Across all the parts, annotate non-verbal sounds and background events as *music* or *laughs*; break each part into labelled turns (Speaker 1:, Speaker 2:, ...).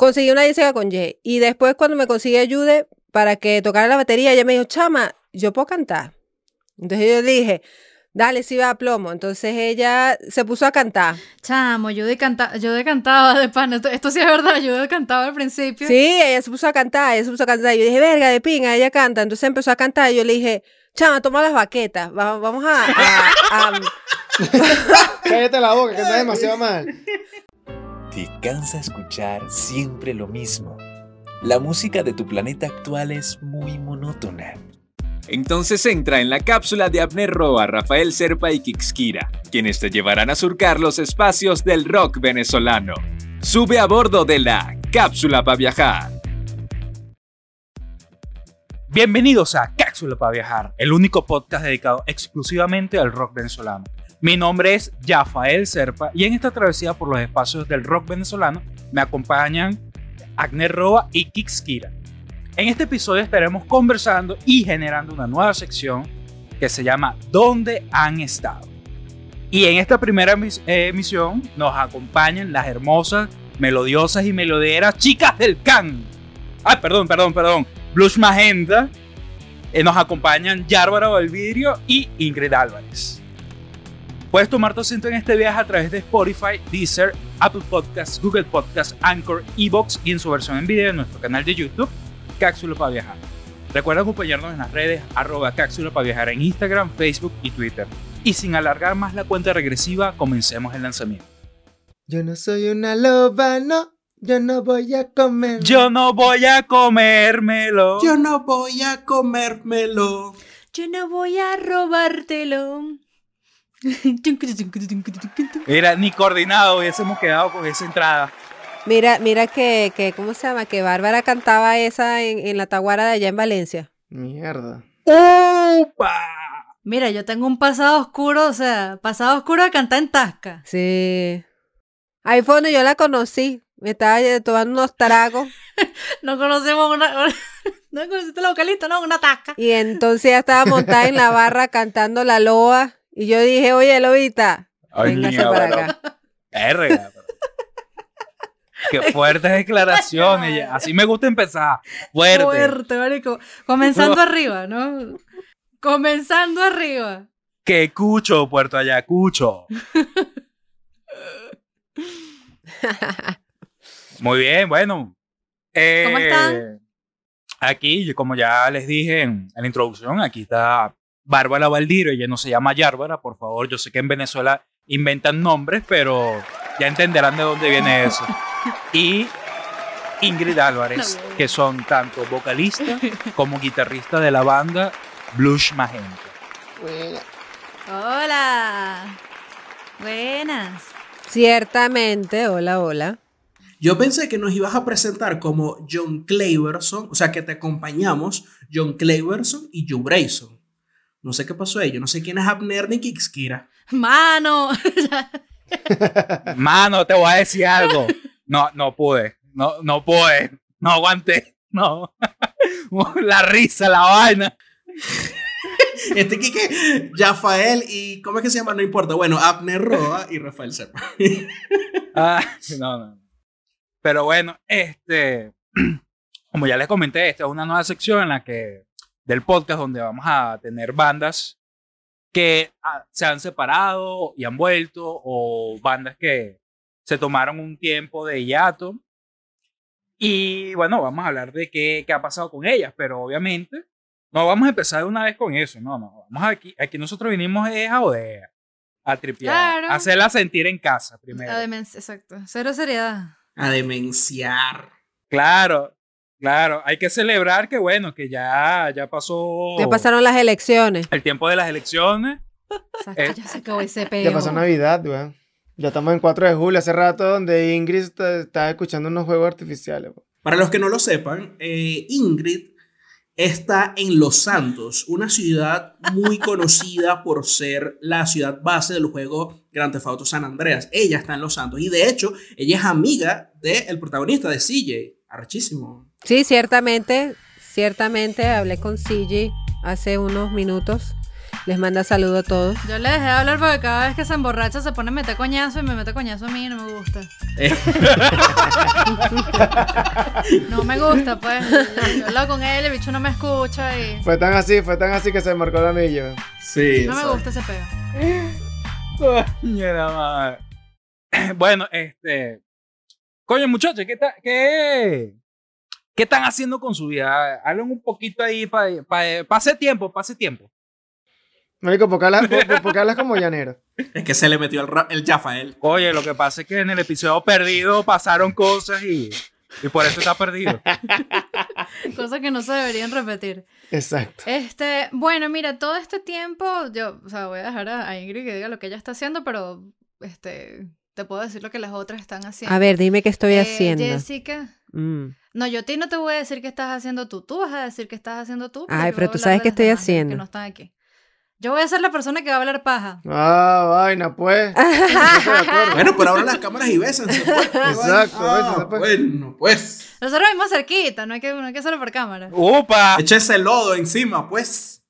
Speaker 1: conseguí una disquera con Ye. Y después cuando me conseguí ayude para que tocara la batería, ella me dijo, chama, yo puedo cantar. Entonces yo le dije, dale, si va a plomo. Entonces ella se puso a cantar.
Speaker 2: Chamo, yo de, canta yo de cantaba de pan. Esto, esto, sí es verdad, yo de cantaba al principio.
Speaker 1: Sí, ella se puso a cantar, ella se puso a cantar. Yo dije, verga, de pinga, ella canta. Entonces empezó a cantar y yo le dije, chama, toma las baquetas, vamos a... a, *laughs*
Speaker 3: Cállate la boca, que está demasiado mal. *laughs*
Speaker 4: ¿Te cansa escuchar siempre lo mismo? La música de tu planeta actual es muy monótona. Entonces entra en la cápsula de Abner Roa, Rafael Serpa y Kixkira, quienes te llevarán a surcar los espacios del rock venezolano. Sube a bordo de la Cápsula para Viajar.
Speaker 5: Bienvenidos a Cápsula para Viajar, el único podcast dedicado exclusivamente al rock venezolano. Mi nombre es Rafael Serpa y en esta travesía por los espacios del rock venezolano me acompañan Agner Roa y Kixkira. En este episodio estaremos conversando y generando una nueva sección que se llama ¿Dónde han estado? Y en esta primera emisión nos acompañan las hermosas, melodiosas y meloderas chicas del can. Ay, perdón, perdón, perdón. Blush Magenta. Eh, nos acompañan Yárbara Valvidrio y Ingrid Álvarez. Puedes tomar tu asiento en este viaje a través de Spotify, Deezer, Apple Podcasts, Google Podcasts, Anchor, Evox y en su versión en video en nuestro canal de YouTube, Cápsula para Viajar. Recuerda acompañarnos en las redes arroba Cápsula para Viajar en Instagram, Facebook y Twitter. Y sin alargar más la cuenta regresiva, comencemos el lanzamiento.
Speaker 3: Yo no soy una loba, no. Yo no voy a comer.
Speaker 5: Yo no voy a comérmelo.
Speaker 6: Yo no voy a comérmelo.
Speaker 2: Yo no voy a robártelo.
Speaker 5: Mira, ni coordinado hubiésemos quedado con esa entrada.
Speaker 1: Mira, mira que, que ¿cómo se llama? Que Bárbara cantaba esa en, en la Taguara de allá en Valencia.
Speaker 3: Mierda.
Speaker 5: ¡Opa!
Speaker 2: Mira, yo tengo un pasado oscuro, o sea, pasado oscuro de cantar en Tasca.
Speaker 1: Sí. Ahí fue donde yo la conocí. Me estaba tomando unos tragos. *laughs*
Speaker 2: no conocemos una. *laughs* ¿No conociste la vocalista? No, una tasca.
Speaker 1: Y entonces ella estaba montada en la barra cantando la loa. Y yo dije, oye, Lobita, véngase para acá.
Speaker 5: Erga, *laughs* Qué fuertes declaraciones. Así me gusta empezar. Fuerte.
Speaker 2: Fuerte, marico. Comenzando arriba, ¿no? Comenzando arriba.
Speaker 5: Que cucho, Puerto Ayacucho. *laughs* Muy bien, bueno.
Speaker 2: Eh, ¿Cómo están?
Speaker 5: Aquí, como ya les dije en, la introducción, aquí está Bárbara Valdiro, ella no se llama Yárbara, por favor, yo sé que en Venezuela inventan nombres, pero ya entenderán de dónde viene eso. *laughs* Y Ingrid Álvarez, que son tanto vocalista como guitarrista de la banda Blush Magenta.
Speaker 2: Hola. Buenas.
Speaker 1: Ciertamente, hola, hola.
Speaker 6: Yo pensé que nos ibas a presentar como John Cleverson, o sea, que te acompañamos John Cleverson y Joe Brayson. No sé qué pasó ahí, yo no sé quién es Abner ni Kixkira.
Speaker 2: Mano. *laughs*
Speaker 5: Mano, te voy a decir algo. *laughs* No, no pude. No, no pude. No aguanté. No. *laughs* la risa, la vaina.
Speaker 6: Este Kike, Rafael y. ¿Cómo es que se llama? No importa. Bueno, Abner Roa y Rafael Serpa.
Speaker 5: ah, no, no. Pero bueno, este. *clears throat* Como ya les comenté, esta es una nueva sección en la que. Del podcast donde vamos a tener bandas que ah, se han separado y han vuelto, o bandas que se tomaron un tiempo de hiato. Y bueno, vamos a hablar de qué, qué ha pasado con ellas, pero obviamente no vamos a empezar de una vez con eso, no, no. Vamos aquí, aquí nosotros vinimos a joder, a tripear, a hacerla sentir en casa primero.
Speaker 2: exacto, cero seriedad.
Speaker 6: A demenciar.
Speaker 5: Claro, claro. Hay que celebrar que bueno, que ya, ya pasó.
Speaker 1: Ya pasaron las elecciones.
Speaker 5: El tiempo de las elecciones.
Speaker 2: Eh, ya se acabó ese peo.
Speaker 3: Ya pasó Navidad, weón. Ya estamos en 4 de julio, hace rato donde Ingrid está, escuchando unos juegos artificiales.
Speaker 6: Para los que no lo sepan, eh, Ingrid está en Los Santos, una ciudad muy conocida por ser la ciudad base del juego Grand Theft Auto San Andreas. Ella está en Los Santos y de hecho, ella es amiga del protagonista de CJ. Arrechísimo.
Speaker 1: Sí, ciertamente, ciertamente hablé con CJ hace unos minutos Les manda saludo a todos.
Speaker 2: Yo le dejé de hablar porque cada vez que se emborracha se pone a meter coñazo y me mete coñazo a mí y no me gusta. *laughs* No me gusta, pues. Yo, yo hablo con él, el bicho no me escucha y.
Speaker 3: Fue tan así, fue tan así que se marcó el anillo.
Speaker 6: sí,
Speaker 2: No me gusta ese peo. *laughs*
Speaker 5: Coño, la madre. *clears throat* Bueno, este. Coño, muchachos, ¿qué, ta- qué, ¿qué están haciendo con su vida? Hablen un poquito ahí para pase tiempo, pase tiempo.
Speaker 3: Marico, ¿por qué hablas, por- por- por qué hablas como llanero? *laughs*
Speaker 6: Es que se le metió el, el Jafael.
Speaker 5: Oye, lo que pasa es que en el episodio perdido pasaron cosas y, y por eso está perdido. *laughs*
Speaker 2: Cosas que no se deberían repetir.
Speaker 3: Exacto.
Speaker 2: Este, bueno, mira, todo este tiempo, yo, o sea, voy a dejar a, a Ingrid que diga lo que ella está haciendo, pero este, te puedo decir lo que las otras están haciendo.
Speaker 1: A ver, dime qué estoy
Speaker 2: Eh,
Speaker 1: haciendo.
Speaker 2: Jessica.
Speaker 1: Mm.
Speaker 2: No, yo a ti no te voy a decir qué estás haciendo tú. Tú vas a decir qué estás haciendo tú.
Speaker 1: Ay, pero tú sabes qué estoy haciendo.
Speaker 2: Que no están aquí. Yo voy a ser la persona que va a hablar paja.
Speaker 3: Ah, vaina, pues. Yo *laughs* estoy de acuerdo.
Speaker 6: Bueno, pero ahora las cámaras y bésense. Pues. *laughs*
Speaker 3: Exacto,
Speaker 6: Ah,
Speaker 3: bésense, pues.
Speaker 6: bueno, pues.
Speaker 2: Nosotros vivimos cerquita, no hay que, no hay que hacerlo por cámara.
Speaker 5: ¡Upa!
Speaker 6: Échese lodo encima, pues.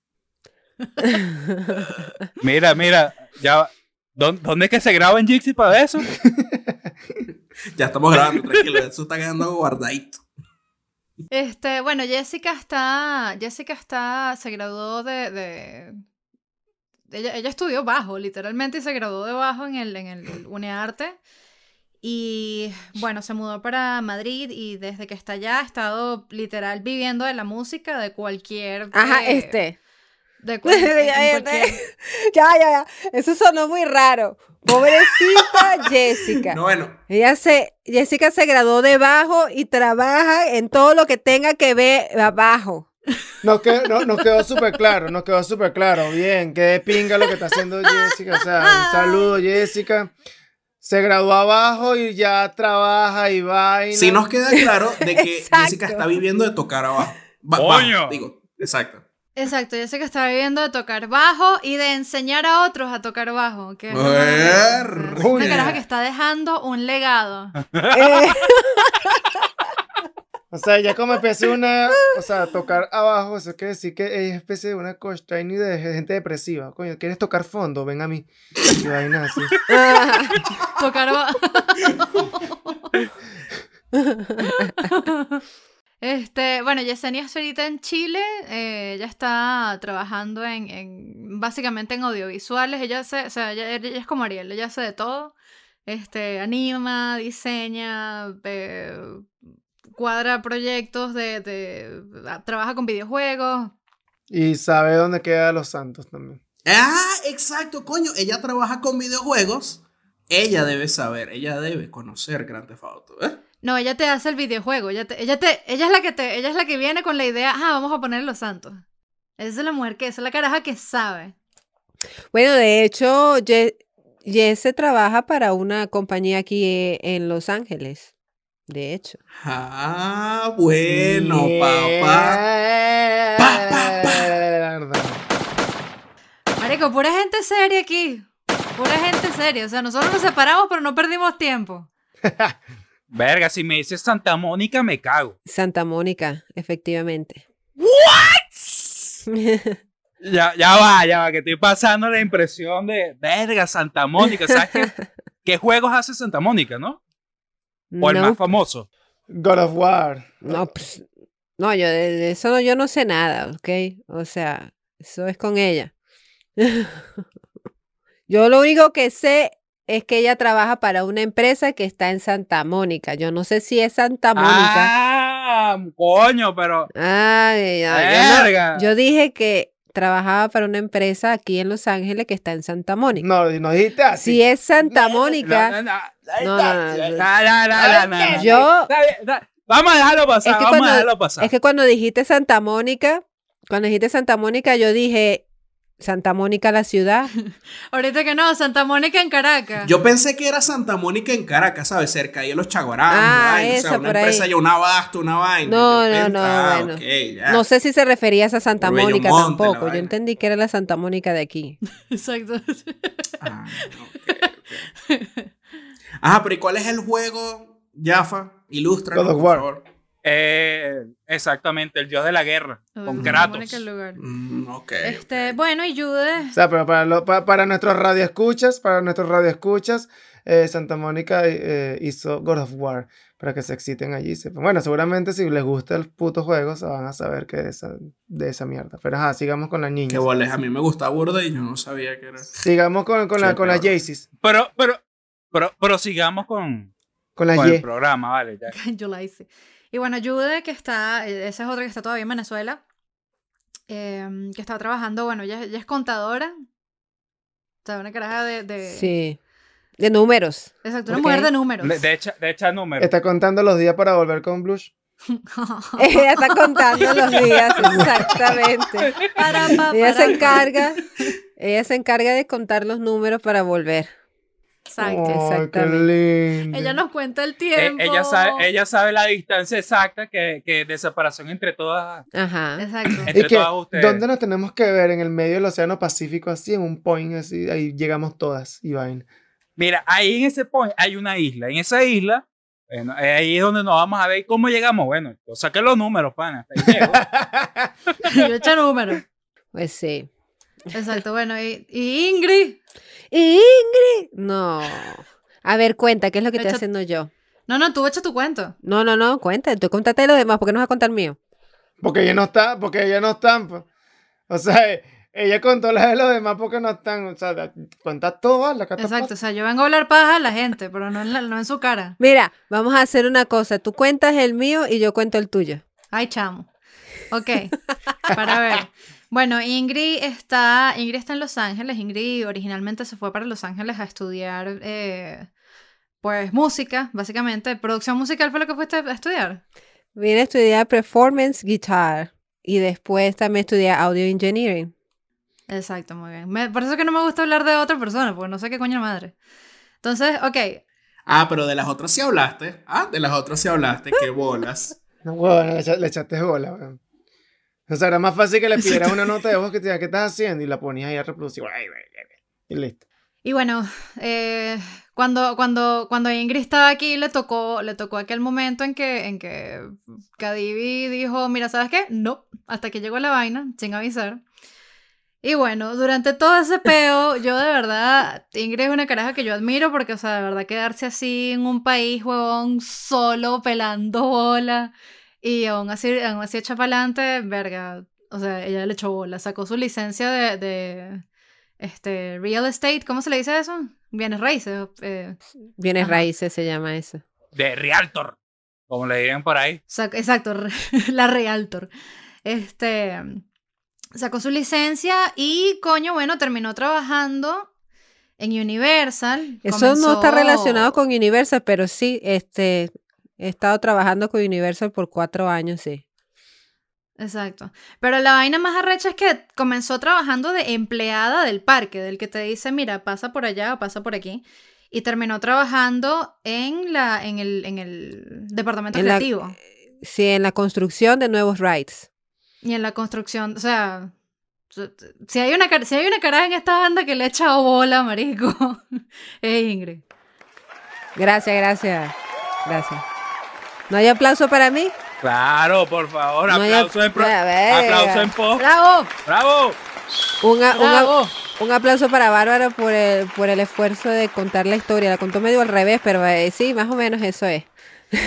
Speaker 6: *laughs*
Speaker 5: Mira, mira, ya. ¿Dónde, dónde es que se graba en Jixi para eso? *laughs*
Speaker 6: Ya estamos grabando, tranquilo. Eso está quedando guardadito.
Speaker 2: Este, bueno, Jessica está, Jessica está, se graduó de, de- ella, ella estudió bajo, literalmente, y se graduó de bajo en el, en el UNEARTE. Y bueno, se mudó para Madrid y desde que está allá ha estado literal viviendo de la música de cualquier...
Speaker 1: Ajá,
Speaker 2: eh,
Speaker 1: este.
Speaker 2: De cual-
Speaker 1: Ya, *laughs*
Speaker 2: en
Speaker 1: ya,
Speaker 2: cualquier-
Speaker 1: Ya, ya, ya. Eso sonó muy raro. Pobrecita *laughs* Jessica.
Speaker 6: No, bueno.
Speaker 1: Ella se, Jessica se graduó de bajo y trabaja en todo lo que tenga que ver abajo.
Speaker 3: Nos quedó, no- nos quedó súper claro, nos quedó súper claro. Bien, qué pinga lo que está haciendo *laughs* Jessica. O sea, un saludo, Jessica. Se graduó abajo y ya trabaja y vaina.
Speaker 6: Sí nos queda claro de que. Jessica está viviendo de tocar abajo.
Speaker 5: Coño.
Speaker 6: digo, exacto.
Speaker 2: Exacto, Jessica está viviendo de tocar bajo y de enseñar a otros a tocar bajo. Que es una caraja que está dejando un legado. *laughs*
Speaker 1: Eh,
Speaker 3: O sea, ya como especie de una. O sea, tocar abajo, eso quiere decir que es especie de una coach trainee de gente depresiva. Coño, ¿quieres tocar fondo? Ven a mí. Y vaina así. *laughs*
Speaker 2: Tocar bajo. *laughs* Este, bueno, Yesenia está ahorita en Chile, eh, ella está trabajando en, en- básicamente en audiovisuales, ella se, o sea, ella, ella es como Ariel, ella hace de todo, este, anima, diseña, eh, cuadra proyectos de, de- trabaja con videojuegos,
Speaker 3: Y sabe dónde queda Los Santos también.
Speaker 6: Ah, exacto, coño. Ella trabaja con videojuegos. Ella debe saber, ella debe conocer Grand Theft Auto, ¿eh?
Speaker 2: No, ella te hace el videojuego, ella, te, ella, te, ella es la que te, ella es la que viene con la idea, ah, vamos a poner los santos. Esa es la mujer que, esa es la caraja que sabe.
Speaker 1: bueno, de hecho, Ye- Jesse trabaja para una compañía aquí eh, en Los Ángeles. De hecho.
Speaker 6: Ah, bueno, papá. Pa, pa,
Speaker 3: Mierda.
Speaker 2: Marico, pura gente seria aquí. Pura gente seria. O sea, nosotros nos separamos, pero no perdimos tiempo. *laughs*
Speaker 5: Verga, si me dices Santa Mónica, me cago.
Speaker 1: Santa Mónica, efectivamente.
Speaker 5: Ya, ya va, ya va, que estoy pasando la impresión de, verga, Santa Mónica. ¿Sabes qué, *laughs* qué juegos hace Santa Mónica, no? O el
Speaker 1: No,
Speaker 5: más famoso.
Speaker 3: God of War.
Speaker 1: no, pues, no, yo de, de eso no, yo no sé nada, ¿ok? O sea, eso es con ella. *laughs* yo lo único que sé es que ella trabaja para una empresa que está en Santa Mónica. Yo no sé si es Santa Mónica.
Speaker 5: Ah, coño, pero.
Speaker 1: Ay, ay, yo, yo dije que trabajaba para una empresa aquí en Los Ángeles que está en Santa Mónica.
Speaker 3: No, no dijiste así.
Speaker 1: Si es Santa Mónica.
Speaker 5: No, no,
Speaker 1: Yo.
Speaker 5: Vamos a dejarlo pasar.
Speaker 1: Es que
Speaker 5: vamos
Speaker 1: cuando,
Speaker 5: a dejarlo pasar.
Speaker 1: Es que cuando dijiste Santa Mónica, cuando dijiste Santa Mónica, yo dije, Santa Mónica la ciudad. *laughs*
Speaker 2: Ahorita que no, Santa Mónica en Caracas.
Speaker 6: Yo pensé que era Santa Mónica en Caracas, ¿sabes? Cerca ahí de los Chaguarán.
Speaker 1: Ah,
Speaker 6: vaina, o
Speaker 1: esa
Speaker 6: sea, una
Speaker 1: por ahí.
Speaker 6: empresa ya un abasto, una vaina.
Speaker 1: No,
Speaker 6: Yo
Speaker 1: no,
Speaker 6: pensé,
Speaker 1: no,
Speaker 6: ah,
Speaker 1: bueno. No sé si se refería a esa Santa Mónica tampoco. Yo entendí que era la Santa Mónica de aquí. *laughs*
Speaker 2: Exacto.
Speaker 6: Ah. *laughs* Ajá, pero ¿y cuál es el juego, Jaffa? Ilústranos, por favor.
Speaker 5: Eh, exactamente, el dios de la guerra.
Speaker 2: Uy,
Speaker 5: Con Kratos.
Speaker 2: Lugar.
Speaker 6: Mm, ok.
Speaker 2: Este, bueno, y Jude.
Speaker 3: O sea, pero para, lo- pa- para nuestros radioescuchas, para nuestros radioescuchas, eh, Santa Mónica eh, hizo God of War para que se exciten allí. Bueno, seguramente si les gusta el puto juego, se van a saber que de esa, de esa mierda. Pero ajá, sigamos con las
Speaker 6: Que
Speaker 3: niñas.
Speaker 6: boles, a mí me gustaba burda y yo no sabía que era.
Speaker 3: Sigamos con, con, la, con las Jaycees.
Speaker 5: Pero, pero, pero, pero sigamos con,
Speaker 3: Con las
Speaker 5: con el programa, vale. ya. *laughs*
Speaker 2: Yo la hice. Y bueno, Jude, que está, eh, esa es otra que está todavía en Venezuela, em, que está trabajando, bueno, ella, ella es contadora. O sea, una caraja de... de
Speaker 1: Sí. De números.
Speaker 2: Exacto, una mujer de números.
Speaker 5: De, de hecha, de hecha número.
Speaker 3: Está contando los días para volver con Blush. *laughs*
Speaker 1: Ella está contando los días, exactamente.
Speaker 2: Para, pa,
Speaker 1: Ella se encarga, ella se encarga de contar los números para volver.
Speaker 2: Exacto.
Speaker 3: Qué lindo.
Speaker 2: Ella nos cuenta el
Speaker 5: Eh,
Speaker 2: tiempo.
Speaker 5: ella, sabe, ella sabe la distancia exacta que, que de separación entre todas,
Speaker 1: Ajá.
Speaker 2: Exacto.
Speaker 5: entre
Speaker 3: ¿Y que,
Speaker 5: todas ustedes.
Speaker 3: ¿Dónde nos tenemos que ver? En el medio del Océano Pacífico, así, en un point, así, ahí llegamos todas, y vaina.
Speaker 5: Mira, ahí en ese point hay una isla. En esa isla, bueno, eh, ahí es donde nos vamos a ver cómo llegamos. Bueno, yo saqué los números, pana. Hasta ahí llego. *laughs* *laughs*
Speaker 2: Yo echa números.
Speaker 1: Pues sí.
Speaker 2: Exacto, bueno, y, y Ingrid.
Speaker 1: ¿Y Ingrid? No. A ver, cuenta, ¿qué es lo que estoy
Speaker 2: Echa-
Speaker 1: haciendo yo?
Speaker 2: No, no, tú echa tu cuento.
Speaker 1: No, no, no, cuenta. Tú contate lo demás, porque no vas a contar mío.
Speaker 3: Porque ella no está, porque ella no están. pues. O sea, eh, ella contó las de los demás porque no están. O sea, da- cuenta todo, ¿vale? Acá está
Speaker 2: Exacto, o sea, yo vengo a hablar paja a la gente, pero no en, la- no en su cara.
Speaker 1: Mira, vamos a hacer una cosa. Tú cuentas el mío y yo cuento el tuyo.
Speaker 2: Ay, chamo. Ok, para ver. *laughs* Bueno, Ingrid está, Ingrid está en Los Ángeles. Ingrid originalmente se fue para Los Ángeles a estudiar, eh, pues, música, básicamente. Producción musical fue lo que fuiste a estudiar.
Speaker 1: Vine a estudiar performance guitar y después también estudié audio engineering.
Speaker 2: Exacto, muy bien. Me- por eso es que no me gusta hablar de otra persona, porque no sé qué coño madre. Entonces, ok,
Speaker 6: Ah, pero de las otras sí hablaste. Ah, de las otras sí hablaste. Qué bolas. *laughs*
Speaker 3: No, echa- le echaste bola, weón. O sea, era más fácil que le pidieras una *laughs* nota de voz que te diga, ¿qué estás haciendo? Y la ponías ahí a reproducir. Y listo.
Speaker 2: Y bueno, eh, cuando, cuando, cuando Ingrid estaba aquí, le tocó, le tocó aquel momento en que, en que Cadivi dijo, mira, ¿sabes qué? No, hasta que llegó la vaina, sin avisar. Y bueno, durante todo ese peo, yo de verdad, Ingrid es una caraja que yo admiro porque, o sea, de verdad quedarse así en un país, huevón, solo, pelando bola, y aún así, aún así echa para adelante, verga, o sea, ella le echó bola, sacó su licencia de, de este, real estate, ¿cómo se le dice eso? Bienes raíces. eh,
Speaker 1: Bienes
Speaker 2: Ajá.
Speaker 1: raíces se llama eso.
Speaker 5: De Realtor, como le dirían por ahí.
Speaker 2: sac- exacto, *laughs* la Realtor. Este, sacó su licencia y, coño, bueno, terminó trabajando en Universal.
Speaker 1: Eso no está relacionado con Universal, pero sí, este, he estado trabajando con Universal por cuatro años, sí.
Speaker 2: Exacto. Pero la vaina más arrecha es que comenzó trabajando de empleada del parque, del que te dice, mira, pasa por allá o pasa por aquí. Y terminó trabajando en, la, en, el, en el departamento
Speaker 1: En la-
Speaker 2: creativo.
Speaker 1: Sí, en la construcción de nuevos rides.
Speaker 2: Y en la construcción, o sea, si hay una, si hay una cara en esta banda que le ha echado bola, marico, *laughs* es Ingrid.
Speaker 1: Gracias, gracias. Gracias. ¿No hay aplauso para mí?
Speaker 5: Claro, por favor,
Speaker 1: No hay
Speaker 5: aplauso en, pro- aplauso en post.
Speaker 2: ¡Bravo!
Speaker 5: ¡Bravo!
Speaker 1: Un, a- un aplauso para Bárbara por el, por el esfuerzo de contar la historia. La contó medio al revés, pero eh, sí, más o menos eso es.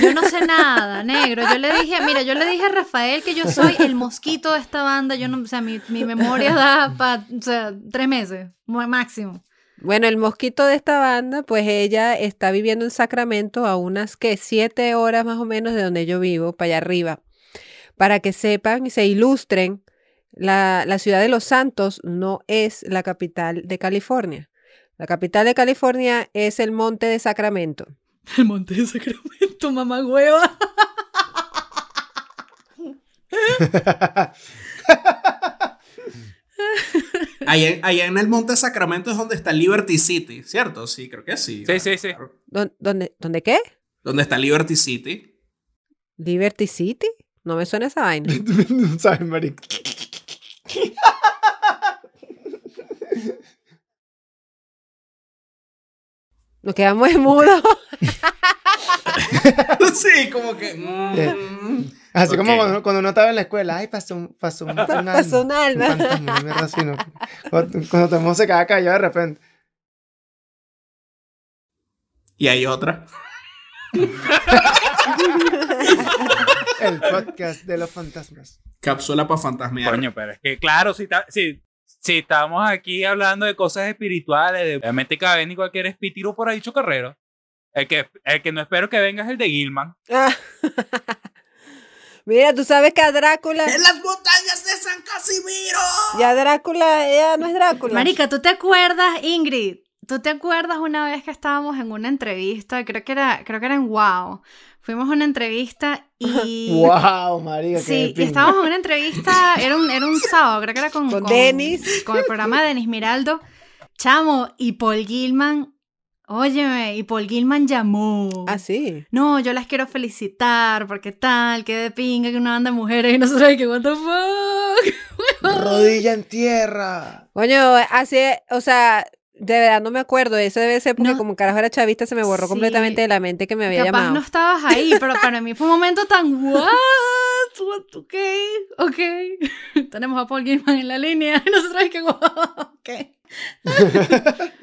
Speaker 2: Yo no sé *laughs* nada, negro. Yo le dije, mira, yo le dije a Rafael que yo soy el mosquito de esta banda. Yo no, o sea, mi, mi memoria da para, o sea, tres meses, máximo.
Speaker 1: Bueno, el mosquito de esta banda, pues ella está viviendo en Sacramento a unas que siete horas más o menos de donde yo vivo, para allá arriba. Para que sepan y se ilustren, la, la ciudad de Los Santos no es la capital de California. La capital de California es el monte de Sacramento. *laughs*
Speaker 2: El monte de Sacramento, mamá hueva. *laughs* *laughs* *laughs*
Speaker 6: Allá, en- allá en el Monte Sacramento es donde está Liberty City, ¿cierto? Sí, creo que sí.
Speaker 5: Sí, sí, sí.
Speaker 6: Claro.
Speaker 1: ¿Dó- ¿Dónde, ¿Dónde qué?
Speaker 6: ¿Dónde está Liberty City?
Speaker 1: ¿Liberty City? No me suena esa vaina. *laughs*
Speaker 3: no sabes, marico.
Speaker 1: Nos quedamos en mudo. *laughs*
Speaker 6: sí, como que. mm,
Speaker 3: Así como
Speaker 6: ok.
Speaker 3: cuando, cuando uno estaba en la escuela, ay, pasó un, pasó un, *laughs* un alma,
Speaker 1: Pasó un alma.
Speaker 3: fantasma, una mierda así, ¿no? Cuando, cuando todo el mundo se quedaba callado de repente.
Speaker 6: Y hay otra.
Speaker 3: El podcast de los fantasmas.
Speaker 6: Cápsula para fantasmear.
Speaker 5: Coño, pero es que claro, si, ta- si, si estamos aquí hablando de cosas espirituales, de a venir cualquier espítiro por ahí chocarrero. El que, el que no espero que venga es el de Gilman. *laughs*
Speaker 1: Mira, tú sabes que a Drácula,
Speaker 6: ¡En las montañas de San Casimiro!
Speaker 1: ya Drácula, ella no es Drácula.
Speaker 2: Marica, ¿tú te acuerdas, Ingrid? ¿Tú te acuerdas una vez que estábamos en una entrevista? Creo que era, creo que era en Wow. Fuimos a una entrevista y. *laughs*
Speaker 3: ¡Wow, marica! qué
Speaker 2: Sí, y estábamos en una entrevista, era un, era un sábado, creo que era con,
Speaker 1: Con Denis.
Speaker 2: Con el programa de Denis Miraldo. Chamo, y Paul Gilman, óyeme, y Paul Gilman llamó.
Speaker 1: Ah, sí.
Speaker 2: No, yo las quiero felicitar, porque tal, que de pinga, que una banda de mujeres y nosotros, que what the fuck. *laughs*
Speaker 3: Rodilla en tierra.
Speaker 1: Coño, así, o sea, de verdad no me acuerdo. Eso debe ser porque
Speaker 2: No.
Speaker 1: como carajo era chavista, se me borró
Speaker 2: Sí.
Speaker 1: completamente de la mente que me había
Speaker 2: Capaz
Speaker 1: llamado.
Speaker 2: no estabas ahí, pero para mí fue un momento tan *laughs* what, what, ok, ok. *laughs* Tenemos a Paul Gilman en la línea *laughs* y nosotros que *laughs* ok.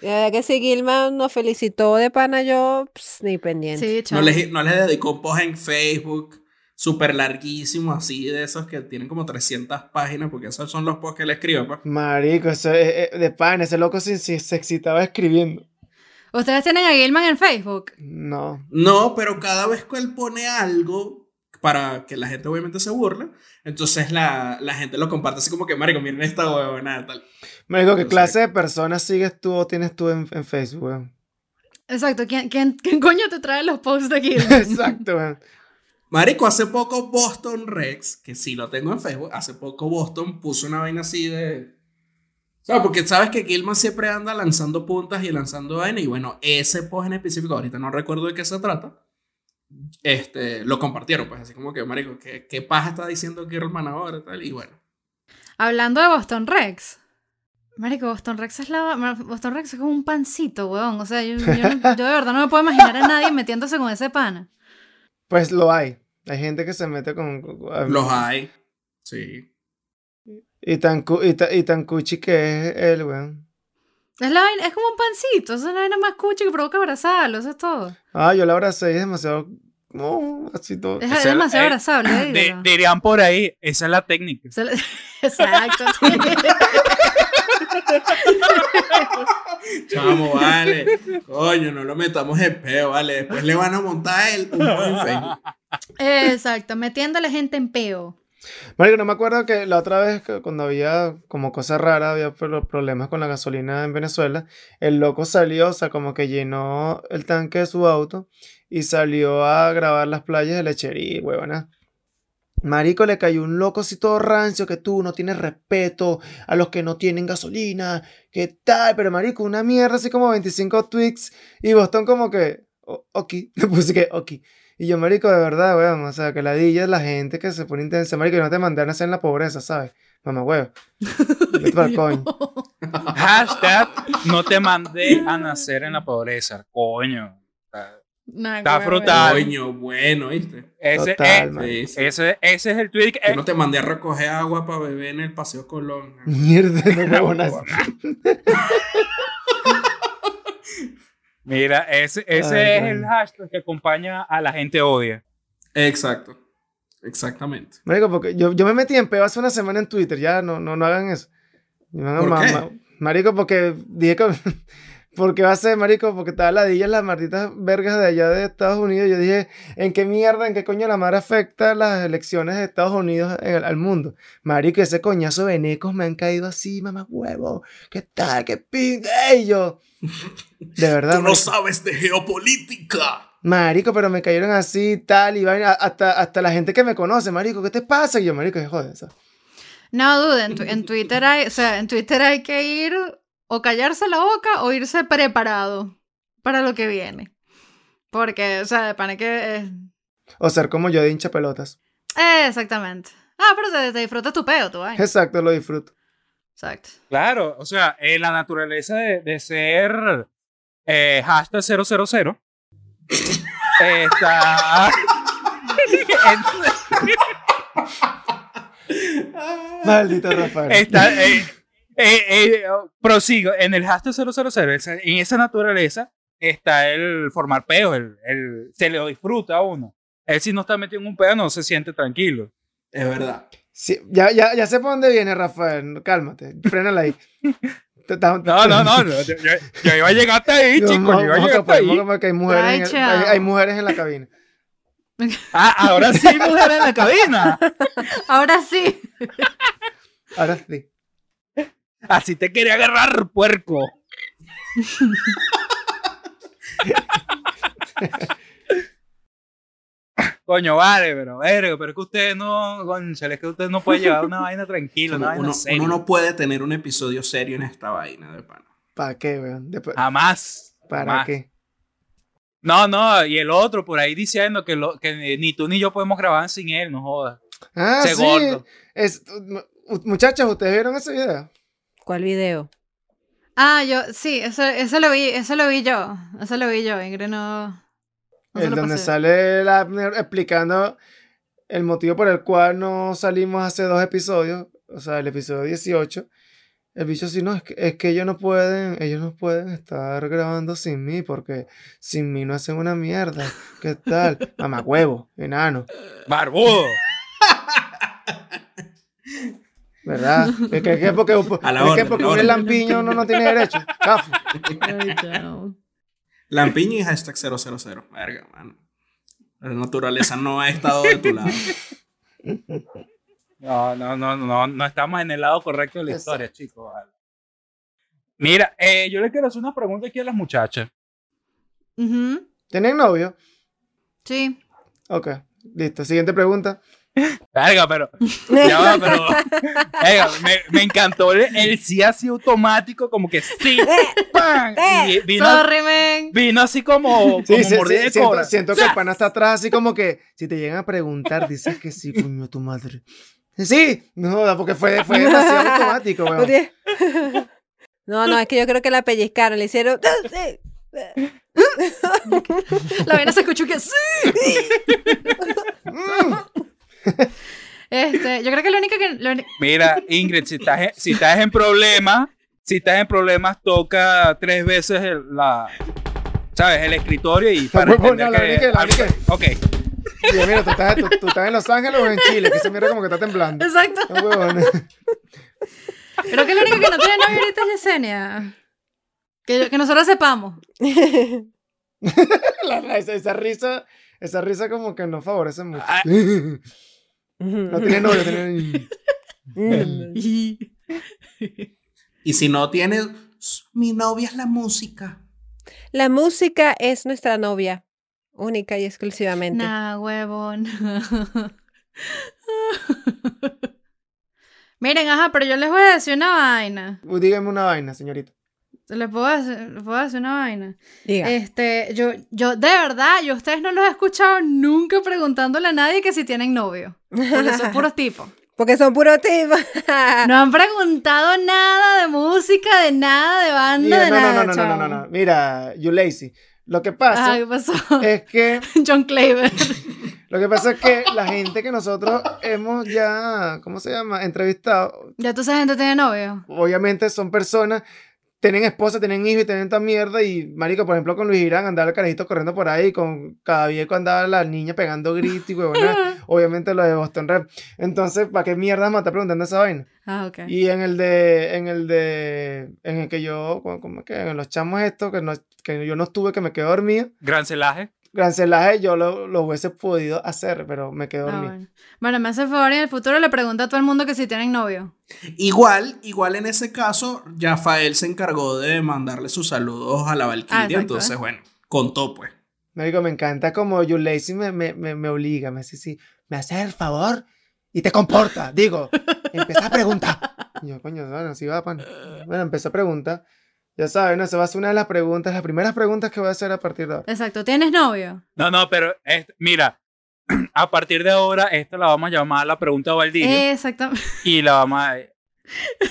Speaker 1: De verdad que si Gilman nos felicitó de pana, yo pss, ni pendiente.
Speaker 2: Sí,
Speaker 6: No les, no les dedicó un post en Facebook súper larguísimo, así de esos que tienen como 300 páginas, porque esos son los posts que le escribo. Pues.
Speaker 3: Marico, eso es, es- de pan, ese loco se, se, se excitaba escribiendo.
Speaker 2: ¿Ustedes tienen a Gilman en Facebook?
Speaker 3: No.
Speaker 6: No, pero cada vez que él pone algo para que la gente obviamente se burle, entonces la, la gente lo comparte así como que, marico, miren esta huevona, tal.
Speaker 3: Marico, ¿qué clase de personas sigues tú o tienes tú en, en Facebook, weón?
Speaker 2: Exacto, ¿quién, quién, quién coño te trae los posts de Gilman? *laughs*
Speaker 3: Exacto, weón.
Speaker 6: Marico, hace poco Boston Rex, que sí lo tengo en Facebook, hace poco Boston puso una vaina así de... Sea, porque sabes que Gilman siempre anda lanzando puntas y lanzando vaina, y bueno, ese post en específico, ahorita no recuerdo de qué se trata, este, lo compartieron, pues así como que, marico, ¿qué, qué paja está diciendo Gilman ahora? Tal, y bueno.
Speaker 2: Hablando de Boston Rex. Marico, Boston Rex es la. Boston Rex es como un pancito, weón. O sea, yo, yo de *laughs* verdad no me puedo imaginar a nadie metiéndose con ese pana.
Speaker 3: Pues lo hay. Hay gente que se mete con... con-
Speaker 6: Los hay, sí.
Speaker 3: Y tan, cu- y, ta- y tan cuchi que es él, weón.
Speaker 2: Es, la vaina- es como un pancito, es la vaina más cuchi que provoca abrazarlo, eso es todo.
Speaker 3: Ah, yo la abracé y es demasiado... No, así todo.
Speaker 2: Es, demasiado
Speaker 5: eh,
Speaker 2: abrazable, dígalo.
Speaker 5: dirían por ahí, esa es la técnica. *laughs*
Speaker 2: Exacto. *laughs*
Speaker 6: Chamo, vale. Coño, no lo metamos en peo, vale. Después le van a montar el un post en Facebook.
Speaker 2: Exacto, metiéndole gente en peo.
Speaker 3: Marico, no me acuerdo que la otra vez cuando había como cosas raras, había pro- problemas con la gasolina en Venezuela, el loco salió, o sea, como que llenó el tanque de su auto y salió a grabar las playas de lechería, huevona. Marico, le cayó un loco así todo rancio que tú no tienes respeto a los que no tienen gasolina, que tal, pero marico, una mierda así como 25 tweets y Boston como que, "O- ok, *laughs* le puse que, ok. Y yo, marico, de verdad, weón, o sea, que la dilla es la gente que se pone intensa, marico, y no te mandan a nacer en la pobreza, ¿sabes? Mamá, huevo. *laughs* Vete coño. *laughs*
Speaker 5: Hashtag no te mandé a nacer en la pobreza. Coño.
Speaker 2: Nah,
Speaker 5: Está
Speaker 2: huevo,
Speaker 5: frutal.
Speaker 6: Coño, bueno, ¿viste?
Speaker 5: Ese,
Speaker 3: Total,
Speaker 5: eh,
Speaker 6: sí.
Speaker 5: ese, ese es el tweet. que-
Speaker 6: Yo no te mandé a recoger agua para beber en el Paseo Colón.
Speaker 3: Mierda, no huevonas. *laughs*
Speaker 5: Mira, ese, ese
Speaker 3: Ay,
Speaker 5: es el hashtag que acompaña a la gente odia.
Speaker 6: Exacto. Exactamente.
Speaker 3: Marico, porque yo, yo me metí en peo hace una semana en Twitter, ya, no, no, no hagan eso. Me hagan
Speaker 6: ¿Por
Speaker 3: ma-
Speaker 6: qué?
Speaker 3: ma- marico, porque dije que... Porque va a ser, marico, porque estaba la dilla las malditas vergas de allá de Estados Unidos. Yo dije, ¿en qué mierda, en qué coño la madre afecta las elecciones de Estados Unidos en el- al mundo? Marico, ese coñazo de venecos me han caído así, mamá huevo. ¿Qué tal? ¿Qué? Y yo, de *laughs* verdad,
Speaker 6: Tú no
Speaker 3: marico,
Speaker 6: sabes de geopolítica.
Speaker 3: marico, pero me cayeron así, tal, y vaina, hasta, hasta la gente que me conoce, marico, ¿qué te pasa? Y yo, marico, joder, eso.
Speaker 2: No dude, en, tu- en Twitter hay, o sea, en Twitter hay que ir o callarse la boca o irse preparado para lo que viene. Porque, o sea, de pana que eh,
Speaker 3: O ser como yo de hincha pelotas.
Speaker 2: eh, exactamente. Ah, pero te, te disfrutas tu peo, tu vaina.
Speaker 3: Exacto, lo disfruto.
Speaker 2: Exacto.
Speaker 5: Claro, o sea, eh, la naturaleza de, de ser eh, hashtag 000. *laughs* Está.
Speaker 3: Maldito Rafael.
Speaker 5: está eh, eh, eh, prosigo. En el hashtag 000, esa- en esa naturaleza, está el formar peos. El, el- se lo disfruta a uno. Él, si no está metido en un peo, no se siente tranquilo.
Speaker 6: Es verdad.
Speaker 3: Sí, ya, ya, ya sé por dónde viene, Rafael. Cálmate. Frénala ahí. *laughs*
Speaker 5: No, no, no. yo, iba a llegar hasta ahí, chicos. Yo iba a llegar hasta ahí.
Speaker 3: hay mujeres, en el-
Speaker 2: Ay,
Speaker 3: hay, hay mujeres en la cabina. *laughs*
Speaker 5: Ah, ahora sí, mujer en la cabina.
Speaker 2: Ahora sí.
Speaker 3: Ahora sí.
Speaker 5: Así te quería agarrar, puerco. Coño, vale, pero, verga, pero es que usted no, conchale, es que usted no puede llevar una vaina tranquila, una
Speaker 6: Uno,
Speaker 5: vaina
Speaker 6: uno-
Speaker 5: seria.
Speaker 6: uno no puede tener un episodio serio en esta vaina de pana.
Speaker 3: ¿Para qué, weón? Después-
Speaker 5: Jamás.
Speaker 3: ¿Para
Speaker 5: jamás.
Speaker 3: qué?
Speaker 5: No, no, y el otro por ahí diciendo que, lo, que ni tú ni yo podemos grabar sin él, no jodas.
Speaker 3: Ah,
Speaker 5: Ese
Speaker 3: sí.
Speaker 5: gordo.
Speaker 3: Es, muchachos, ¿ustedes vieron ese video?
Speaker 1: ¿Cuál video?
Speaker 2: Ah, yo, sí, eso, eso lo vi, eso lo vi yo. Eso lo vi yo, Ingrid no.
Speaker 3: el donde
Speaker 2: pasé.
Speaker 3: sale el Abner explicando el motivo por el cual no salimos hace dos episodios, o sea, el episodio 18. El bicho sí, no, es que, es que ellos no pueden, ellos no pueden estar grabando sin mí, porque sin mí no hacen una mierda. ¿Qué tal? *laughs* Mamagüevo, enano,
Speaker 5: Barbudo. *laughs*
Speaker 3: ¿verdad? *laughs* Es que, es que porque,
Speaker 6: A la
Speaker 3: es que
Speaker 6: orden,
Speaker 3: porque un
Speaker 6: orden.
Speaker 3: lampiño uno no tiene derecho. Cafo.
Speaker 2: Ay, chao.
Speaker 6: Lampiño y hashtag 000. Verga, mano. La naturaleza no ha estado de tu lado.
Speaker 5: No, no, no, no, no estamos en el lado correcto de la
Speaker 3: Exacto.
Speaker 5: historia, chicos. Mira, eh, yo le quiero hacer una pregunta aquí a las muchachas.
Speaker 2: Ujú,
Speaker 3: ¿Tienen novio?
Speaker 2: Sí.
Speaker 3: Ok, listo. Siguiente pregunta.
Speaker 5: Verga, pero. Ya va, pero. Verga, me, me encantó el, el sí así automático, como que sí. ¡pam! Y vino,
Speaker 2: Sorry, man.
Speaker 5: vino así como, como
Speaker 3: sí, sí,
Speaker 5: de
Speaker 3: siento,
Speaker 5: cobra.
Speaker 3: siento que el pana está atrás, así como que si te llegan a preguntar, dices que sí, coño, tu madre. Sí, no porque fue, fue demasiado automático, weón.
Speaker 1: No, no, es que yo creo que la pellizcaron, le hicieron.
Speaker 2: La vaina se escuchó que sí. Este, yo creo que lo único que. lo
Speaker 5: Mira, Ingrid, si estás, en- si estás en problemas, si estás en problemas, toca tres veces el, la. ¿Sabes? El escritorio y para *laughs*
Speaker 3: huevona,
Speaker 5: entender
Speaker 3: la
Speaker 5: que.
Speaker 3: brinqué, la brinqué.
Speaker 5: ok.
Speaker 3: Y yo, mira, tú estás, tú, tú estás en Los Ángeles o en Chile, que se mira como que está temblando.
Speaker 2: Exacto.
Speaker 3: No, huevón.
Speaker 2: Creo que lo único que no tiene novio ahorita es Yesenia. Que, yo- que nosotros sepamos. *laughs*
Speaker 3: La- esa, esa risa, esa risa como que no favorece mucho.
Speaker 5: Ah. *laughs*
Speaker 3: No tiene novio, tiene...
Speaker 1: Mm.
Speaker 6: Y si no tienes, mi novia es la música.
Speaker 1: La música es nuestra novia, única y exclusivamente.
Speaker 2: Nah, huevón. *laughs* Miren, ajá, pero yo les voy a decir una vaina.
Speaker 3: Uy, Dígame una vaina, señorita.
Speaker 2: Les puedo decir, les puedo decir una vaina.
Speaker 1: Diga.
Speaker 2: Este, yo, yo, de verdad, yo a ustedes no los he escuchado nunca preguntándole a nadie que si tienen novio. Porque son puros tipos. *laughs*
Speaker 1: Porque son puros tipos. *laughs*
Speaker 2: No han preguntado nada de música, de nada, de banda,
Speaker 3: Mira,
Speaker 2: de
Speaker 3: no, no,
Speaker 2: nada.
Speaker 3: no, no, no, no,
Speaker 2: chavo.
Speaker 3: no, no. Mira, you lazy. Lo que pasa
Speaker 2: Ajá, ¿qué pasó?
Speaker 3: es que *laughs*
Speaker 2: John Claver.
Speaker 3: Lo que pasa es que la gente que nosotros hemos ya, ¿cómo se llama? Entrevistado,
Speaker 2: Ya tú sabes gente tiene novio.
Speaker 3: obviamente son personas, tienen esposa, tienen hijos y tienen esta mierda. Y, marico, por ejemplo, con Luis Irán andaba el carajito corriendo por ahí, con cada viejo andaba la niña pegando gritos y huevona. *laughs* obviamente lo de Boston Rap. Entonces, ¿para qué mierda me está preguntando esa vaina?
Speaker 2: Ah, ok.
Speaker 3: Y en el de, en el de, en el que yo, ¿cómo cómo es que? En los chamos estos, que, no, que yo no estuve, que me quedé dormido.
Speaker 5: Gran celaje.
Speaker 3: Gran celaje yo lo, lo hubiese podido hacer, pero me quedé
Speaker 2: Ah,
Speaker 3: dormido.
Speaker 2: bueno. bueno, me hace favor y en el futuro le pregunto a todo el mundo que si tienen novio.
Speaker 6: Igual, igual en ese caso, Rafael se encargó de mandarle sus saludos a la Valkyria.
Speaker 2: Ah,
Speaker 6: entonces, bueno, contó pues.
Speaker 3: Marico, me encanta como You Lazy me, me, me, me obliga, me dice, sí, me hace el favor y te comporta. Digo, *laughs* empieza a preguntar. Y yo, coño, bueno, sí va, pan. Bueno, empecé a preguntar. Ya saben, ¿no? esa va a ser una de las preguntas, las primeras preguntas que voy a hacer a partir de ahora.
Speaker 2: Exacto. ¿Tienes novio?
Speaker 5: No, no, pero es- mira, *clears throat* a partir de ahora, esta la vamos a llamar la pregunta Valdirio.
Speaker 2: Exactamente.
Speaker 5: Y la vamos a...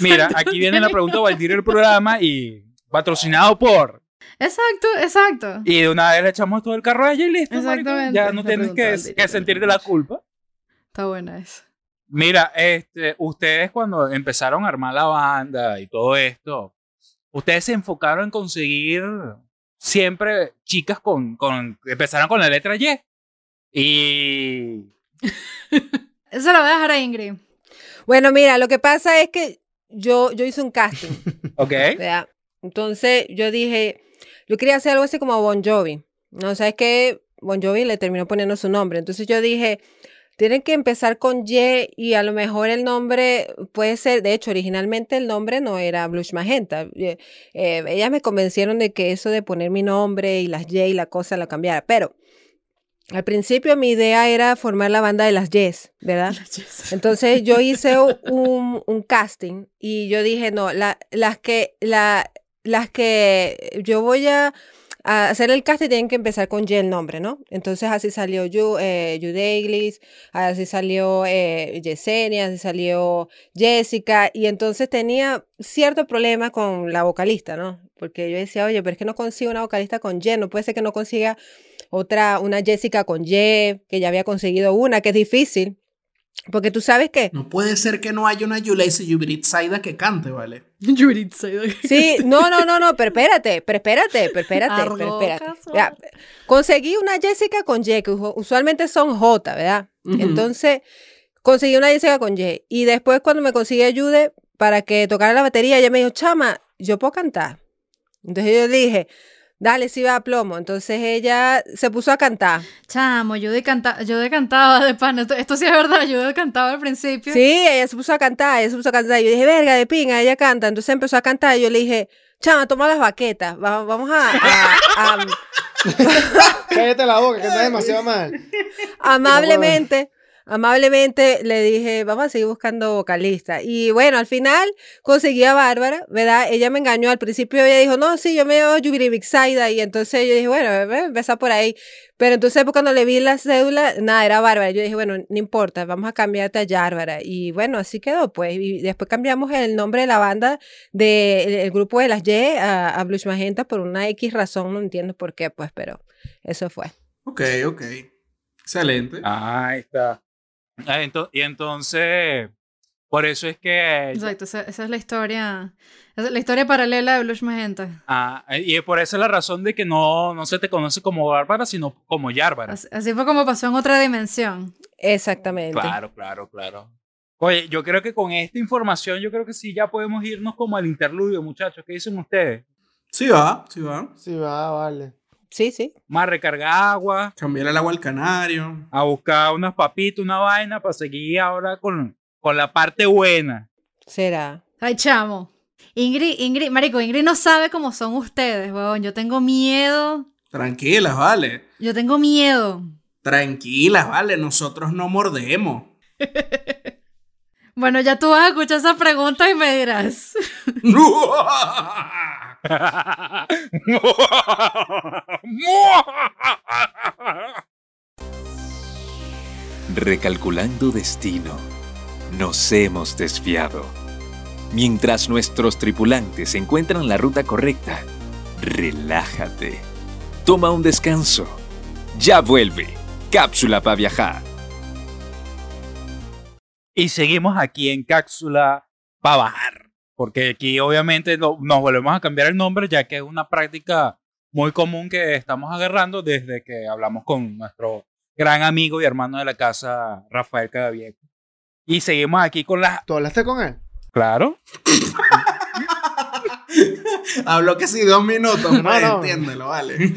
Speaker 5: Mira, *laughs* aquí viene la pregunta Valdirio del programa y patrocinado por
Speaker 2: Exacto, exacto.
Speaker 5: Y de una vez le echamos todo el carro a ella y listo. marico.
Speaker 2: Exactamente.
Speaker 5: Ya no tienes que, que
Speaker 2: director.
Speaker 5: sentir de la culpa.
Speaker 2: Está buena eso.
Speaker 5: Mira, este, ustedes cuando empezaron a armar la banda y todo esto, ustedes se enfocaron en conseguir siempre chicas con, con empezaron con la letra Y. Y *laughs*
Speaker 2: Eso lo voy a dejar a Ingrid.
Speaker 1: Bueno, mira, lo que pasa es que yo, yo hice un casting, *laughs*
Speaker 5: ok.
Speaker 1: ¿verdad? Entonces yo dije, yo quería hacer algo así como Bon Jovi. No, sabes que Bon Jovi le terminó poniendo su nombre. Entonces yo dije, tienen que empezar con Y y a lo mejor el nombre puede ser, de hecho, originalmente el nombre no era Blush Magenta. Eh, ellas me convencieron de que eso de poner mi nombre y las Y y la cosa la cambiara, pero al principio mi idea era formar la banda de las Yes, ¿verdad? Entonces yo hice *laughs* un, un casting y yo dije, no, la- las, que, la, las que yo voy a, a hacer el casting tienen que empezar con Y el nombre, ¿no? Entonces así salió Yu, eh, Judeiglis, así salió eh, Yesenia, así salió Jessica y entonces tenía cierto problema con la vocalista, ¿no? Porque yo decía, oye, pero es que no consigo una vocalista con Y, no puede ser que no consiga otra, una Jessica con Y, que ya había conseguido una, que es difícil. Porque tú sabes que,
Speaker 6: No puede ser que no haya una Yulaise Yubritsaida que cante, ¿vale? *laughs*
Speaker 1: sí, no, no, no, no, pero espérate, pero espérate, pero espérate, pero espérate. Ya, conseguí una Jessica con Y, que usu- usualmente son J, ¿verdad?
Speaker 6: Ujú.
Speaker 1: Entonces, conseguí una Jessica con Y. Y después cuando me conseguí ayude para que tocara la batería, ella me dijo, chama, yo puedo cantar. Entonces yo dije, dale, sí va a plomo. Entonces ella se puso a cantar.
Speaker 2: Chamo, yo de, canta yo de cantaba de pan. Esto, esto sí es verdad, yo de cantaba al principio.
Speaker 1: Sí, ella se puso a cantar, ella se puso a cantar. Y yo dije, verga, de pinga, ella canta. Entonces empezó a cantar y yo le dije, chama, toma las baquetas. va- Vamos a, a- a- *laughs*
Speaker 3: Cállate la boca, que está demasiado mal. *laughs*
Speaker 1: amablemente, amablemente le dije, vamos a seguir buscando vocalista. Y bueno, al final conseguí a Bárbara, ¿verdad? Ella me engañó. Al principio ella dijo, no, sí, yo me llamo Yubiri Bixaida. Y entonces yo dije, bueno, empezar por ahí. Pero entonces pues, cuando le vi la cédula, nada, era Bárbara. Yo dije, bueno, no importa, vamos a cambiarte a Yárbara. Y bueno, así quedó, pues. Y después cambiamos el nombre de la banda del grupo de las Y a, a Blues Magenta por una X razón, no entiendo por qué, pues, pero eso fue.
Speaker 6: Ok, ok. Excelente.
Speaker 5: Ahí está. Ah, ento- y entonces, por eso es que.
Speaker 2: Exacto, esa, esa es la historia. es la historia paralela de Blush Magenta.
Speaker 5: Ah, y por eso es la razón de que no, no se te conoce como Bárbara, sino como Yárbara.
Speaker 2: Así, así fue como pasó en otra dimensión.
Speaker 1: Exactamente.
Speaker 5: Claro, claro, claro. Oye, yo creo que con esta información, yo creo que sí ya podemos irnos como al interludio, muchachos. ¿Qué dicen ustedes?
Speaker 6: Sí va, sí va.
Speaker 3: Sí, va, vale.
Speaker 1: Sí, sí.
Speaker 5: Más recargar agua,
Speaker 6: Cambiar el agua al canario.
Speaker 5: a buscar unas papitas, una vaina, para seguir ahora con, con la parte buena.
Speaker 1: Será.
Speaker 2: Ay, chamo. Ingrid, Ingrid, marico, Ingrid no sabe cómo son ustedes, weón. Yo tengo miedo.
Speaker 6: Tranquilas, vale.
Speaker 2: Yo tengo miedo.
Speaker 6: Tranquilas, vale. Nosotros no mordemos. *laughs*
Speaker 2: Bueno, ya tú vas a escuchar esa pregunta y me dirás. *laughs* *laughs*
Speaker 4: Recalculando destino, nos hemos desviado. Mientras nuestros tripulantes encuentran la ruta correcta, relájate. Toma un descanso. Ya vuelve. Cápsula para viajar.
Speaker 5: y seguimos aquí en cápsula para bajar. Porque aquí obviamente no- nos volvemos a cambiar el nombre ya que es una práctica muy común que estamos agarrando desde que hablamos con nuestro gran amigo y hermano de la casa, Rafael Cadavieco. Y seguimos aquí con las...
Speaker 3: ¿Tú hablaste con él?
Speaker 5: Claro. *laughs*
Speaker 6: Habló que sí dos minutos,
Speaker 3: No, no.
Speaker 6: entiéndelo, vale. *laughs*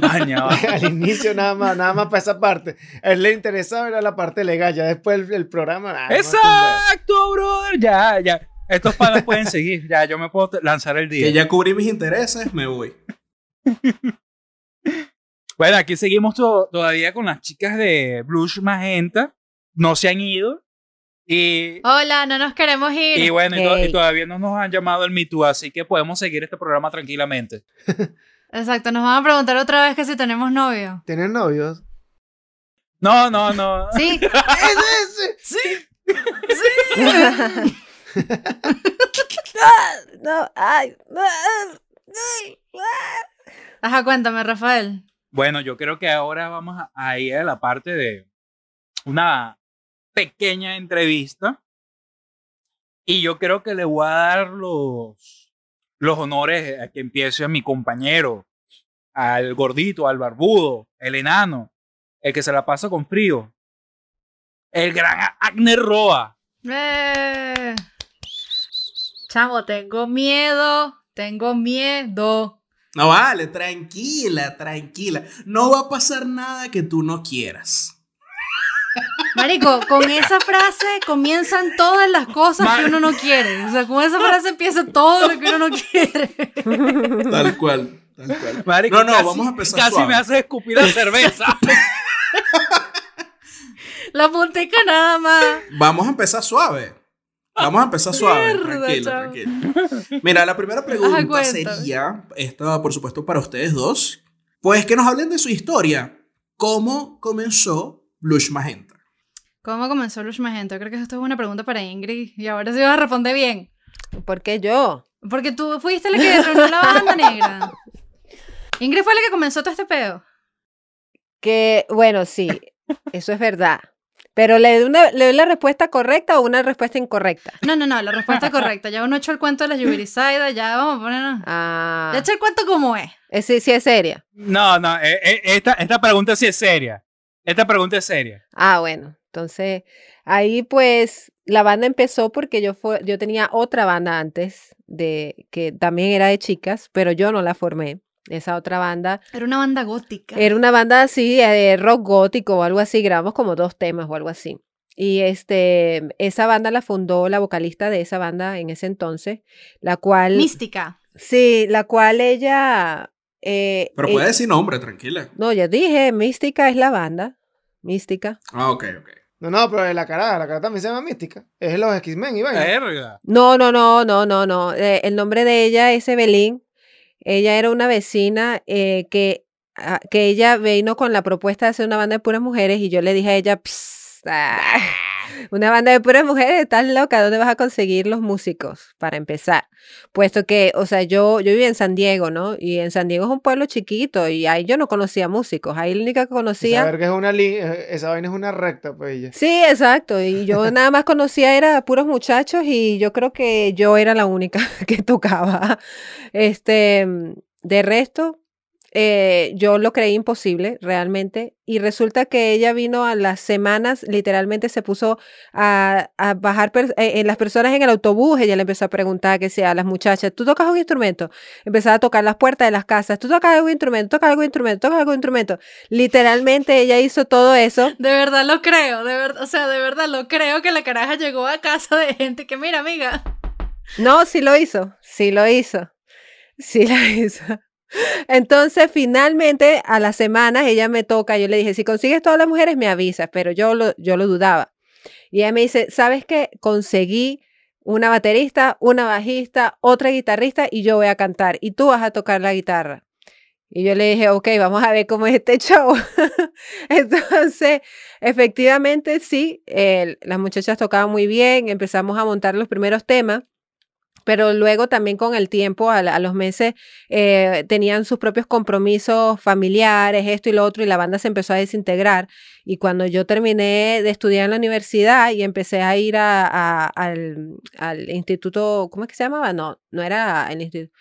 Speaker 5: Daña, va.
Speaker 3: Al inicio nada más, nada más para esa parte. A él le interesaba era la parte legal, ya después el, el programa. no,
Speaker 5: Exacto, brother. Ya, ya. Estos panas pueden seguir. Ya, yo me puedo lanzar el día.
Speaker 6: Que ya cubrí mis intereses, me voy.
Speaker 5: Bueno, aquí seguimos to- todavía con las chicas de Blush Magenta. No se han ido. Y,
Speaker 2: Hola, no nos queremos ir.
Speaker 5: y bueno, y, to- y
Speaker 1: Ey.
Speaker 5: todavía no nos han llamado el Me Too, así que podemos seguir este programa tranquilamente. *laughs*
Speaker 2: Exacto, nos van a preguntar otra vez que si tenemos novio.
Speaker 3: ¿Tienes novios?
Speaker 5: No, no, no.
Speaker 2: Sí, *laughs* *laughs*
Speaker 3: ¡Es ese!
Speaker 1: Ah, no, *laughs* ay,
Speaker 2: Ajá, cuéntame, Rafael.
Speaker 5: Bueno, yo creo que ahora vamos a, a ir a la parte de una pequeña entrevista. Y yo creo que le voy a dar los, los honores a que empiece a mi compañero, al gordito, al barbudo, el enano, el que se la pasa con frío, el gran Agner Roa.
Speaker 2: Eh. Chamo, tengo miedo. Tengo miedo.
Speaker 6: No vale, tranquila, tranquila. No va a pasar nada que tú no quieras.
Speaker 2: Marico, con esa frase comienzan todas las cosas que uno no quiere. O sea, con esa frase empieza todo lo que uno no quiere.
Speaker 6: Tal cual, tal cual.
Speaker 5: Marico,
Speaker 6: No, no,
Speaker 5: casi-
Speaker 6: vamos a empezar
Speaker 5: Casi
Speaker 6: suave.
Speaker 5: me hace escupir la cerveza. *laughs*
Speaker 2: La puntica nada más.
Speaker 6: Vamos a empezar suave. Vamos a empezar suave.
Speaker 2: Mierda,
Speaker 6: tranquilo, tranquilo. Mira, la primera *laughs* pregunta sería, esta por supuesto para ustedes dos, pues que nos hablen de su historia. ¿Cómo comenzó Blush Magenta?
Speaker 2: ¿Cómo comenzó Lush Magenta? Creo que esto es una pregunta para Ingrid. Y ahora sí vas a responder bien.
Speaker 1: ¿Por qué yo?
Speaker 2: Porque tú fuiste la que reunió la banda negra. *laughs* Ingrid fue la que comenzó todo este peo.
Speaker 1: Que, bueno, sí, eso es verdad. Pero ¿le doy, una- ¿le doy la respuesta correcta o una respuesta incorrecta?
Speaker 2: No, no, no, la respuesta *laughs* correcta. Ya uno echó el cuento de la Yubirisaida, ya vamos a ponernos.
Speaker 1: Ah,
Speaker 2: Ya eché el cuento como es.
Speaker 1: eh, sí, sí es seria.
Speaker 5: No, no, eh, eh, esta, esta pregunta sí es seria. Esta pregunta es seria.
Speaker 1: Ah, bueno, entonces ahí pues la banda empezó porque yo, fue, yo tenía otra banda antes, de, que también era de chicas, pero yo no la formé. Esa otra banda
Speaker 2: Era una banda gótica.
Speaker 1: Era una banda así de rock gótico o algo así, grabamos como dos temas o algo así. Y este, esa banda la fundó la vocalista de esa banda en ese entonces, la cual,
Speaker 2: Mística.
Speaker 1: sí, la cual ella, eh,
Speaker 6: Pero
Speaker 1: eh,
Speaker 6: puede decir nombre, tranquila.
Speaker 1: no, ya dije, Mística es la banda, Mística.
Speaker 6: Ah, ok, ok.
Speaker 3: No, no, pero la cara, la cara también se llama Mística. Es los X-Men.
Speaker 5: Verga.
Speaker 1: No, no, no, no, no, no. eh, el nombre de ella es Evelyn. Ella era una vecina eh, que, ah, que ella vino con la propuesta de hacer una banda de puras mujeres y yo le dije a ella, "Psst, ah, una banda de puras mujeres, estás loca, ¿dónde vas a conseguir los músicos para empezar? Puesto que, o sea, yo, yo vivía en San Diego, ¿no? Y en San Diego es un pueblo chiquito y ahí yo no conocía músicos, ahí la única que conocía...
Speaker 3: saber que es una li- eh, esa vaina es una recta, pues ella.
Speaker 1: Sí, exacto. Y yo *laughs* nada más conocía era puros muchachos y yo creo que yo era la única *laughs* que tocaba. Este, de resto, eh, yo lo creí imposible realmente y resulta que ella vino a las semanas, literalmente se puso a, a bajar per- eh, en las personas en el autobús, ella le empezó a preguntar que sea a las muchachas, ¿tú tocas un instrumento? Empezaba a tocar las puertas de las casas, ¿tú tocas algún instrumento? ¿Tocas algún instrumento? ¿Tocas algún instrumento? Literalmente ella hizo todo eso.
Speaker 2: De verdad lo creo, de verdad, o sea, de verdad lo creo que la caraja llegó a casa de gente que, mira, amiga,
Speaker 1: No, sí lo hizo, sí lo hizo, sí la *laughs* hizo. Entonces, finalmente, a las semanas, ella me toca, yo le dije, si consigues todas las mujeres, me avisas, pero yo lo, yo lo dudaba. Y ella me dice, ¿sabes qué? Conseguí una baterista, una bajista, otra guitarrista y yo voy a cantar y tú vas a tocar la guitarra. Y yo le dije, ok, vamos a ver cómo es este *laughs* show. Entonces, efectivamente, sí, las muchachas tocaban muy bien, empezamos a montar los primeros temas. Pero luego también con el tiempo, a, los meses, eh, tenían sus propios compromisos familiares, esto y lo otro, y la banda se empezó a desintegrar. Y cuando yo terminé de estudiar en la universidad y empecé a ir a- al, al instituto, ¿cómo es que se llamaba? No, no era el instituto.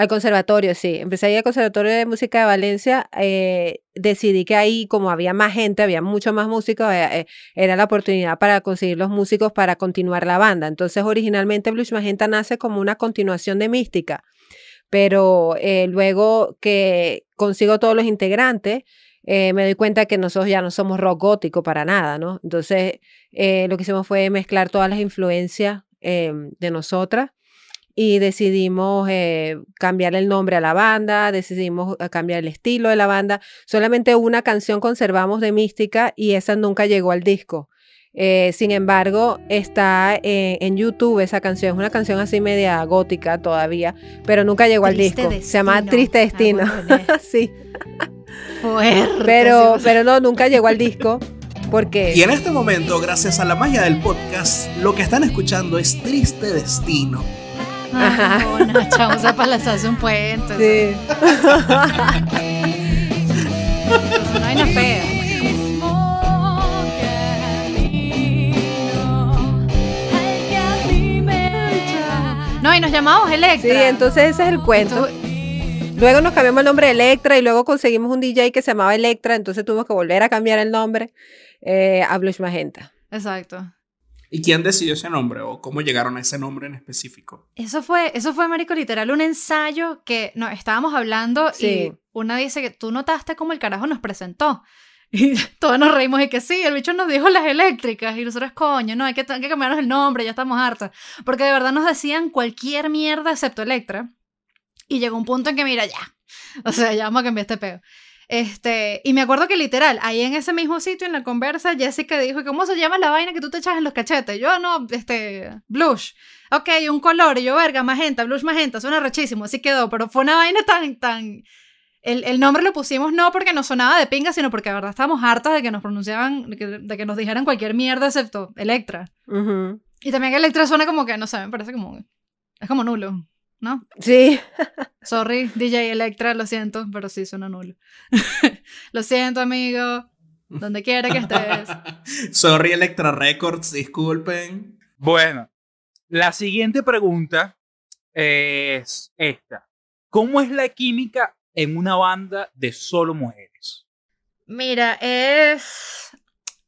Speaker 1: Al conservatorio, sí. Empecé a al Conservatorio de Música de Valencia. eh, decidí que ahí, como había más gente, había mucho más músicos, eh, eh, era la oportunidad para conseguir los músicos para continuar la banda. Entonces, originalmente Blues Magenta nace como una continuación de Mística, pero luego que consigo todos los integrantes, me doy cuenta que nosotros ya no somos rock gótico para nada, ¿no? Entonces, lo que hicimos fue mezclar todas las influencias eh, de nosotras y decidimos eh, cambiar el nombre a la banda, decidimos eh, cambiar el estilo de la banda. Solamente una canción conservamos de Mística y esa nunca llegó al disco. Eh, sin embargo, está en YouTube esa canción. Es una canción así media gótica todavía, pero nunca llegó al disco. Se llama
Speaker 2: Destino.
Speaker 1: Triste
Speaker 2: Ah,
Speaker 1: Destino. *laughs* sí,
Speaker 2: fuerte.
Speaker 1: pero,
Speaker 2: sí.
Speaker 1: pero no, nunca llegó al disco porque...
Speaker 6: Y en este momento, gracias a la magia del podcast, lo que están escuchando es Triste Destino.
Speaker 1: Ajá.
Speaker 2: No, hace un puente.
Speaker 1: Sí.
Speaker 2: Es una vaina fea. No, y nos llamamos Electra.
Speaker 1: Sí, entonces ese es el cuento. Luego nos cambiamos el nombre de Electra y luego conseguimos un DJ que se llamaba Electra, entonces tuvimos que volver a cambiar el nombre eh, a Blush Magenta.
Speaker 2: Exacto.
Speaker 6: ¿Y quién decidió ese nombre o cómo llegaron a ese nombre en específico?
Speaker 2: Eso fue, eso fue, Marico, literal, un ensayo que no, estábamos hablando
Speaker 1: Sí.
Speaker 2: y una dice que tú notaste cómo el carajo nos presentó. *laughs* Y todos nos reímos y que sí, el bicho nos dijo las eléctricas y nosotros, coño, no, hay que, hay que cambiarnos el nombre, ya estamos hartas. Porque de verdad nos decían cualquier mierda excepto Electra. Y llegó un punto en que, mira, ya. O sea, ya vamos a cambiar este peo. Este, y me acuerdo que literal, ahí en ese mismo sitio, en la conversa, Jessica dijo, ¿cómo se llama la vaina que tú te echas en los cachetes? Yo, no, este, blush. Ok, un color, y yo, verga, magenta, blush magenta, suena rechísimo, así quedó, pero fue una vaina tan, tan... El, el nombre lo pusimos no porque nos sonaba de pinga, sino porque de verdad estábamos hartas de que nos pronunciaban, de que, de que nos dijeran cualquier mierda excepto Electra. Y también que Electra suena como que, no sé, me parece como... Es como nulo, ¿no?
Speaker 1: Sí, *laughs*
Speaker 2: Sorry, DJ Electra, lo siento, pero sí suena nulo. *laughs* lo siento, amigo. Donde quiera que estés. *laughs*
Speaker 6: Sorry, Electra Records, disculpen.
Speaker 5: Bueno, la siguiente pregunta es esta. ¿Cómo es la química en una banda de solo mujeres?
Speaker 2: Mira, es.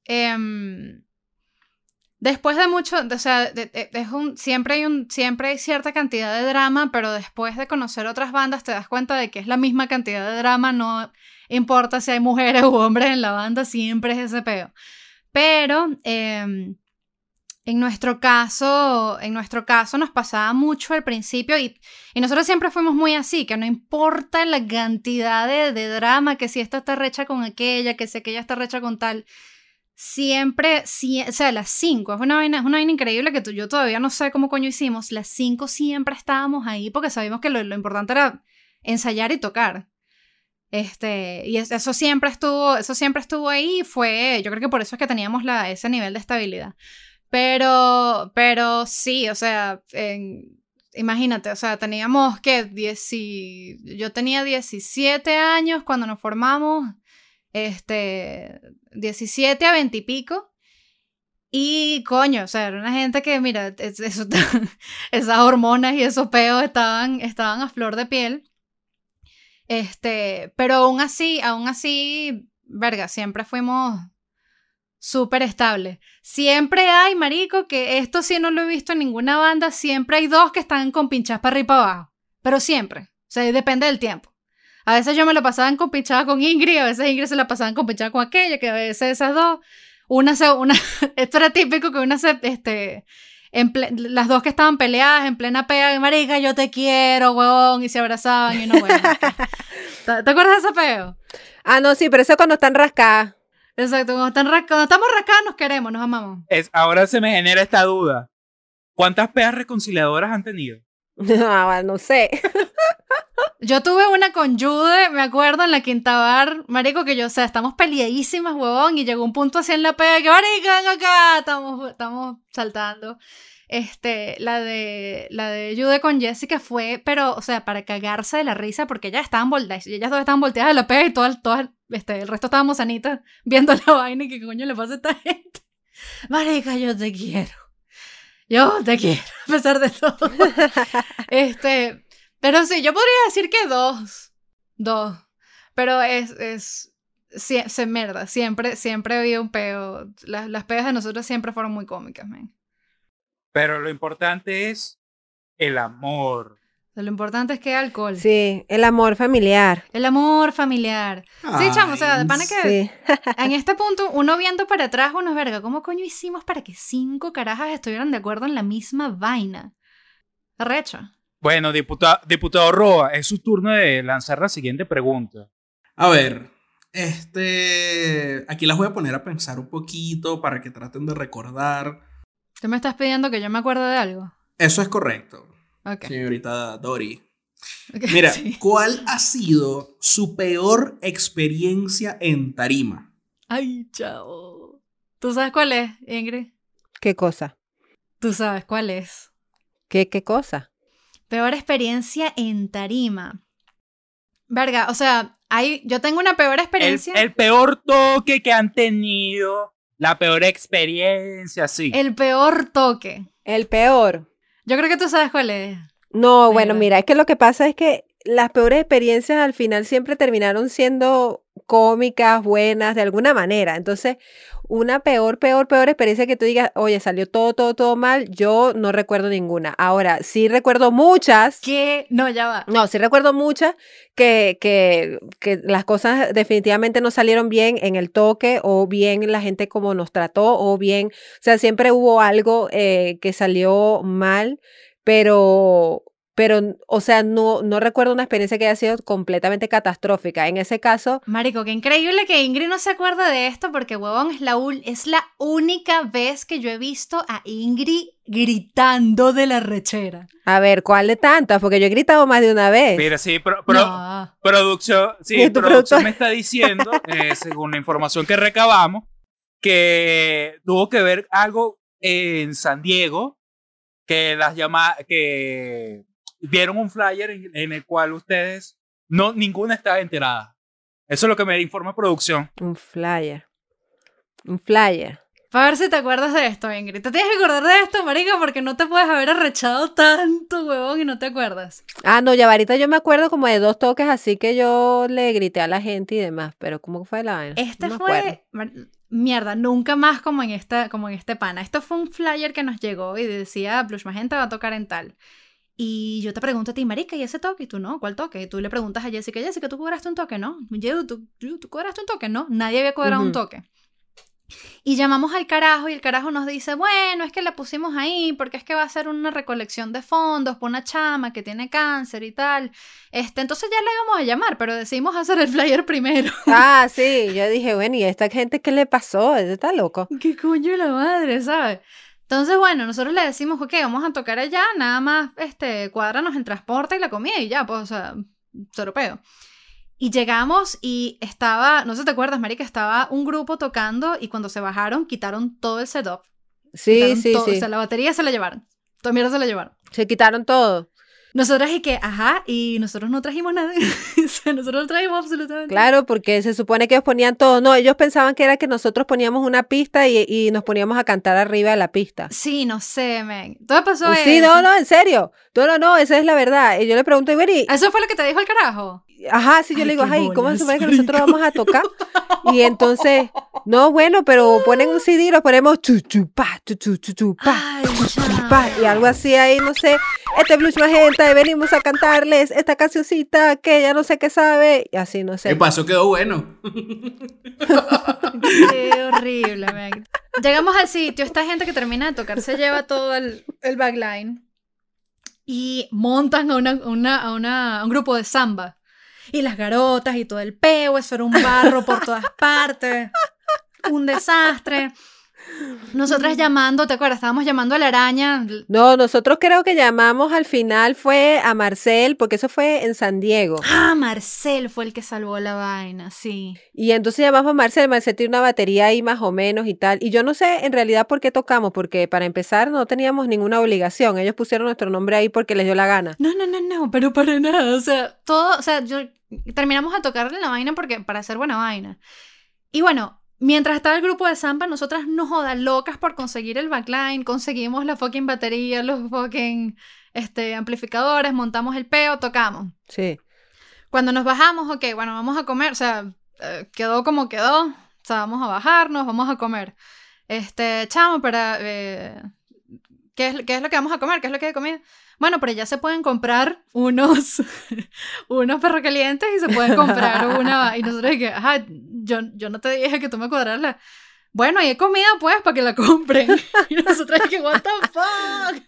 Speaker 2: em, después de mucho. O sea, de- siempre, hay siempre hay cierta cantidad de drama, pero después de conocer otras bandas te das cuenta de que es la misma cantidad de drama. No importa si hay mujeres *laughs* u hombres en la banda, siempre es ese peo. Pero. em, en nuestro caso, en nuestro caso nos pasaba mucho al principio y, y nosotros siempre fuimos muy así, que no importa la cantidad de, de drama, que si esta está recha con aquella, que si aquella está recha con tal, siempre, sie- o sea, las cinco, es una vaina, es una vaina increíble que tú- yo todavía no sé cómo coño hicimos, las cinco siempre estábamos ahí porque sabíamos que lo, importante era ensayar y tocar. Este, y es- eso siempre estuvo, eso siempre estuvo ahí, fue, yo creo que por eso es que teníamos la, ese nivel de estabilidad. Pero, pero sí, o sea, imagínate, o sea, teníamos que, yo tenía 17 años cuando nos formamos, este, 17 a 20 y pico. Y coño, o sea, era una gente que, mira, es- eso, *laughs* esas hormonas y esos peos estaban, estaban a flor de piel. Este, pero aún así, aún así, verga, siempre fuimos súper estables. Siempre hay, marico, que esto sí no lo he visto en ninguna banda, siempre hay dos que están con pinchas para arriba y para abajo. Pero siempre. O sea, depende del tiempo. A veces yo me lo pasaban con pinchada con Ingrid, a veces Ingrid se la pasaban con pinchada con aquella, que a veces esas dos, una se, una, *laughs* esto era típico que una se, este, en ple- las dos que estaban peleadas en plena pega, marica, yo te quiero, huevón, y se abrazaban y uno, bueno. *laughs* ¿Te, te acuerdas de ese peo?
Speaker 1: Ah, no, sí, pero eso cuando están rascadas.
Speaker 2: Exacto, cuando, están ra- cuando estamos rascados nos queremos, nos amamos.
Speaker 5: Es, ahora se me genera esta duda. ¿Cuántas peas reconciliadoras han tenido?
Speaker 1: Ah, bueno, no sé.
Speaker 2: Yo tuve una con Jude, me acuerdo, en la Quinta Bar, marico, que yo, o sea, estamos peleadísimas, huevón, y llegó un punto así en la pega que, marica, ven acá, estamos, estamos saltando. Este, la de, la de Jude con Jessica fue, pero, o sea, para cagarse de la risa, porque ellas estaban volteadas, ellas dos estaban volteadas de la pega y todas, todas, este, el resto estábamos sanitas viendo *laughs* la vaina y que coño le pasa a esta gente. Marica, yo te quiero. Yo te quiero, *laughs* a pesar de todo. *laughs* Este, pero sí, yo podría decir que dos. Dos. Pero es, es, sie- se merda, siempre, siempre había un peo. Las, las pegas de nosotros siempre fueron muy cómicas, man.
Speaker 5: Pero lo importante es el amor.
Speaker 2: O sea, lo importante es que hay alcohol.
Speaker 1: Sí, el amor familiar.
Speaker 2: El amor familiar. Sí, chamo, o sea, de pana que
Speaker 1: Sí.
Speaker 2: en este punto, uno viendo para atrás, uno es verga, ¿cómo coño hicimos para que cinco carajas estuvieran de acuerdo en la misma vaina? Arrecha.
Speaker 5: Bueno, diputado, diputado Roa, es su turno de lanzar la siguiente pregunta.
Speaker 6: A ver, este. Aquí las voy a poner a pensar un poquito para que traten de recordar.
Speaker 2: ¿Tú me estás pidiendo que yo me acuerde de algo?
Speaker 6: Eso es correcto,
Speaker 2: Ok.
Speaker 6: señorita Dori.
Speaker 2: Ok,
Speaker 6: Mira, *laughs*
Speaker 2: sí.
Speaker 6: ¿cuál ha sido su peor experiencia en tarima?
Speaker 2: Ay, chao. ¿Tú sabes cuál es, Ingrid?
Speaker 1: ¿Qué cosa?
Speaker 2: Tú sabes cuál es.
Speaker 1: ¿Qué, qué cosa?
Speaker 2: Peor experiencia en tarima. Verga, o sea, hay, yo tengo una peor
Speaker 5: El,
Speaker 2: experiencia.
Speaker 5: el peor toque que han tenido, la peor experiencia, sí.
Speaker 2: el peor toque.
Speaker 1: El peor.
Speaker 2: Yo creo que tú sabes cuál es.
Speaker 1: No, bueno,
Speaker 2: Mira.
Speaker 1: mira, es que lo que pasa es que las peores experiencias al final siempre terminaron siendo cómicas, buenas, de alguna manera. Entonces, una peor, peor, peor experiencia que tú digas, oye, salió todo, todo, todo mal, yo no recuerdo ninguna. Ahora, sí recuerdo muchas.
Speaker 2: Que no, ya va.
Speaker 1: No, sí recuerdo muchas que, que, que las cosas definitivamente no salieron bien en el toque o bien la gente como nos trató o bien, o sea, siempre hubo algo eh, que salió mal, pero, pero, o sea, no, no recuerdo una experiencia que haya sido completamente catastrófica. En ese caso,
Speaker 2: Marico, qué increíble que Ingrid no se acuerda de esto porque, huevón, es la, es la única vez que yo he visto a Ingrid gritando de la rechera.
Speaker 1: a ver, ¿cuál de tantas? Porque yo he gritado más de una vez.
Speaker 5: Mira, sí, pro- pro-
Speaker 2: No.
Speaker 5: producción, sí,
Speaker 1: ¿Y *laughs* tu
Speaker 5: producción me está diciendo, eh, *laughs* según la información que recabamos, que tuvo que ver algo en San Diego, que las llama que vieron un flyer en, en el cual ustedes, no, ninguna estaba enterada. Eso es lo que me informa producción.
Speaker 1: Un flyer. Un flyer.
Speaker 2: Para ver si te acuerdas de esto, Ingrid. Te tienes que acordar de esto, marica, porque no te puedes haber arrechado tanto, huevón, y no te acuerdas.
Speaker 1: Ah, no, ya ahorita yo me acuerdo como de dos toques, así que yo le grité a la gente y demás, pero ¿cómo fue la vaina?
Speaker 2: Este
Speaker 1: No me acuerdo.
Speaker 2: fue... Mierda, nunca más como en, esta, como en este pana. Esto fue un flyer que nos llegó y decía, Blush Magenta va a tocar en tal. Y yo te pregunto a ti, marica, ¿y ese toque? Y tú, ¿no? ¿Cuál toque? Y tú le preguntas a Jessica, Jessica, ¿tú cobraste un toque? ¿No? Yo, ¿tú, tú, tú cobraste un toque? No, nadie había cobrado un toque. Y llamamos al carajo y el carajo nos dice, bueno, es que la pusimos ahí porque es que va a ser una recolección de fondos por una chama que tiene cáncer y tal. Este, entonces ya la íbamos a llamar, pero decidimos hacer el flyer *laughs* primero.
Speaker 1: Ah, sí, yo dije, bueno, ¿y a esta gente qué le pasó? Está loco. *laughs*
Speaker 2: ¿Qué coño la madre, sabes? Entonces, bueno, nosotros le decimos, ok, vamos a tocar allá, nada más, este, cuádranos el transporte y la comida y ya, pues, o sea, cero peo. Y llegamos y estaba, no sé si te acuerdas, Marica, estaba un grupo tocando y cuando se bajaron quitaron todo el setup.
Speaker 1: Sí, sí, sí.
Speaker 2: O sea, la batería se la llevaron. Toda mierda se la llevaron.
Speaker 1: Se quitaron todo.
Speaker 2: Nosotras y que, ajá, y nosotros no trajimos nada. *laughs* o sea, nosotros no trajimos absolutamente
Speaker 1: Claro, porque se supone que ellos ponían todo. No, ellos pensaban que era que nosotros poníamos una pista y, y nos poníamos a cantar arriba de la pista.
Speaker 2: Sí, no sé, men. Todo pasó
Speaker 1: Sí,
Speaker 2: eso.
Speaker 1: no, no, en serio. No, no, no, esa es la verdad. Y yo le pregunto, Iberi,
Speaker 2: Eso fue lo que te dijo el carajo.
Speaker 1: ajá, sí, yo
Speaker 2: Ay,
Speaker 1: le digo, ay, ¿cómo se supone que nosotros vamos a tocar? *laughs* Y entonces, no, bueno, pero ponen un CD y lo ponemos chu, chu, pa, chu, chu, chu, chu, pa,
Speaker 2: Ay,
Speaker 1: chu, chu,
Speaker 2: chama.
Speaker 1: pa, y algo así ahí, no sé. Este Blues Magenta, y venimos a cantarles esta cancioncita que ya no sé qué sabe, y así, no sé.
Speaker 6: ¿Qué pasó? Quedó bueno. *laughs*
Speaker 2: Qué horrible, man. Llegamos al sitio, esta gente que termina de tocar se lleva todo el, el backline y montan a, una, una- a, una- a un grupo de samba. Y las garotas y todo el peo, eso era un barro por todas partes. Un desastre. Nosotras llamando, ¿te acuerdas? Estábamos llamando a la araña.
Speaker 1: No, nosotros creo que llamamos al final fue a Marcel, porque eso fue en San Diego.
Speaker 2: Ah, Marcel fue el que salvó la vaina, sí.
Speaker 1: Y entonces llamamos a Marcel, Marcel tiene una batería ahí más o menos y tal. Y yo no sé en realidad por qué tocamos, porque para empezar no teníamos ninguna obligación. Ellos pusieron nuestro nombre ahí porque les dio la gana.
Speaker 2: No, no, no, no, pero para nada. O sea, todo, o sea, yo terminamos de tocarle la vaina porque para hacer buena vaina. Y bueno, mientras estaba el grupo de Zampa, nosotras nos jodas locas por conseguir el backline, conseguimos la fucking batería, los fucking este, amplificadores, montamos el peo, tocamos.
Speaker 1: Sí.
Speaker 2: Cuando nos bajamos, ok, bueno, vamos a comer, o sea, eh, quedó como quedó, o sea, vamos a bajarnos, vamos a comer. Este, chamo, para, eh, ¿qué, es, ¿qué es lo que vamos a comer? ¿Qué es lo que hay de comida? Bueno, pero ya se pueden comprar unos, *laughs* unos perros calientes y se pueden comprar una, y nosotros que, ajá, yo, yo no te dije que tú me cuadraras la... Bueno, y hay comida pues para que la compren. *laughs* Y nosotros que, what the fuck.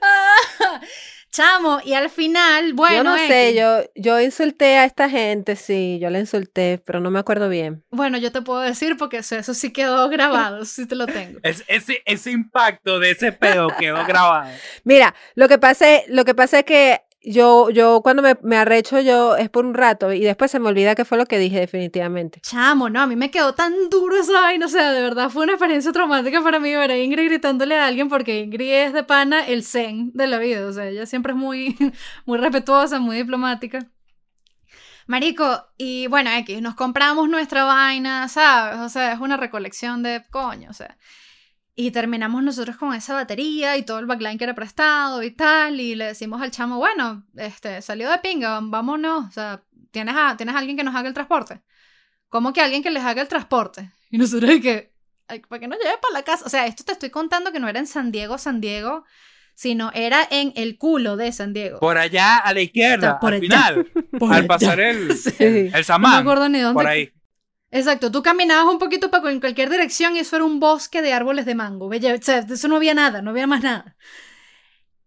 Speaker 2: Ah, *laughs* chamo, y al final, bueno,
Speaker 1: yo no sé,
Speaker 2: X.
Speaker 1: yo, yo insulté a esta gente, sí, yo la insulté, pero no me acuerdo bien.
Speaker 2: Bueno, yo te puedo decir porque eso, eso sí quedó grabado, sí te lo tengo.
Speaker 5: Es- ese, ese impacto de ese pedo quedó grabado.
Speaker 1: Mira, lo que pasa es, lo que pasa es que yo, yo cuando me, me arrecho, yo es por un rato y después se me olvida qué fue lo que dije definitivamente.
Speaker 2: Chamo, no, a mí me quedó tan duro esa vaina, o sea, de verdad fue una experiencia traumática para mí ver a Ingrid gritándole a alguien porque Ingrid es de pana el zen de la vida, o sea, ella siempre es muy, *laughs* muy respetuosa, muy diplomática. Marico, y bueno, X, nos compramos nuestra vaina, ¿sabes? O sea, es una recolección de coño, o sea. Y terminamos nosotros con esa batería y todo el backline que era prestado y tal. Y le decimos al chamo, bueno, este, salió de pinga, vámonos. O sea, ¿tienes a, ¿tienes a alguien que nos haga el transporte? ¿Cómo que alguien que les haga el transporte? Y nosotros de que, "Ay, ¿para qué no lleve para la casa? O sea, esto te estoy contando que no era en San Diego, San Diego, sino era en el culo de San Diego.
Speaker 5: Por allá a la izquierda,
Speaker 2: Por
Speaker 5: al
Speaker 2: allá.
Speaker 5: final, *laughs*
Speaker 2: Por
Speaker 5: al
Speaker 2: allá.
Speaker 5: pasar el, *laughs*
Speaker 1: Sí.
Speaker 5: el
Speaker 2: No me
Speaker 5: samán,
Speaker 2: acuerdo ni dónde.
Speaker 5: por ahí.
Speaker 2: Exacto, tú caminabas un poquito para en cualquier dirección y eso era un bosque de árboles de mango. Bella- O sea, eso no había nada, no había más nada.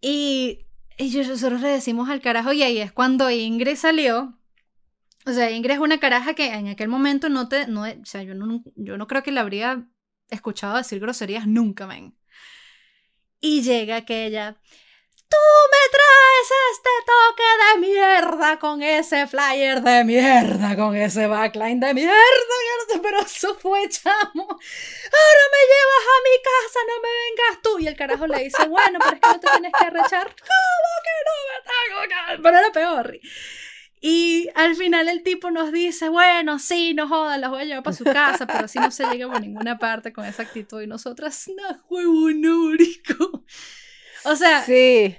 Speaker 2: Y, y nosotros le decimos al carajo, y ahí es cuando Ingrid salió. O sea, Ingrid es una caraja que en aquel momento no te. No, o sea, yo no, yo no creo que la habría escuchado decir groserías nunca, men. Y llega aquella. Tú me traes este toque de mierda con ese flyer de mierda, con ese backline de mierda. Pero eso fue chamo. Ahora me llevas a mi casa, no me vengas tú. Y el carajo le dice, bueno, pero es que no te tienes que arrechar. ¿Cómo que no me tengo que Pero era peor. Y al final el tipo nos dice, bueno, sí, no jodas, las voy a llevar para su casa, pero así no se llega por ninguna parte con esa actitud. Y nosotras, no, huevo, no, marico. O sea,
Speaker 1: Sí.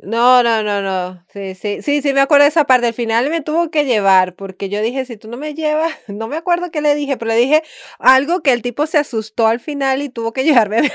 Speaker 1: No, no, no, no. Sí, sí, sí, sí, me acuerdo de esa parte. Al final me tuvo que llevar porque yo dije, si tú no me llevas, *laughs* no me acuerdo qué le dije, pero le dije algo que el tipo se asustó al final y tuvo que *laughs* llevarme,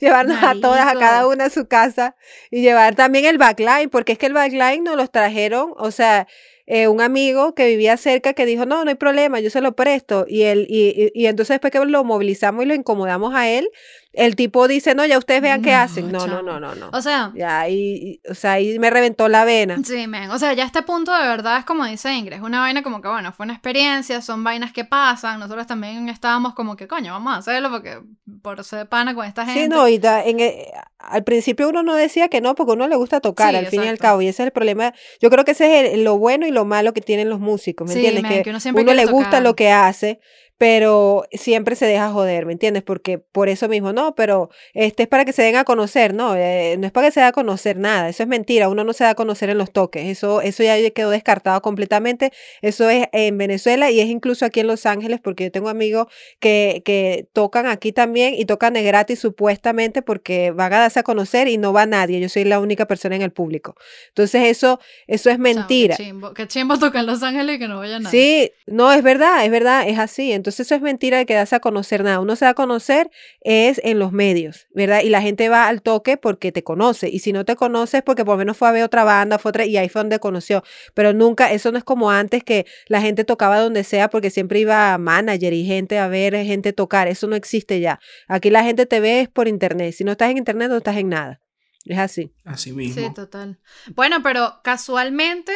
Speaker 1: llevarnos a todas, a cada una a su casa y llevar también el backline, porque es que el backline nos los trajeron, o sea, eh, un amigo que vivía cerca que dijo, no, no hay problema, yo se lo presto. Y, él, y, y, y entonces después que lo movilizamos y lo incomodamos a él, el tipo dice, no, ya ustedes vean qué
Speaker 2: No,
Speaker 1: hacen. No, no, no, no, no.
Speaker 2: o sea,
Speaker 1: Ya, ahí, o sea, ahí me reventó la vena.
Speaker 2: Sí, men. O sea, ya este punto de verdad es como dice Ingrid, es una vaina como que, bueno, fue una experiencia, son vainas que pasan. Nosotros también estábamos como que, coño, vamos a hacerlo porque por ser pana con esta gente.
Speaker 1: Sí, no, y da- en, e- al principio uno no decía que no, porque uno le gusta tocar,
Speaker 2: Sí,
Speaker 1: al fin y al
Speaker 2: exacto.
Speaker 1: cabo, y ese es el problema. Yo creo que ese es el- lo bueno y lo malo que tienen los músicos, ¿me
Speaker 2: Sí,
Speaker 1: entiendes?
Speaker 2: men,
Speaker 1: que
Speaker 2: que uno siempre
Speaker 1: uno le gusta
Speaker 2: tocar.
Speaker 1: lo que hace, pero siempre se deja joder, ¿me entiendes? Porque por eso mismo, no, pero este es para que se den a conocer, no, eh, no es para que se dé a conocer nada, eso es mentira, uno no se da a conocer en los toques, eso, eso ya quedó descartado completamente, eso es en Venezuela y es incluso aquí en Los Ángeles, porque yo tengo amigos que, que tocan aquí también y tocan de gratis supuestamente porque van a darse a conocer y no va nadie, yo soy la única persona en el público. Entonces eso, eso es mentira.
Speaker 2: Qué chimbo, *laughs* toca en Los Ángeles y que no vaya nada.
Speaker 1: Sí, no, es verdad, es verdad, es así. Entonces eso es mentira de que darse a conocer nada. Uno se da a conocer es en los medios, ¿verdad? Y la gente va al toque porque te conoce. Y si no te conoces, porque por lo menos fue a ver otra banda, fue otra, y ahí fue donde conoció. Pero nunca, eso no es como antes que la gente tocaba donde sea porque siempre iba manager y gente a ver, gente tocar. Eso no existe ya. Aquí la gente te ve es por internet. Si no estás en internet, no estás en nada. Es así.
Speaker 6: Así mismo.
Speaker 2: Sí, total. Bueno, pero casualmente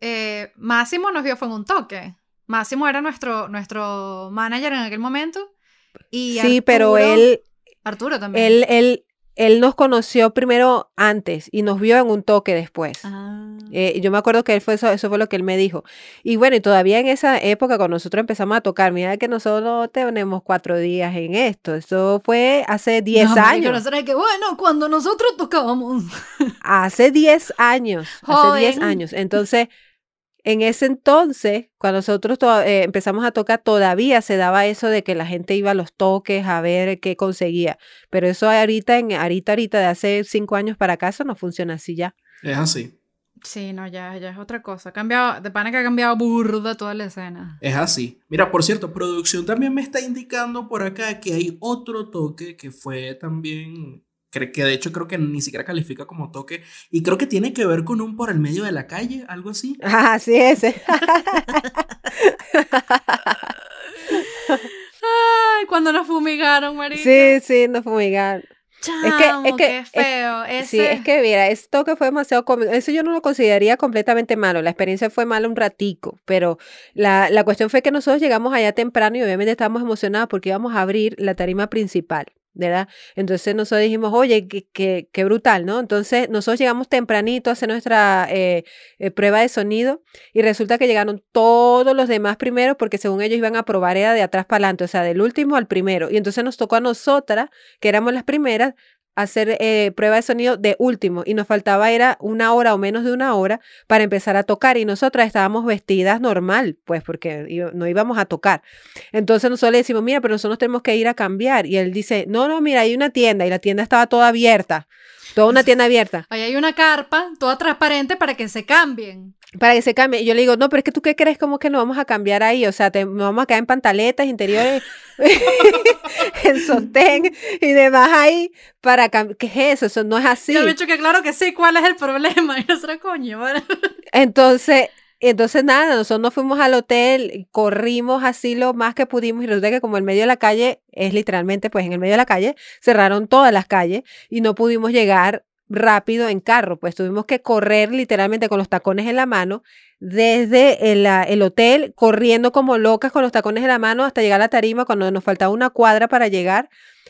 Speaker 2: eh, Máximo nos vio fue en un toque. Máximo era nuestro, nuestro manager en aquel momento. Y
Speaker 1: sí, pero
Speaker 2: Arturo-
Speaker 1: él,
Speaker 2: Arturo también.
Speaker 1: él, él, él nos conoció primero antes y nos vio en un toque después.
Speaker 2: Ah.
Speaker 1: Eh, yo me acuerdo que él fue eso, eso fue lo que él me dijo. Y bueno, y todavía en esa época cuando nosotros empezamos a tocar, mira que nosotros tenemos cuatro días en esto. Eso fue hace 10
Speaker 2: No,
Speaker 1: años.
Speaker 2: nosotros que, bueno, cuando nosotros tocábamos.
Speaker 1: Hace 10 años. Hace 10
Speaker 2: Joven.
Speaker 1: años. Entonces, en ese entonces, cuando nosotros to- eh, empezamos a tocar, todavía se daba eso de que la gente iba a los toques a ver qué conseguía. Pero eso ahorita, en, ahorita, ahorita, de hace cinco años para acá, eso no funciona así ya.
Speaker 6: Es así.
Speaker 2: Sí, no, ya, ya es otra cosa. Ha cambiado, de pana que ha cambiado burda toda la escena.
Speaker 6: Es así. Mira, por cierto, producción también me está indicando por acá que hay otro toque que fue también, que de hecho creo que ni siquiera califica como toque, y creo que tiene que ver con un por el medio de la calle, algo así. *laughs*
Speaker 1: Así es. *laughs*
Speaker 2: Ay, cuando nos fumigaron, marico.
Speaker 1: Sí, sí, nos fumigaron. Es que-
Speaker 2: Chamo,
Speaker 1: es que-
Speaker 2: qué
Speaker 1: es-
Speaker 2: feo.
Speaker 1: Sí,
Speaker 2: ese-
Speaker 1: es que mira, esto que fue demasiado cómico, eso yo no lo consideraría completamente malo, la experiencia fue mala un ratico, pero la, la cuestión fue que nosotros llegamos allá temprano y obviamente estábamos emocionados porque íbamos a abrir la tarima principal. ¿Verdad? Entonces nosotros dijimos, oye, qué, brutal, ¿no? Entonces nosotros llegamos tempranito a hacer nuestra eh, eh, prueba de sonido y resulta que llegaron todos los demás primero porque según ellos iban a probar era de atrás para adelante, o sea, del último al primero. Y entonces nos tocó a nosotras, que éramos las primeras, hacer eh, prueba de sonido de último y nos faltaba era una hora o menos de una hora para empezar a tocar y nosotras estábamos vestidas normal, pues porque no íbamos a tocar. Entonces nosotros le decimos, mira, pero nosotros tenemos que ir a cambiar y él dice, no, no, mira, hay una tienda y la tienda estaba toda abierta, toda una tienda abierta
Speaker 2: Ahí hay una carpa toda transparente para que se cambien.
Speaker 1: Para que se cambie. Y yo le digo, no, pero es que tú qué crees como que nos vamos a cambiar ahí, o sea, te, nos vamos a quedar en pantaletas interiores, *laughs* en sostén y demás ahí para cambiar. ¿Qué es eso? Eso no es así.
Speaker 2: Y el bicho que claro que sí, ¿cuál es el problema? *laughs* Y nosotros, coño.
Speaker 1: Entonces, entonces nada, nosotros nos fuimos al hotel, corrimos así lo más que pudimos y resulta que como el medio de la calle es literalmente, pues en el medio de la calle, cerraron todas las calles y no pudimos llegar rápido en carro, pues tuvimos que correr literalmente con los tacones en la mano desde el, ah, el hotel, corriendo como locas con los tacones en la mano hasta llegar a la tarima cuando nos faltaba una cuadra para llegar.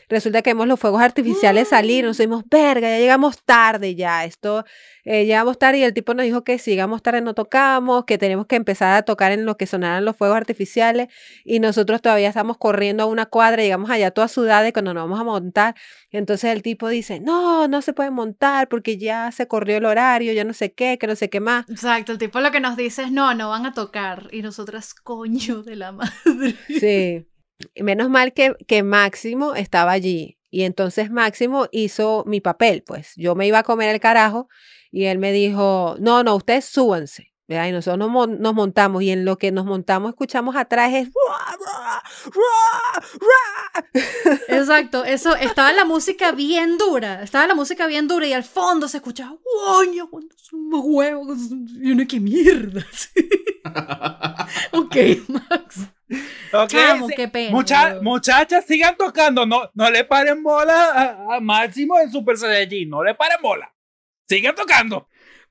Speaker 1: Resulta que vemos los fuegos artificiales salir, nos dimos, verga, ya llegamos tarde ya, esto, eh, llegamos tarde y el tipo nos dijo que si llegamos tarde no tocábamos, que tenemos que empezar a tocar en lo que sonaran los fuegos artificiales y nosotros todavía estamos corriendo a una cuadra, llegamos allá toda sudada y cuando nos vamos a montar, entonces el tipo dice, no, no se puede montar porque ya se corrió el horario, ya no sé qué, que no sé qué más.
Speaker 2: Exacto, el tipo lo que nos dice es, no, no van a tocar. Y nosotras, coño de la *laughs* madre.
Speaker 1: Sí. Menos mal que, que Máximo estaba allí. Y entonces Máximo hizo mi papel, pues. Yo me iba a comer el carajo y él me dijo, no, no, ustedes súbanse. ¿verdad? Y nosotros nos, nos montamos y en lo que nos montamos escuchamos atrás es... *laughs*
Speaker 2: Exacto, eso, estaba la música bien dura, estaba la música bien dura y al fondo se escuchaba, cuántos huevos, y uno, qué mierda. *laughs* *laughs* ok, Max.
Speaker 5: Ok,
Speaker 2: Chamo,
Speaker 5: sí.
Speaker 2: qué pena.
Speaker 5: Mucha- muchachas, sigan tocando. No, no le paren bola a, a Máximo en Super Saiyajin. No le paren bola. Sigan tocando.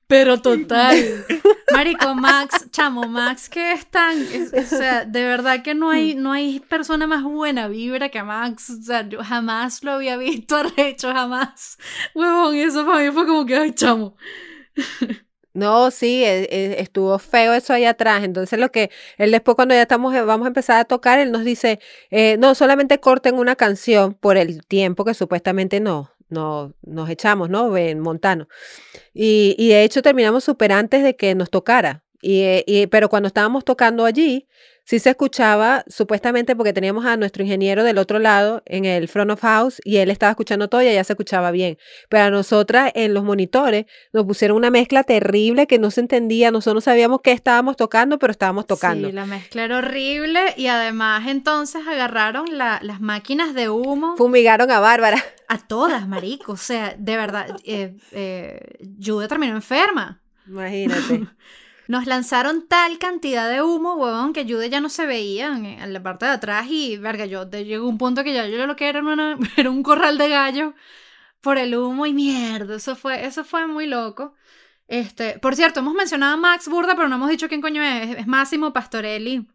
Speaker 2: Pero total. *laughs* Marico, Max, chamo, Max, que es tan. es- o sea, de verdad que no hay, no hay persona más buena vibra que Max. O sea, yo jamás lo había visto *laughs* arrecho, jamás. Huevón, eso para mí fue como que, ay, chamo. *laughs*
Speaker 1: No, sí, e- e- estuvo feo eso ahí atrás. Entonces lo que él después cuando ya estamos, eh, vamos a empezar a tocar, él nos dice, eh, no, solamente corten una canción por el tiempo que supuestamente no, no nos echamos, ¿no? En Montano. Y, y de hecho terminamos súper antes de que nos tocara. Y, eh, y- pero cuando estábamos tocando allí, sí se escuchaba, supuestamente porque teníamos a nuestro ingeniero del otro lado en el front of house y él estaba escuchando todo y allá se escuchaba bien. Pero a nosotras en los monitores nos pusieron una mezcla terrible que no se entendía, nosotros no sabíamos qué estábamos tocando, pero estábamos tocando.
Speaker 2: Sí, la mezcla era horrible y además entonces agarraron la- las máquinas de humo
Speaker 1: Fumigaron a Bárbara. *laughs*
Speaker 2: a todas, marico. O sea, de verdad, eh, eh, Jude terminó enferma.
Speaker 1: Imagínate. *laughs*
Speaker 2: Nos lanzaron tal cantidad de humo, huevón, que Jude ya no se veía en, la parte de atrás y, verga, yo llegó un punto que ya yo lo que era, una- *laughs* era un corral de gallos por el humo y mierda, eso fue, eso fue muy loco. Este, por cierto, hemos mencionado a Max Burda, pero no hemos dicho quién coño es, es Máximo Pastorelli.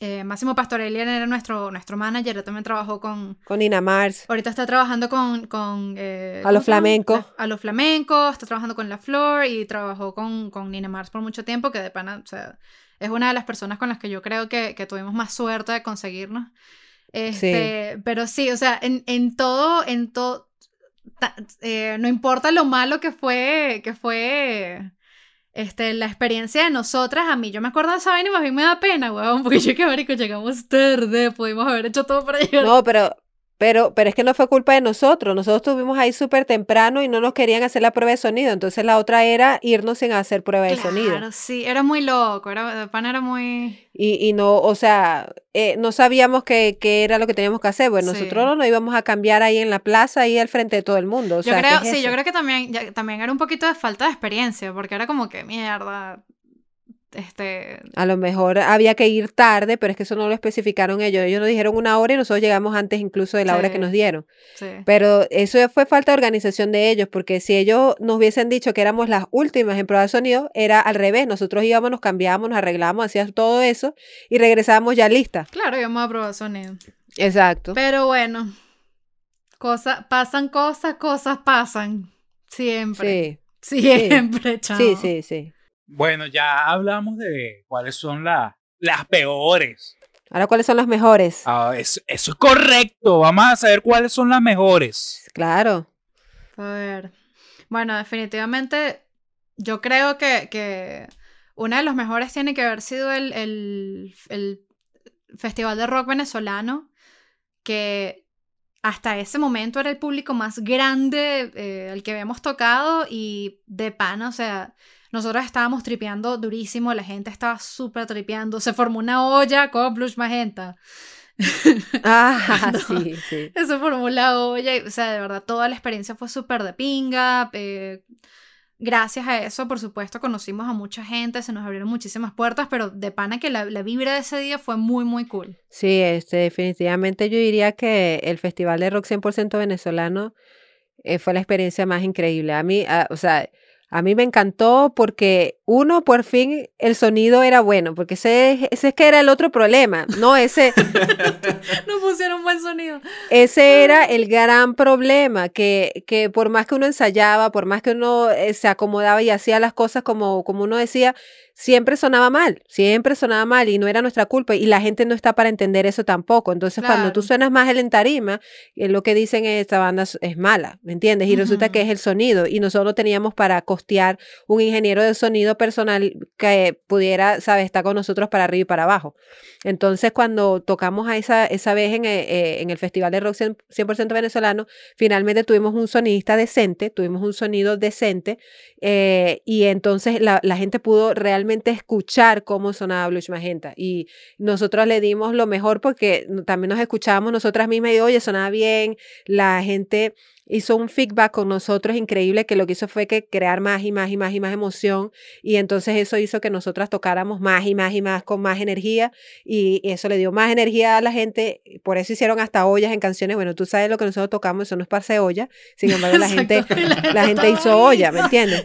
Speaker 2: Eh, Máximo Pastorelli era nuestro, nuestro manager, también trabajó con,
Speaker 1: Con Nina Mars.
Speaker 2: Ahorita está trabajando con... con eh,
Speaker 1: A lo
Speaker 2: ¿cómo se llama?
Speaker 1: flamenco.
Speaker 2: La- a lo flamenco, está trabajando con La Flor y trabajó con, con Nina Mars por mucho tiempo, que de pana, o sea, es una de las personas con las que yo creo que, que tuvimos más suerte de conseguirnos. Este, Pero sí, o sea, en, en todo, en todo, eh, no importa lo malo que fue, que fue este, la experiencia de nosotras, a mí yo me acuerdo de esa vaina y más bien me da pena, weón, porque yo que marico, llegamos tarde, pudimos haber hecho todo para llegar
Speaker 1: No, pero, pero, pero es que no fue culpa de nosotros. Nosotros estuvimos ahí súper temprano y no nos querían hacer la prueba de sonido. Entonces la otra era irnos sin hacer prueba de sonido.
Speaker 2: Claro, sí, era muy loco, era, de pana era muy...
Speaker 1: Y, y no, o sea, eh, no sabíamos qué qué era lo que teníamos que hacer. Bueno,
Speaker 2: Sí.
Speaker 1: nosotros no nos íbamos a cambiar ahí en la plaza, ahí al frente de todo el mundo. O
Speaker 2: yo
Speaker 1: sea, ¿qué
Speaker 2: creo,
Speaker 1: es
Speaker 2: sí, yo creo que también, ya- también era un poquito de falta de experiencia, porque era como que mierda, este...
Speaker 1: A lo mejor había que ir tarde, pero es que eso no lo especificaron ellos. Ellos nos dijeron una hora y nosotros llegamos antes incluso de la hora que
Speaker 2: Sí.
Speaker 1: nos dieron.
Speaker 2: Sí.
Speaker 1: Pero eso fue falta de organización de ellos, porque si ellos nos hubiesen dicho que éramos las últimas en prueba de sonido, era al revés. Nosotros íbamos, nos cambiábamos, nos arreglábamos, hacíamos todo eso y regresábamos ya listas.
Speaker 2: Claro, íbamos a probar sonido.
Speaker 1: Exacto.
Speaker 2: Pero bueno, Cosa, pasan cosas, cosas pasan. Siempre.
Speaker 1: Sí,
Speaker 2: Siempre, chamo.
Speaker 1: sí, sí, sí.
Speaker 5: Bueno, ya hablamos de cuáles son la- las peores.
Speaker 1: Ahora, ¿cuáles son las mejores?
Speaker 5: Ah, eso, eso es correcto. Vamos a saber cuáles son las mejores.
Speaker 1: Claro.
Speaker 2: A ver. Bueno, definitivamente yo creo que, que una de los mejores tiene que haber sido el, el- el Festival de Rock venezolano, que hasta ese momento era el público más grande eh, al que habíamos tocado y de pana, o sea, nosotros estábamos tripeando durísimo, la gente estaba súper tripeando, se formó una olla con Blush Magenta. *laughs*
Speaker 1: Ah, *laughs*
Speaker 2: No.
Speaker 1: sí, sí.
Speaker 2: Se formó la olla, y, o sea, de verdad, toda la experiencia fue súper de pinga. eh, gracias a eso, por supuesto, conocimos a mucha gente, se nos abrieron muchísimas puertas, pero de pana que la, la vibra de ese día fue muy, muy cool.
Speaker 1: Sí, este, definitivamente yo diría que el Festival de Rock 100% venezolano eh, fue la experiencia más increíble. A mí, ah, o sea, a mí me encantó porque uno, por fin, el sonido era bueno, porque ese, ese es que era el otro problema, ¿no? Ese, *laughs*
Speaker 2: No pusieron buen sonido.
Speaker 1: ese era *laughs* el gran problema, que, que por más que uno ensayaba, por más que uno eh, se acomodaba y hacía las cosas como, como uno decía, siempre sonaba mal, siempre sonaba mal y no era nuestra culpa y la gente no está para entender eso tampoco. Entonces, cuando tú suenas más en tarima, eh, lo que dicen es esta banda es- mala, ¿me entiendes? Y resulta que es el sonido y nosotros teníamos para costear un ingeniero de sonido personal que pudiera, ¿sabes?, estar con nosotros para arriba y para abajo. Entonces, cuando tocamos a esa, esa vez en, eh, en el Festival de Rock 100%, 100% venezolano, finalmente tuvimos un sonidista decente, tuvimos un sonido decente, eh, y entonces la, la gente pudo realmente escuchar cómo sonaba Blues Magenta. Y nosotros le dimos lo mejor porque también nos escuchábamos nosotras mismas y, oye, sonaba bien, la gente hizo un feedback con nosotros increíble que lo que hizo fue que crear más y más y más y más emoción y entonces eso hizo que nosotras tocáramos más y más y más con más energía y eso le dio más energía a la gente, por eso hicieron hasta ollas en canciones, bueno, tú sabes lo que nosotros tocamos, eso no es parce olla, sin embargo la *laughs* gente, *laughs*
Speaker 2: Exacto, y
Speaker 1: la gente hizo olla, ¿me entiendes?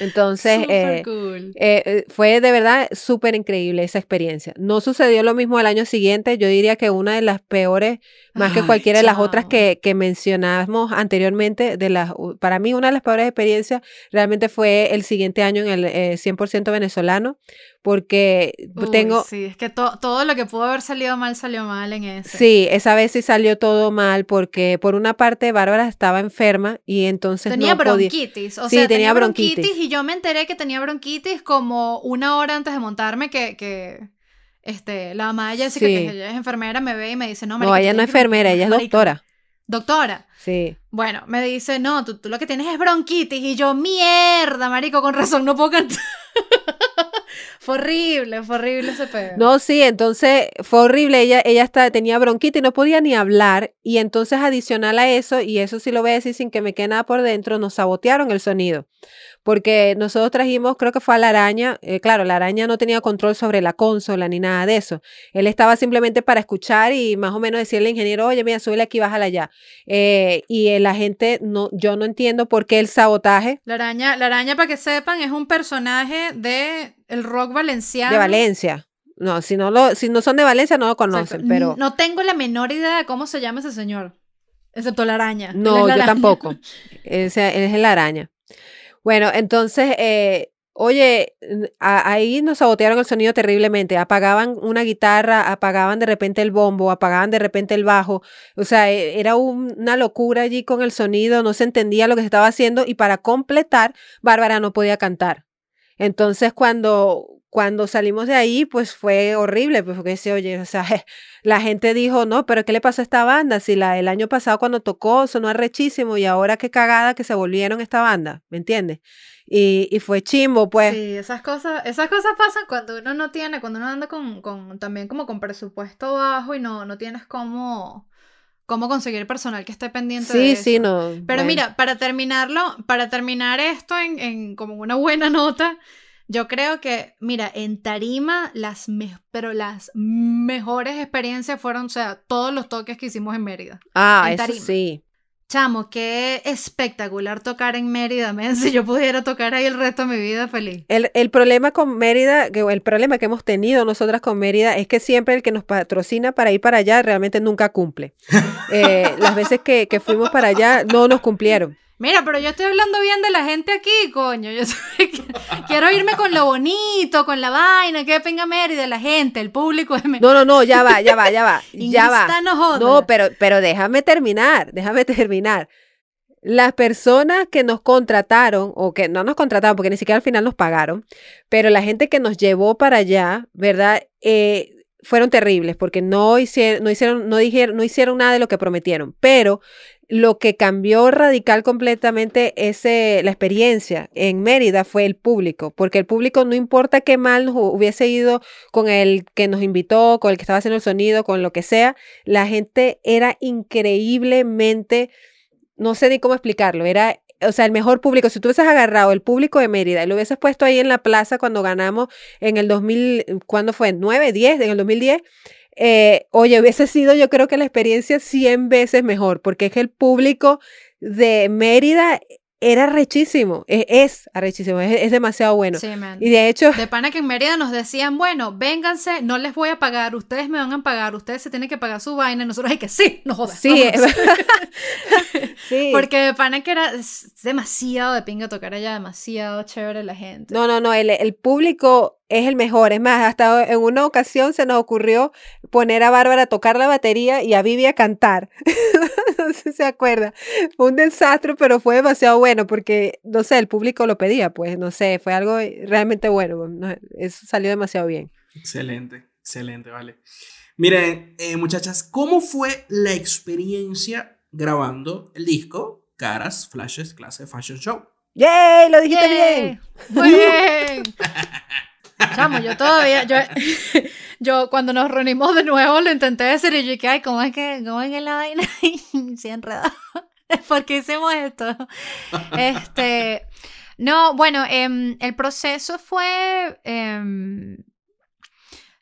Speaker 1: Entonces, eh,
Speaker 2: cool.
Speaker 1: eh, eh, fue de verdad súper increíble esa experiencia. No sucedió lo mismo al año siguiente. Yo diría que una de las peores, más que
Speaker 2: Ay,
Speaker 1: cualquiera de las otras
Speaker 2: chao.
Speaker 1: que, que mencionamos anteriormente, de las, para mí una de las peores experiencias realmente fue el siguiente año en el eh, 100% venezolano, porque
Speaker 2: Uy,
Speaker 1: tengo,
Speaker 2: Sí, es que to- todo lo que pudo haber salido mal salió mal en ese.
Speaker 1: sí, esa vez sí salió todo mal, porque por una parte Bárbara estaba enferma y entonces
Speaker 2: Tenía
Speaker 1: no podía.
Speaker 2: bronquitis, o
Speaker 1: Sí,
Speaker 2: sea,
Speaker 1: tenía
Speaker 2: tenía
Speaker 1: bronquitis.
Speaker 2: bronquitis. Y yo me enteré que tenía bronquitis como una hora antes de montarme que, que este, la mamá de Jessica,
Speaker 1: Sí.
Speaker 2: que ella es enfermera, me ve y me dice, no,
Speaker 1: No,
Speaker 2: marica,
Speaker 1: ella
Speaker 2: tú
Speaker 1: no es enfermera, ella es
Speaker 2: bronquitis". Marica,
Speaker 1: doctora.
Speaker 2: Doctora.
Speaker 1: Sí.
Speaker 2: Bueno, me dice, no, tú, tú lo que tienes es bronquitis. Y yo, mierda, marico, con razón no puedo cantar. *laughs* fue horrible, fue horrible ese pedo.
Speaker 1: No, sí, entonces fue horrible. Ella, ella está, tenía bronquitis no podía ni hablar. Y entonces, adicional a eso, y eso sí lo voy a decir sin que me quede nada por dentro, nos sabotearon el sonido. Porque nosotros trajimos, creo que fue a la araña. eh, claro, la araña no tenía control sobre la consola ni nada de eso. Él estaba simplemente para escuchar y más o menos decirle al ingeniero, oye, mira, súbele aquí, bájala allá. Eh, y eh, la gente, no, yo no entiendo por qué el sabotaje
Speaker 2: La araña, la araña, para que sepan, es un personaje de el rock valenciano.
Speaker 1: de Valencia. No, si no, lo, si no son de Valencia, no lo
Speaker 2: Exacto.
Speaker 1: conocen, pero.
Speaker 2: No tengo la menor idea de cómo se llama ese señor. Excepto la araña. Él
Speaker 1: No,
Speaker 2: la
Speaker 1: yo
Speaker 2: araña.
Speaker 1: tampoco. *laughs* Ese es la araña. Bueno, entonces, eh, oye, ahí nos sabotearon el sonido terriblemente. Apagaban una guitarra, apagaban de repente el bombo, apagaban de repente el bajo. O sea, e- era un- una locura allí con el sonido, no se entendía lo que se estaba haciendo y para completar, Bárbara no podía cantar. Entonces, cuando, cuando salimos de ahí, pues fue horrible, pues porque se oye, o sea, *laughs* la gente dijo, no, pero ¿qué le pasó a esta banda? Si la el año pasado cuando tocó sonó arrechísimo y ahora qué cagada que se volvieron esta banda, ¿me entiendes? Y, y fue chimbo, pues.
Speaker 2: Sí, esas cosas, esas cosas pasan cuando uno no tiene, cuando uno anda con, con también como con presupuesto bajo y no, no tienes cómo, cómo conseguir personal que esté pendiente de
Speaker 1: Sí,
Speaker 2: eso.
Speaker 1: sí, no.
Speaker 2: Pero
Speaker 1: bueno.
Speaker 2: mira, para terminarlo, para terminar esto en, en como una buena *laughs* nota, yo creo que, mira, en Tarima, las me- pero las mejores experiencias fueron, o sea, todos los toques que hicimos en Mérida.
Speaker 1: Ah,
Speaker 2: en
Speaker 1: eso sí.
Speaker 2: Chamo, qué espectacular tocar en Mérida, men. *laughs* Si yo pudiera tocar ahí el resto de mi vida, feliz.
Speaker 1: El, el problema con Mérida, el problema que hemos tenido nosotras con Mérida es que siempre el que nos patrocina para ir para allá realmente nunca cumple. *laughs* Eh, las veces que, que fuimos para allá no nos cumplieron.
Speaker 2: Mira, pero yo estoy hablando bien de la gente aquí, coño. Yo *laughs* soy- quiero irme con lo bonito, con la vaina, que venga Mérida, la gente, el público de.
Speaker 1: No, no, no, ya va, ya va, ya va, *laughs* ya va.
Speaker 2: no.
Speaker 1: No, pero, pero déjame terminar, déjame terminar. Las personas que nos contrataron, o que no nos contrataron, porque ni siquiera al final nos pagaron, pero la gente que nos llevó para allá, ¿verdad? Eh, fueron terribles, porque no hicieron, no hicieron, no dijeron, no hicieron nada de lo que prometieron. Pero lo que cambió radical completamente ese, la experiencia en Mérida fue el público, porque el público no importa qué mal nos hu- hubiese ido con el que nos invitó, con el que estaba haciendo el sonido, con lo que sea, la gente era increíblemente, no sé ni cómo explicarlo, era, o sea, el mejor público. Si tú hubieses agarrado el público de Mérida y lo hubieses puesto ahí en la plaza cuando ganamos en el 2000, ¿cuándo fue? ¿9, 10? En el 2010. Eh, oye, hubiese sido yo creo que la experiencia 100 veces mejor, porque es que el público de Mérida era rechísimo, es, es arrechísimo, es, es demasiado bueno.
Speaker 2: Sí, man.
Speaker 1: Y de hecho,
Speaker 2: De pana que en Mérida nos decían, bueno, vénganse, no les voy a pagar, ustedes me van a pagar, ustedes se tienen que pagar su vaina, y nosotros hay que sí, no jodas.
Speaker 1: sí,
Speaker 2: vámonos". *laughs*
Speaker 1: sí.
Speaker 2: Porque de pana que era demasiado de pinga tocar allá, demasiado chévere la gente.
Speaker 1: No, no, no, el, el público es el mejor. Es más, hasta en una ocasión se nos ocurrió poner a Bárbara a tocar la batería y a Vivi a cantar. *laughs* no sé si se acuerda. Fue un desastre, pero fue demasiado bueno porque, no sé, el público lo pedía, pues, no sé, fue algo realmente bueno. eso salió demasiado bien.
Speaker 6: Excelente, excelente, vale. Miren, eh, muchachas, ¿cómo fue la experiencia grabando el disco Caras, Flashes, Clase Fashion Show?
Speaker 1: ¡Yay! Lo dijiste
Speaker 2: ¡Yay!
Speaker 1: bien.
Speaker 2: Muy *laughs* bien. Chamo, yo todavía, yo, *laughs* yo cuando nos reunimos de nuevo lo intenté decir y yo dije, ay, ¿cómo es que, cómo es que la vaina *laughs* se enredado? *laughs* ¿Por qué hicimos esto? Este, no, bueno, em, el proceso fue, em,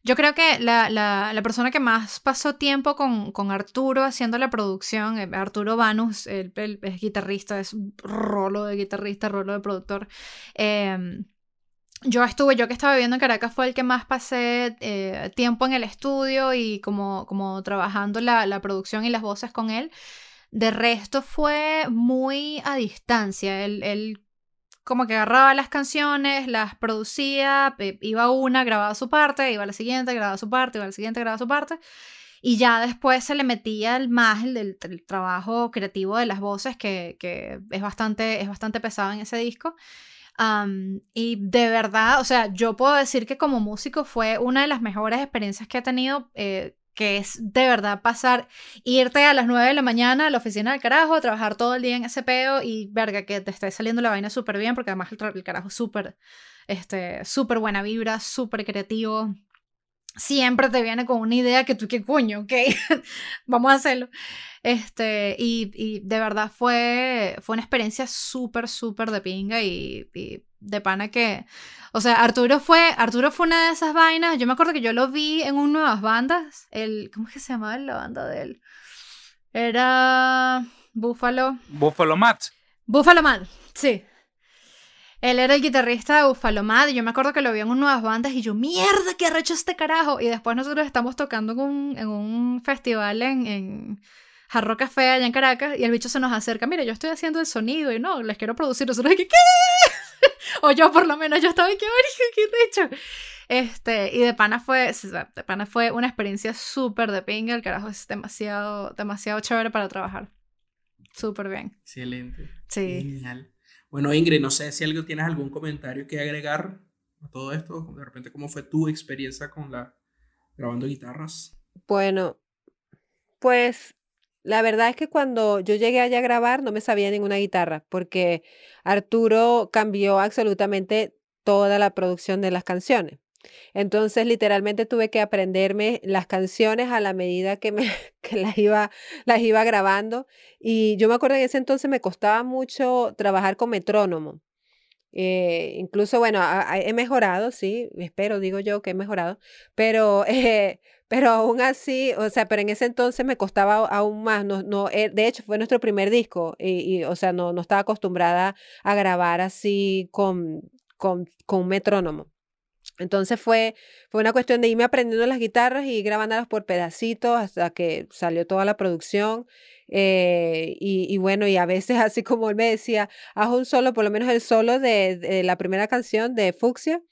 Speaker 2: yo creo que la, la, la persona que más pasó tiempo con, con Arturo haciendo la producción, eh, Arturo Vanus, él, es guitarrista, es rolo de guitarrista, rolo de productor. em, yo estuve, yo que estaba viviendo en Caracas fue el que más pasé eh, tiempo en el estudio y como, como trabajando la, la producción y las voces con él. De resto fue muy a distancia. Él, él como que agarraba las canciones, las producía, pe- iba una, grababa su parte, iba a la siguiente, grababa su parte, iba a la siguiente, grababa su parte. Y ya después se le metía el más el trabajo creativo de las voces, que, que es, bastante, es bastante pesado en ese disco. Am, y de verdad, o sea, yo puedo decir que como músico fue una de las mejores experiencias que he tenido, eh, que es de verdad pasar, irte a las 9 de la mañana a la oficina del carajo, trabajar todo el día en ese peo y verga, que te esté saliendo la vaina súper bien, porque además el, carajo es este, súper buena vibra, súper creativo. Siempre te viene con una idea que tú, qué coño, ok, *laughs* vamos a hacerlo. Este, y, y de verdad fue, fue una experiencia súper, súper de pinga y, y de pana que, o sea, Arturo fue, Arturo fue una de esas vainas, yo me acuerdo que yo lo vi en un Nuevas Bandas, el, ¿cómo es que se llamaba la banda de él? Era Búfalo,
Speaker 5: Buffalo Matt.
Speaker 2: Buffalo Man, sí. Él era el guitarrista de Buffalo Mad y yo me acuerdo que lo vi en un nuevas bandas y yo, mierda, qué arrecho este carajo. Y después nosotros estamos tocando en un, en un festival en, en Jarro Café allá en Caracas y el bicho se nos acerca, mira, yo estoy haciendo el sonido y no, les quiero producir. Nosotros, ¿qué? ¿qué? *laughs* o yo por lo menos, yo estaba, qué qué recho. Este, y de pana fue, de pana fue una experiencia súper de pinga, el carajo es demasiado, demasiado chévere para trabajar. Súper bien.
Speaker 6: Excelente.
Speaker 2: Sí.
Speaker 6: Genial. Bueno, Ingrid, no sé si algo tienes algún comentario que agregar a todo esto. De repente, ¿cómo fue tu experiencia con la grabando guitarras?
Speaker 1: Bueno, pues la verdad es que cuando yo llegué allá a grabar no me sabía ninguna guitarra porque Arturo cambió absolutamente toda la producción de las canciones. Entonces, literalmente tuve que aprenderme las canciones a la medida que, me, *laughs* que las, iba, las iba grabando. Y yo me acuerdo que en ese entonces me costaba mucho trabajar con metrónomo. Eh, incluso, bueno, a- a- he mejorado, sí, espero, digo yo que he mejorado, pero, *laughs* eh, pero aún así, o sea, pero en ese entonces me costaba aún más, no, no, eh, de hecho fue nuestro primer disco y, y, o sea, no, no estaba acostumbrada a grabar así con, con, con un metrónomo. Entonces fue, fue una cuestión de irme aprendiendo las guitarras y grabándolas por pedacitos hasta que salió toda la producción. eh, y, bueno, y a veces *laughs* así como él me decía, haz un solo, por lo menos el solo de, de la primera canción de Fucsia,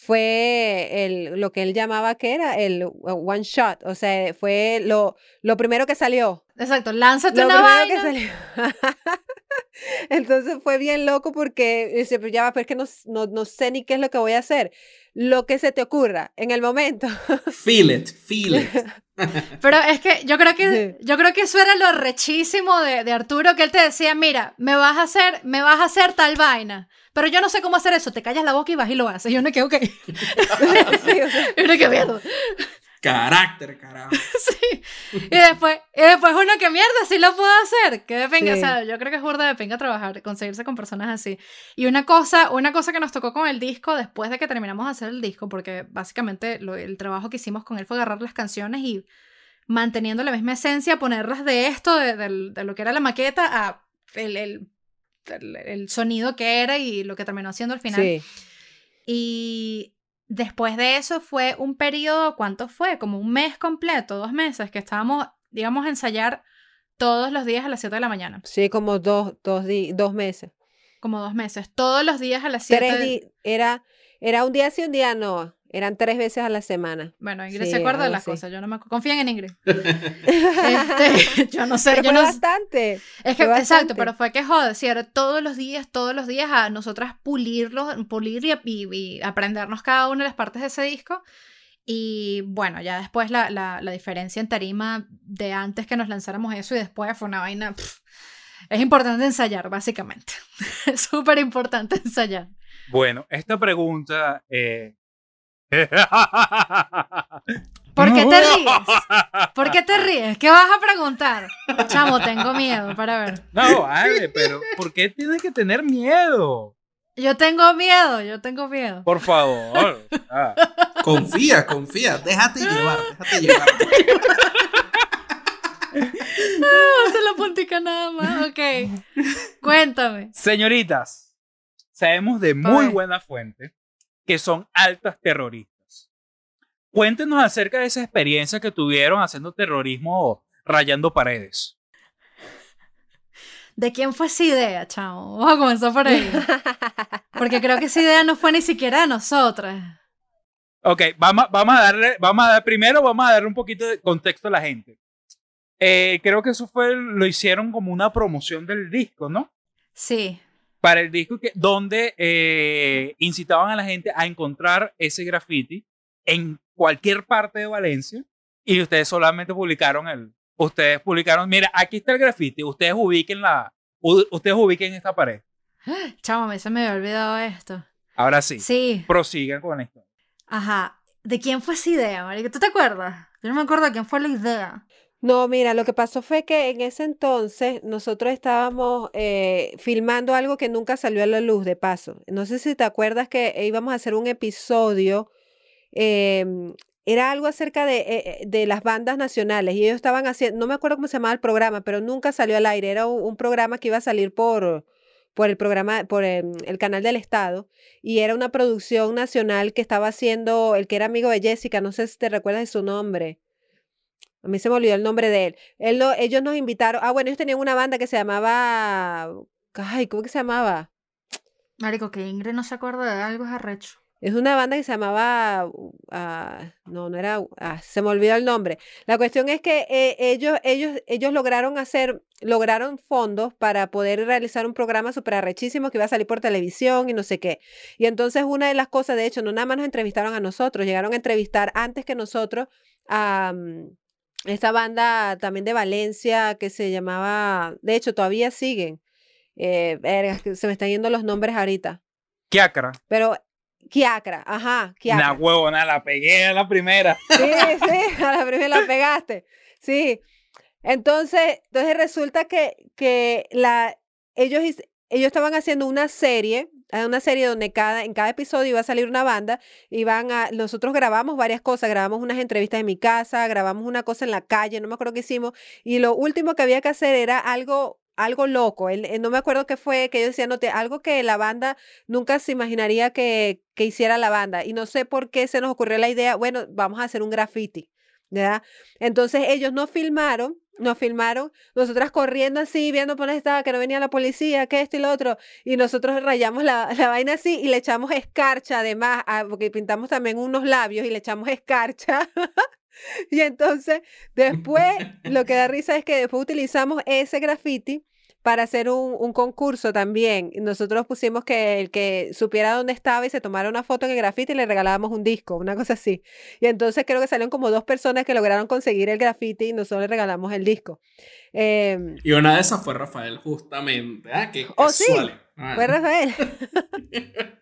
Speaker 1: fue el, lo que él llamaba que era el one shot, o sea, fue lo, lo primero que salió.
Speaker 2: Exacto, lánzate
Speaker 1: Lo
Speaker 2: una
Speaker 1: primero
Speaker 2: vaina.
Speaker 1: que salió. *laughs* Entonces fue bien loco porque dice, "Pero ya va, pero es que no, no, no sé ni qué es lo que voy a hacer. Lo que se te ocurra en el momento.
Speaker 6: Feel it, *laughs* feel it. *laughs*
Speaker 2: Pero es que yo creo que yo creo que eso era lo rechísimo de, de Arturo, que él te decía, mira, me vas a hacer, me vas a hacer tal vaina. Pero yo no sé cómo hacer eso. Te callas la boca y vas y lo haces. Y yo no quedo, ok. Y uno que mierda.
Speaker 6: Carácter, carajo. *laughs*
Speaker 2: Sí. Y después, y después uno que mierda, sí lo puedo hacer. Que de pinga.
Speaker 1: Sí.
Speaker 2: O sea, yo creo que es burda de pinga trabajar, conseguirse con personas así. Y una cosa, una cosa que nos tocó con el disco, después de que terminamos de hacer el disco, porque básicamente lo- el trabajo que hicimos con él fue agarrar las canciones y manteniendo la misma esencia, ponerlas de esto, de, del- de lo que era la maqueta, a el, el, el- el sonido que era y lo que terminó siendo al final.
Speaker 1: sí.
Speaker 2: Y después de eso fue un periodo, ¿cuánto fue? Como un mes completo, dos meses, que estábamos, digamos, a ensayar todos los días a las 7 de la mañana.
Speaker 1: Sí, como dos, dos, dos meses.
Speaker 2: Como dos meses. Todos los días a las 7
Speaker 1: Tres di- era, era un día sí, un día no. Eran tres veces a la semana.
Speaker 2: Bueno, Ingrid
Speaker 1: Sí,
Speaker 2: se acuerda de las cosas, yo no me acu- Confíen en Ingrid. *laughs* Este, yo no sé,
Speaker 1: Pero
Speaker 2: yo
Speaker 1: fue
Speaker 2: no
Speaker 1: bastante.
Speaker 2: Es que,
Speaker 1: Fue
Speaker 2: exacto,
Speaker 1: bastante.
Speaker 2: pero fue que joder, si era todos los días, todos los días a nosotras pulirlos, pulir y, y- y aprendernos cada una de las partes de ese disco. Y bueno, ya después la, la, la diferencia en tarima de antes que nos lanzáramos eso y después fue una vaina. pff, es importante ensayar, básicamente. *laughs* es súper importante ensayar.
Speaker 5: Bueno, esta pregunta. eh,
Speaker 2: ¿Por qué te ríes? ¿Por qué te ríes? ¿Qué vas a preguntar? Chamo, tengo miedo para ver.
Speaker 5: No, vale, pero ¿por qué tienes que tener miedo?
Speaker 2: Yo tengo miedo, yo tengo miedo.
Speaker 5: Por favor. Ah.
Speaker 6: Confía, confía. Déjate llevar, déjate llevar.
Speaker 2: No, se la puntica nada más. Ok. Cuéntame.
Speaker 5: Señoritas, sabemos de muy buena fuente que son altas terroristas. Cuéntenos acerca de esa experiencia que tuvieron haciendo terrorismo rayando paredes.
Speaker 2: ¿De quién fue esa idea, chamo? Vamos a comenzar por ahí. Porque creo que esa idea no fue ni siquiera de nosotras.
Speaker 5: Ok, vamos, vamos a darle, vamos a dar, primero vamos a darle un poquito de contexto a la gente. Eh, creo que eso fue, lo hicieron como una promoción del disco, ¿no?
Speaker 2: Sí.
Speaker 5: Para el disco que, donde eh, incitaban a la gente a encontrar ese graffiti en cualquier parte de Valencia y ustedes solamente publicaron el, ustedes publicaron, mira, aquí está el graffiti, ustedes ubiquen la, ustedes ubiquen esta pared.
Speaker 2: Chamo, a mí se me había olvidado esto.
Speaker 5: Ahora sí,
Speaker 2: Sí.
Speaker 5: prosigan con esto.
Speaker 2: Ajá. ¿De quién fue esa idea, marica? ¿Tú te acuerdas? Yo no me acuerdo de quién fue la idea.
Speaker 1: No, mira, lo que pasó fue que en ese entonces nosotros estábamos eh, filmando algo que nunca salió a la luz, de paso. No sé si te acuerdas que íbamos a hacer un episodio, em, era algo acerca de, eh, eh, de las bandas nacionales y ellos estaban haciendo, no me acuerdo cómo se llamaba el programa, pero nunca salió al aire. Era un, un programa que iba a salir por, por el programa, por el, el canal del Estado y era una producción nacional que estaba haciendo el que era amigo de Jessica, no sé si te recuerdas de su nombre. A mí se me olvidó el nombre de él. Él no- ellos nos invitaron. Ah, bueno, ellos tenían una banda que se llamaba. Ay, ¿cómo que se llamaba?
Speaker 2: Marico, que Ingrid no se acuerda de algo es arrecho.
Speaker 1: Es una banda que se llamaba. uh, no, no era. ah, se me olvidó el nombre. La cuestión es que eh, ellos, ellos, ellos lograron hacer. Lograron fondos para poder realizar un programa súper arrechísimo que iba a salir por televisión y no sé qué. Y entonces, una de las cosas, de hecho, no nada más nos entrevistaron a nosotros, llegaron a entrevistar antes que nosotros a. mm, esta banda también de Valencia que se llamaba, de hecho todavía siguen, eh, que se me están yendo los nombres ahorita,
Speaker 5: Kiakra.
Speaker 1: pero Kiakra, ajá,
Speaker 5: Una
Speaker 1: Kiakra.
Speaker 5: huevona, la pegué a la primera.
Speaker 1: Sí, sí, *laughs* a la primera la pegaste, sí. Entonces, entonces resulta que, que la, ellos, ellos estaban haciendo una serie, eh, una serie donde cada, en cada episodio iba a salir una banda, iban a, nosotros grabamos varias cosas, grabamos unas entrevistas en mi casa, grabamos una cosa en la calle, no me acuerdo qué hicimos, y lo último que había que hacer era algo algo loco. Él, no me acuerdo qué fue, que yo decía, no, te, algo que la banda nunca se imaginaría que, que hiciera la banda. Y no sé por qué se nos ocurrió la idea, bueno, vamos a hacer un graffiti. Entonces ellos nos filmaron, nos filmaron, nosotras corriendo así, viendo por dónde estaba, que no venía la policía, que esto y lo otro, y nosotros rayamos la, *laughs* la vaina así y le echamos escarcha además, ah, porque pintamos también unos labios y le echamos escarcha. *laughs* y entonces después lo que da risa es que después utilizamos ese graffiti para hacer un, un, concurso también. Nosotros pusimos que el que supiera dónde estaba y se tomara una foto en el grafiti le regalábamos un disco, una cosa así. Y entonces creo que salieron como dos personas que lograron conseguir el grafiti y nosotros le regalamos el disco.
Speaker 6: Em, y una de esas fue Rafael, justamente. Ah, qué
Speaker 1: oh, sí, fue Rafael. *laughs*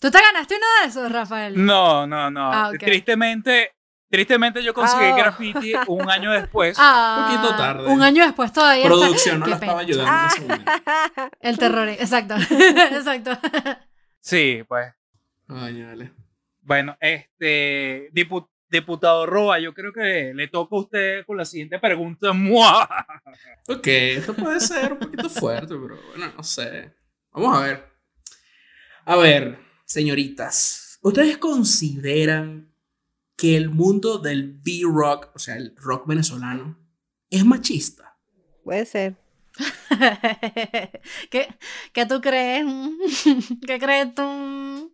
Speaker 2: ¿Tú te ganaste uno de esos, Rafael?
Speaker 5: No, no, no. Ah, Tristemente, Tristemente yo conseguí ah. graffiti un año después.
Speaker 2: Ah,
Speaker 6: un poquito tarde.
Speaker 2: Un año después todavía.
Speaker 6: Producción no la estaba ayudando en ese momento. *laughs*
Speaker 2: El terror, exacto. *laughs* exacto.
Speaker 5: Sí, pues.
Speaker 6: Ay, dale.
Speaker 5: Bueno, este diputado Roa, yo creo que le toca a usted con la siguiente pregunta. *laughs*
Speaker 6: ok, esto puede ser un poquito fuerte, pero bueno, no sé. Vamos a ver. A ver, señoritas, ¿ustedes consideran que el mundo del B-rock, o sea, el rock venezolano, es machista.
Speaker 1: Puede ser. *laughs*
Speaker 2: ¿Qué, ¿Qué, tú crees? *laughs* ¿Qué crees tú?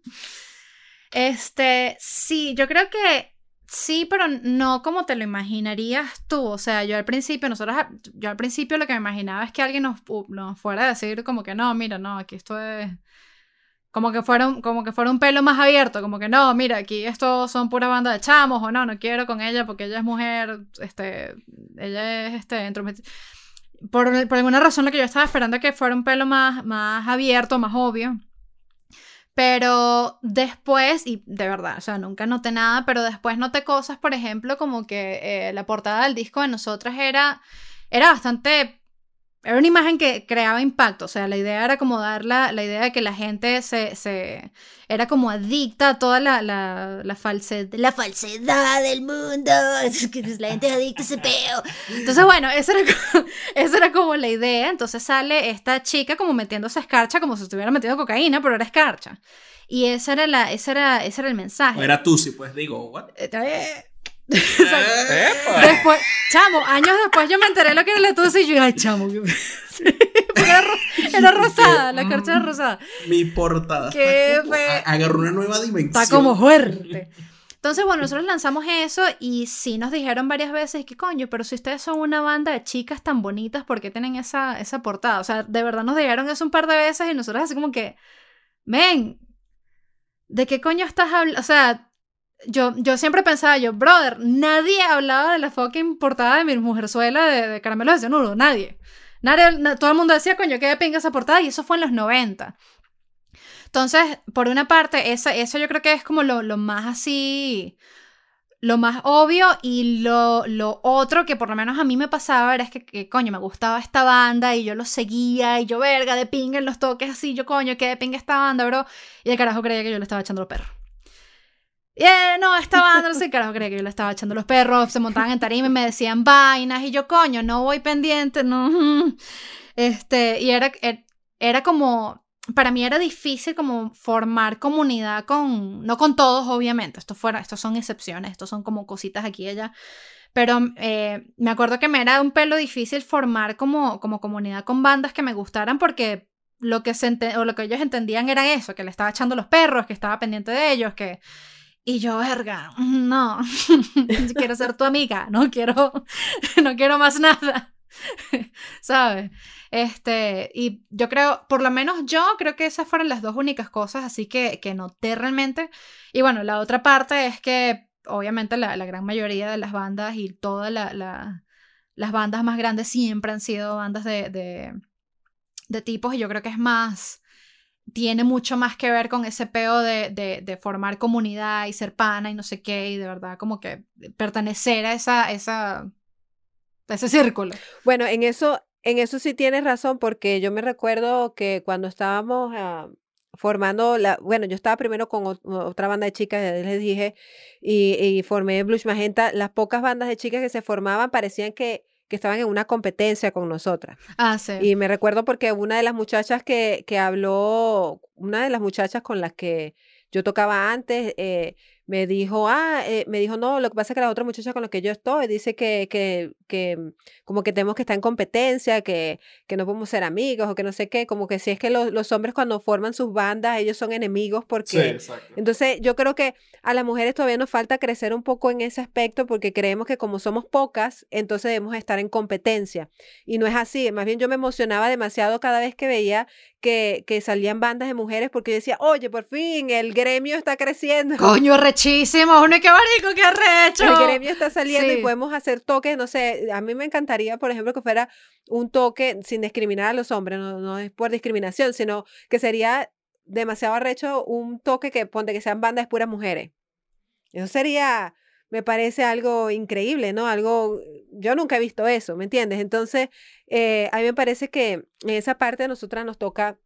Speaker 2: Este, sí, yo creo que sí, pero no como te lo imaginarías tú. O sea, yo al principio, nosotros, yo al principio lo que me imaginaba es que alguien nos, nos fuera a decir como que no, mira, no, aquí esto es como que fuera un, como que fuera un pelo más abierto, como que no, mira, aquí esto son pura banda de chamos, o no, no quiero con ella porque ella es mujer, este, ella es, este, por, por, alguna razón lo que yo estaba esperando es que fuera un pelo más, más abierto, más obvio. Pero después, y de verdad, o sea, nunca noté nada, pero después noté cosas, por ejemplo, como que eh, la portada del disco de nosotras era, era bastante era una imagen que creaba impacto, o sea, la idea era como dar la, la idea de que la gente se, se era como adicta a toda la, la, la, falsedad, la falsedad del mundo, *laughs* la gente es adicta a ese peo. Entonces, bueno, esa era, como, *laughs* esa era como la idea, entonces sale esta chica como metiéndose escarcha, como si estuviera metiendo cocaína, pero era escarcha. Y esa era, la, ese era, ese era el mensaje.
Speaker 6: O era tú, si pues digo, what?
Speaker 2: Eh, después, chamo, años después yo me enteré lo que era la tos y yo, ay, chamo. *laughs* era, rosada, la carcha era rosada.
Speaker 6: Mi portada.
Speaker 2: ¿Qué fue?
Speaker 6: Agarró una nueva dimensión.
Speaker 2: Está como fuerte. Entonces, bueno, nosotros lanzamos eso y sí nos dijeron varias veces que coño, pero si ustedes son una banda de chicas tan bonitas, ¿por qué tienen esa, esa portada? O sea, de verdad nos dijeron eso un par de veces y nosotros así como que, men, ¿de qué coño estás hablando? O sea, yo, yo siempre pensaba, yo, brother, nadie hablaba de la fucking portada de mi mujerzuela de, de Caramelo de Cianuro, nadie. nadie. Todo el mundo decía, coño, qué de pinga esa portada, y eso fue en los 90. Entonces, por una parte, eso, eso yo creo que es como lo, lo más así, lo más obvio, y lo, lo, otro que por lo menos a mí me pasaba era que, que, coño, me gustaba esta banda, y yo lo seguía, y yo, verga, de pinga en los toques así, yo, coño, qué de pinga esta banda, bro, y el carajo creía que yo le estaba echando los perros. Yeah, no, estaba, no sé, creía que yo le estaba echando los perros, se montaban en tarima y me decían vainas, y yo, coño, no voy pendiente, no. Este, y era, er, era como, para mí era difícil como formar comunidad con, no con todos, obviamente, esto fuera, estos son excepciones, estos son como cositas aquí y allá, pero eh, me acuerdo que me era un pelo difícil formar como, como comunidad con bandas que me gustaran porque lo que, se o lo que ellos entendían era eso, que le estaba echando los perros, que estaba pendiente de ellos, que y yo, verga, no, *laughs* quiero ser tu amiga, no quiero, *laughs* no quiero más nada, *laughs* ¿sabes? Este, y yo creo, por lo menos yo creo que esas fueron las dos únicas cosas, así que, que noté realmente. Y bueno, la otra parte es que obviamente la, la gran mayoría de las bandas y todas la, la, las bandas más grandes siempre han sido bandas de, de, de tipos y yo creo que es más tiene mucho más que ver con ese peo de, de, formar comunidad y ser pana y no sé qué, y de verdad como que pertenecer a esa, esa, ese círculo.
Speaker 1: Bueno, en eso, en eso sí tienes razón, porque yo me recuerdo que cuando estábamos ah, formando la, bueno, yo estaba primero con ot- otra banda de chicas, les dije, y, y formé Blush Magenta. Las pocas bandas de chicas que se formaban parecían que, que estaban en una competencia con nosotras.
Speaker 2: Ah, sí.
Speaker 1: Y me recuerdo porque una de las muchachas que, que habló, una de las muchachas con las que yo tocaba antes, eh, me dijo, ah, eh, me dijo, no, lo que pasa es que la otra muchacha con la que yo estoy dice que, que, que mm, como que tenemos que estar en competencia, que, que no podemos ser amigos o que no sé qué, como que si es que los, los hombres cuando forman sus bandas, ellos son enemigos porque...
Speaker 6: exacto.
Speaker 1: Entonces, yo creo que a las mujeres todavía nos falta crecer un poco en ese aspecto porque creemos que como somos pocas, entonces debemos estar en competencia. Y no es así. Más bien yo me emocionaba demasiado cada vez que veía que, que salían bandas de mujeres porque yo decía, oye, por fin, el gremio está creciendo.
Speaker 2: Coño, arrechísimo. Uno, qué marico, qué arrecho.
Speaker 1: El gremio está saliendo
Speaker 2: Sí.
Speaker 1: y podemos hacer toques, no sé, a mí me encantaría, por ejemplo, que fuera un toque sin discriminar a los hombres, no, no es por discriminación, sino que sería demasiado arrecho un toque que ponte que sean bandas de puras mujeres. Eso sería, me parece algo increíble, ¿no? Algo, yo nunca he visto eso, ¿me entiendes? Entonces, eh, a mí me parece que en esa parte a nosotras nos toca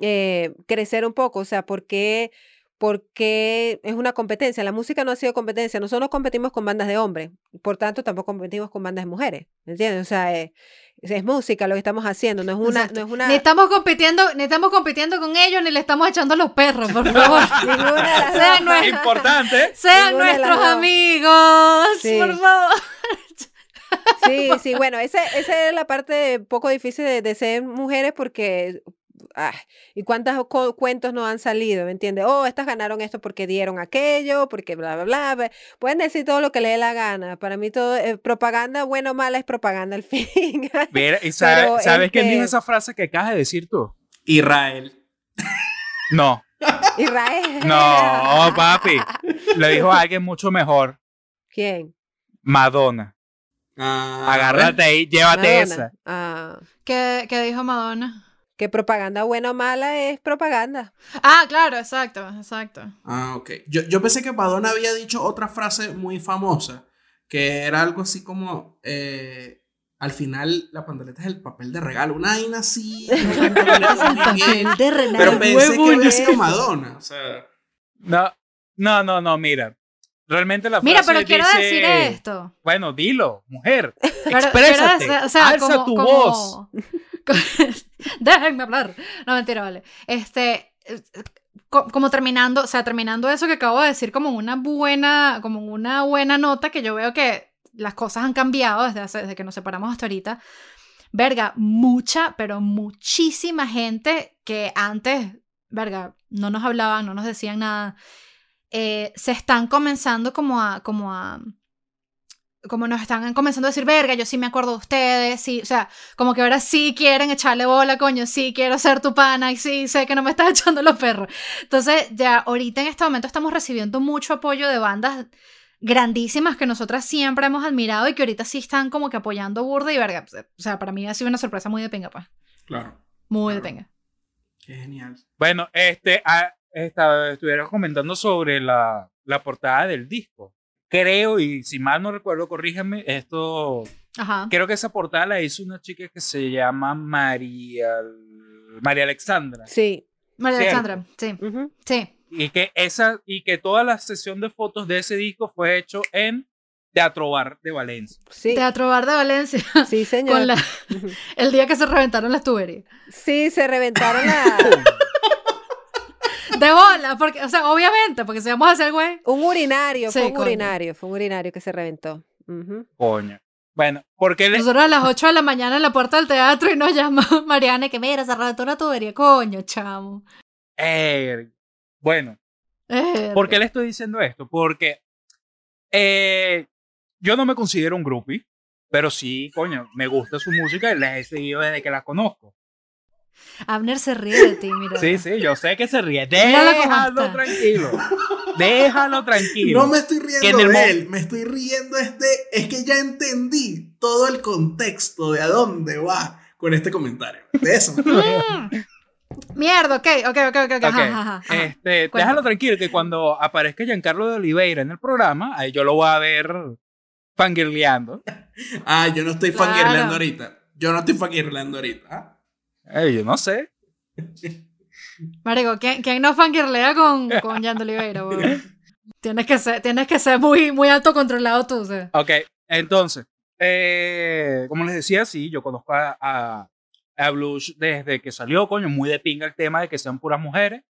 Speaker 1: eh, crecer un poco, o sea, porque porque es una competencia. La música no ha sido competencia. Nosotros no competimos con bandas de hombres, por tanto tampoco competimos con bandas de mujeres, ¿me entiendes? O sea, eh, es, es música lo que estamos haciendo, no es una,
Speaker 2: Exacto.
Speaker 1: no es una
Speaker 2: Ni estamos compitiendo, ni estamos compitiendo con ellos, ni le estamos echando los perros, por favor. *laughs* Sean
Speaker 1: dos.
Speaker 2: nue-
Speaker 5: Importante. *laughs*
Speaker 2: Sean nuestros amigos,
Speaker 1: Sí.
Speaker 2: por favor.
Speaker 1: Sí, sí, bueno, ese, esa es la parte poco difícil de, de ser mujeres porque, ah, ¿y cuántos cuentos no han salido? ¿Me entiendes? Oh, estas ganaron esto porque dieron aquello, porque bla, bla, bla. bla. Pueden decir todo lo que les dé la gana. Para mí todo, eh, propaganda, bueno o mala, es propaganda al *laughs* fin.
Speaker 5: Mira, ¿y sabe-
Speaker 1: Pero,
Speaker 5: ¿sabes quién dijo
Speaker 1: este-
Speaker 5: esa frase que acabas de decir tú?
Speaker 6: Israel.
Speaker 5: No,
Speaker 1: Israel.
Speaker 5: no, papi. Lo dijo alguien mucho mejor.
Speaker 1: ¿Quién?
Speaker 5: Madonna.
Speaker 6: Ah,
Speaker 5: Agárrate ahí, llévate
Speaker 1: Madonna.
Speaker 5: esa.
Speaker 1: Ah,
Speaker 2: ¿Qué, qué dijo Madonna?
Speaker 1: Que propaganda buena o mala es propaganda.
Speaker 2: Ah, claro, exacto, exacto.
Speaker 6: Ah, ok. Yo, yo pensé que Madonna había dicho otra frase muy famosa, que era algo así como, eh, al final la pantaleta es el papel de regalo, una vaina así. *laughs* muy bien,
Speaker 2: de Renata.
Speaker 6: pero pensé que había sido. Madonna. O sea,
Speaker 5: No, no, no, no, mira. Realmente la
Speaker 2: Mira, pero quiero
Speaker 5: dice-
Speaker 2: decir esto.
Speaker 5: Bueno, dilo, mujer. *laughs*
Speaker 2: Pero-
Speaker 5: Exprésate.
Speaker 2: quiero decir- o sea,
Speaker 5: alza
Speaker 2: como-
Speaker 5: tu
Speaker 2: como-
Speaker 5: voz. *laughs* *laughs*
Speaker 2: Déjenme hablar. No, mentira, vale. Este, co- como terminando, o sea, terminando eso que acabo de decir como una buena, como una buena nota que yo veo que las cosas han cambiado desde, desde que nos separamos hasta ahorita. Verga, mucha, pero muchísima gente que antes, verga, no nos hablaban, no nos decían nada, eh, se están comenzando como a, como a, como nos están comenzando a decir, verga, yo sí me acuerdo de ustedes, sí, o sea, como que ahora sí quieren echarle bola, coño, sí quiero ser tu pana y sí, sé que no me estás *laughs* echando los perros. Entonces, ya ahorita en este momento estamos recibiendo mucho apoyo de bandas grandísimas que nosotras siempre hemos admirado y que ahorita sí están como que apoyando burda y verga. O sea, para mí ha sido una sorpresa muy de pinga, pues.
Speaker 6: claro.
Speaker 2: Muy de
Speaker 6: Claro.
Speaker 2: pinga.
Speaker 6: Qué genial.
Speaker 5: Bueno, este, ah, esta- estuvieron comentando sobre la, la portada del disco. Creo, y si mal no recuerdo, corrígeme, esto,
Speaker 2: Ajá.
Speaker 5: creo que esa portada la hizo una chica que se llama María, María Alexandra.
Speaker 1: Sí.
Speaker 2: María
Speaker 5: Cierto.
Speaker 2: Alexandra, sí, sí.
Speaker 5: Y que, esa, y que toda la sesión de fotos de ese disco fue hecho en Teatro Bar de Valencia.
Speaker 1: Sí,
Speaker 2: Teatro Bar de Valencia,
Speaker 1: sí, *laughs* señor.
Speaker 2: con la,
Speaker 1: Ujú. *laughs*
Speaker 2: el día que se reventaron las tuberías.
Speaker 1: Sí, se reventaron la... *laughs*
Speaker 2: De bola, porque, o sea, obviamente, porque si vamos a hacer güey.
Speaker 1: Un urinario,
Speaker 2: Sí,
Speaker 1: fue un
Speaker 2: coño.
Speaker 1: urinario, fue un urinario que se reventó.
Speaker 5: Coño. Bueno, porque le,
Speaker 2: Nosotros a las 8 de la mañana en la puerta del teatro y nos llama *laughs* Mariana y que mira, se reventó una tubería, coño, chamo.
Speaker 5: Eh, bueno,
Speaker 2: Eh,
Speaker 5: ¿por qué le estoy diciendo esto? Porque eh, yo no me considero un groupie, pero sí, coño, me gusta su música y la he seguido desde que la conozco.
Speaker 2: Abner se ríe de ti, mira.
Speaker 5: Sí, sí, yo sé que se ríe. Déjalo tranquilo. *laughs* Déjalo tranquilo.
Speaker 6: No me estoy riendo
Speaker 5: Que en el
Speaker 6: de
Speaker 5: mo-
Speaker 6: él, me estoy riendo es de, es que ya entendí todo el contexto de a dónde va con este comentario. De eso.
Speaker 2: Mm. Mierda, ok, ok, ok, ok, ok,
Speaker 5: Ok,
Speaker 2: ajá, ajá, ajá.
Speaker 5: Este, déjalo tranquilo que cuando aparezca Giancarlo de Oliveira en el programa, ahí yo lo voy a ver fangirleando.
Speaker 6: Ah, yo no estoy
Speaker 2: Claro.
Speaker 6: fangirleando ahorita. Yo no estoy fangirleando ahorita. ¿ah?
Speaker 5: Yo no sé.
Speaker 2: Marico, ¿quién, quién no fangirlea con, con Jan de Oliveira? Tienes que ser, tienes que ser muy, muy alto controlado tú, sea.
Speaker 5: Ok, entonces, eh, como les decía, sí, yo conozco a, a, a Blush desde que salió, coño, muy de pinga el tema de que sean puras mujeres.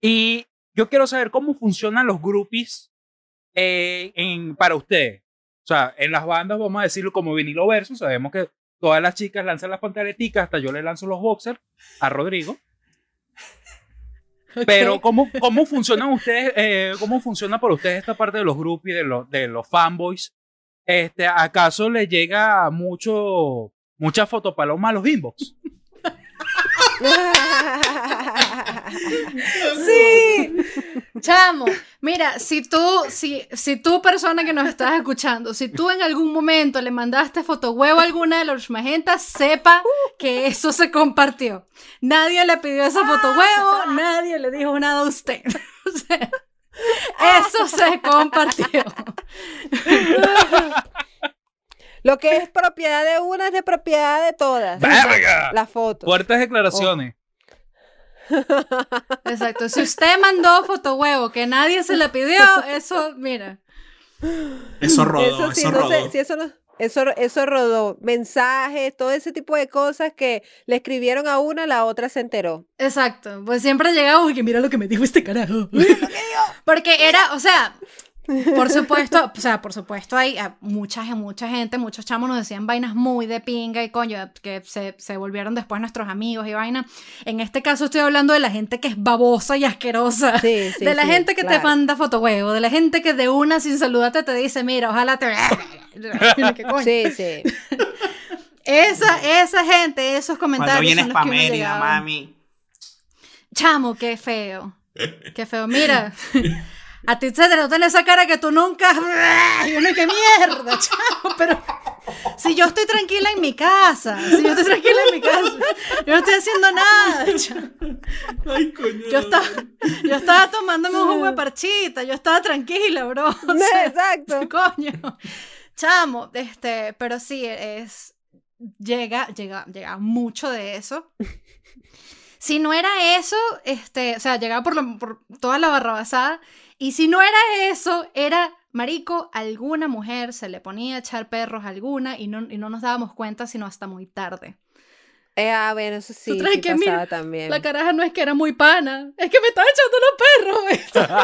Speaker 5: Y yo quiero saber cómo funcionan los groupies eh, en, para ustedes. O sea, en las bandas, vamos a decirlo como vinilo verso, sabemos que todas las chicas lanzan las pantaleticas, hasta yo le lanzo los boxers a Rodrigo. Pero ¿cómo, cómo funcionan ustedes, eh, cómo funciona por ustedes esta parte de los groupies, de los, de los fanboys? Este, ¿Acaso les llega mucho, mucha fotopaloma a los inbox? *laughs*
Speaker 2: Sí, chamo. Mira, si tú, si, si tú, persona que nos estás escuchando, si tú en algún momento le mandaste fotohuevo a alguna de los magentas, sepa que eso se compartió. Nadie le pidió esa fotohuevo, nadie le dijo nada a usted. *laughs* O sea, eso se compartió. *laughs*
Speaker 1: Lo que es propiedad de una es de propiedad de todas.
Speaker 5: ¡Verga!
Speaker 1: La foto.
Speaker 5: Fuertes declaraciones. *laughs*
Speaker 2: Exacto. Si usted mandó fotohuevo que nadie se le pidió, eso, mira.
Speaker 6: Eso rodó, eso,
Speaker 1: sí,
Speaker 6: eso
Speaker 1: no
Speaker 6: rodó.
Speaker 1: sé, sí, eso no- Eso, eso rodó. Mensajes, todo ese tipo de cosas que le escribieron a una, la otra se enteró.
Speaker 2: Exacto, pues siempre llegamos y que mira lo que me dijo este carajo. *laughs* Porque era, o sea, por supuesto, o sea, por supuesto hay ah, mucha, mucha gente, muchos chamos nos decían vainas muy de pinga y coño, que se, se volvieron después nuestros amigos y vaina. En este caso estoy hablando de la gente que es babosa y asquerosa.
Speaker 1: Sí, sí, *laughs*
Speaker 2: de la
Speaker 1: sí,
Speaker 2: gente que te manda fotohuevo, de la gente que de una sin saludarte te dice, mira, ojalá te... *laughs* ¿Qué coño?
Speaker 1: Sí, sí.
Speaker 2: Esa, esa gente, esos comentarios
Speaker 6: Cuando vienes
Speaker 2: son los
Speaker 6: pa'
Speaker 2: que uno
Speaker 6: Mérida, mami.
Speaker 2: Chamo, qué feo. Qué feo. Mira, *laughs* a ti se te nota en esa cara que tú nunca. *laughs* Y uno, qué mierda, *laughs* chamo. Pero si yo estoy tranquila en mi casa, si yo estoy tranquila en mi casa, yo no estoy haciendo nada, *laughs* chamo.
Speaker 6: Ay, coño.
Speaker 2: Yo estaba, yo estaba tomándome un jugo de parchita, yo estaba tranquila, bro. O sea,
Speaker 1: Exacto.
Speaker 2: Coño. Chamo, este, pero sí, es. Llega, llega, llega mucho de eso. Si no era eso, este, o sea, llegaba por, lo- por toda la barrabasada. Y si no era eso, era, marico, alguna mujer se le ponía a echar perros a alguna y no, y no nos dábamos cuenta sino hasta muy tarde.
Speaker 1: Eh, ah, bueno, eso sí,
Speaker 2: traes
Speaker 1: sí
Speaker 2: que,
Speaker 1: pasaba
Speaker 2: mira,
Speaker 1: también.
Speaker 2: La caraja no es que era muy pana, es que me estaba echando los perros.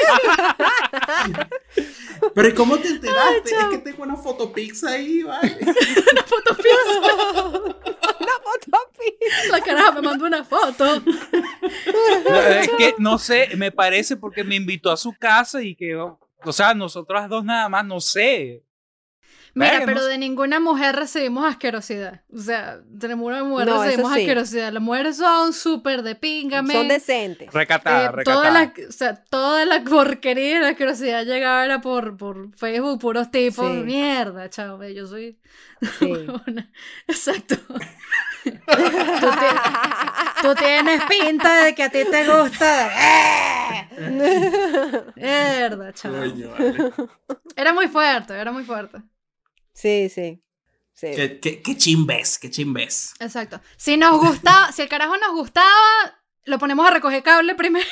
Speaker 2: *laughs*
Speaker 6: Pero ¿y cómo te enteraste? es que tengo una fotopix ahí, vale. *laughs*
Speaker 2: Una foto piosa. *laughs*
Speaker 1: Una foto pi-
Speaker 2: La caraja me mandó una foto.
Speaker 5: Es que no sé, me parece porque me invitó a su casa y que, o sea, nosotras dos nada más, no sé.
Speaker 2: Mira, pero de ninguna mujer recibimos asquerosidad. O sea, de ninguna mujer
Speaker 1: No,
Speaker 2: recibimos
Speaker 1: sí.
Speaker 2: asquerosidad. Las mujeres son súper de pingame.
Speaker 1: Son decentes.
Speaker 5: Recatada,
Speaker 2: Eh,
Speaker 5: recatada.
Speaker 2: toda la, o sea, toda la porquería y la asquerosidad llegaba era por, por Facebook, puros tipos.
Speaker 1: Sí.
Speaker 2: Mierda, chao, ve, yo soy *laughs*
Speaker 1: Sí.
Speaker 2: una- Exacto. *laughs* tú, ti- tú tienes pinta de que a ti te gusta. *laughs* Mierda,
Speaker 6: vale.
Speaker 2: Era muy fuerte, era muy fuerte.
Speaker 1: Sí, sí. sí.
Speaker 6: ¿Qué, qué, qué chimbes, qué chimbes.
Speaker 2: Exacto. Si nos gustaba, *laughs* si el carajo nos gustaba, lo ponemos a recoger cable primero.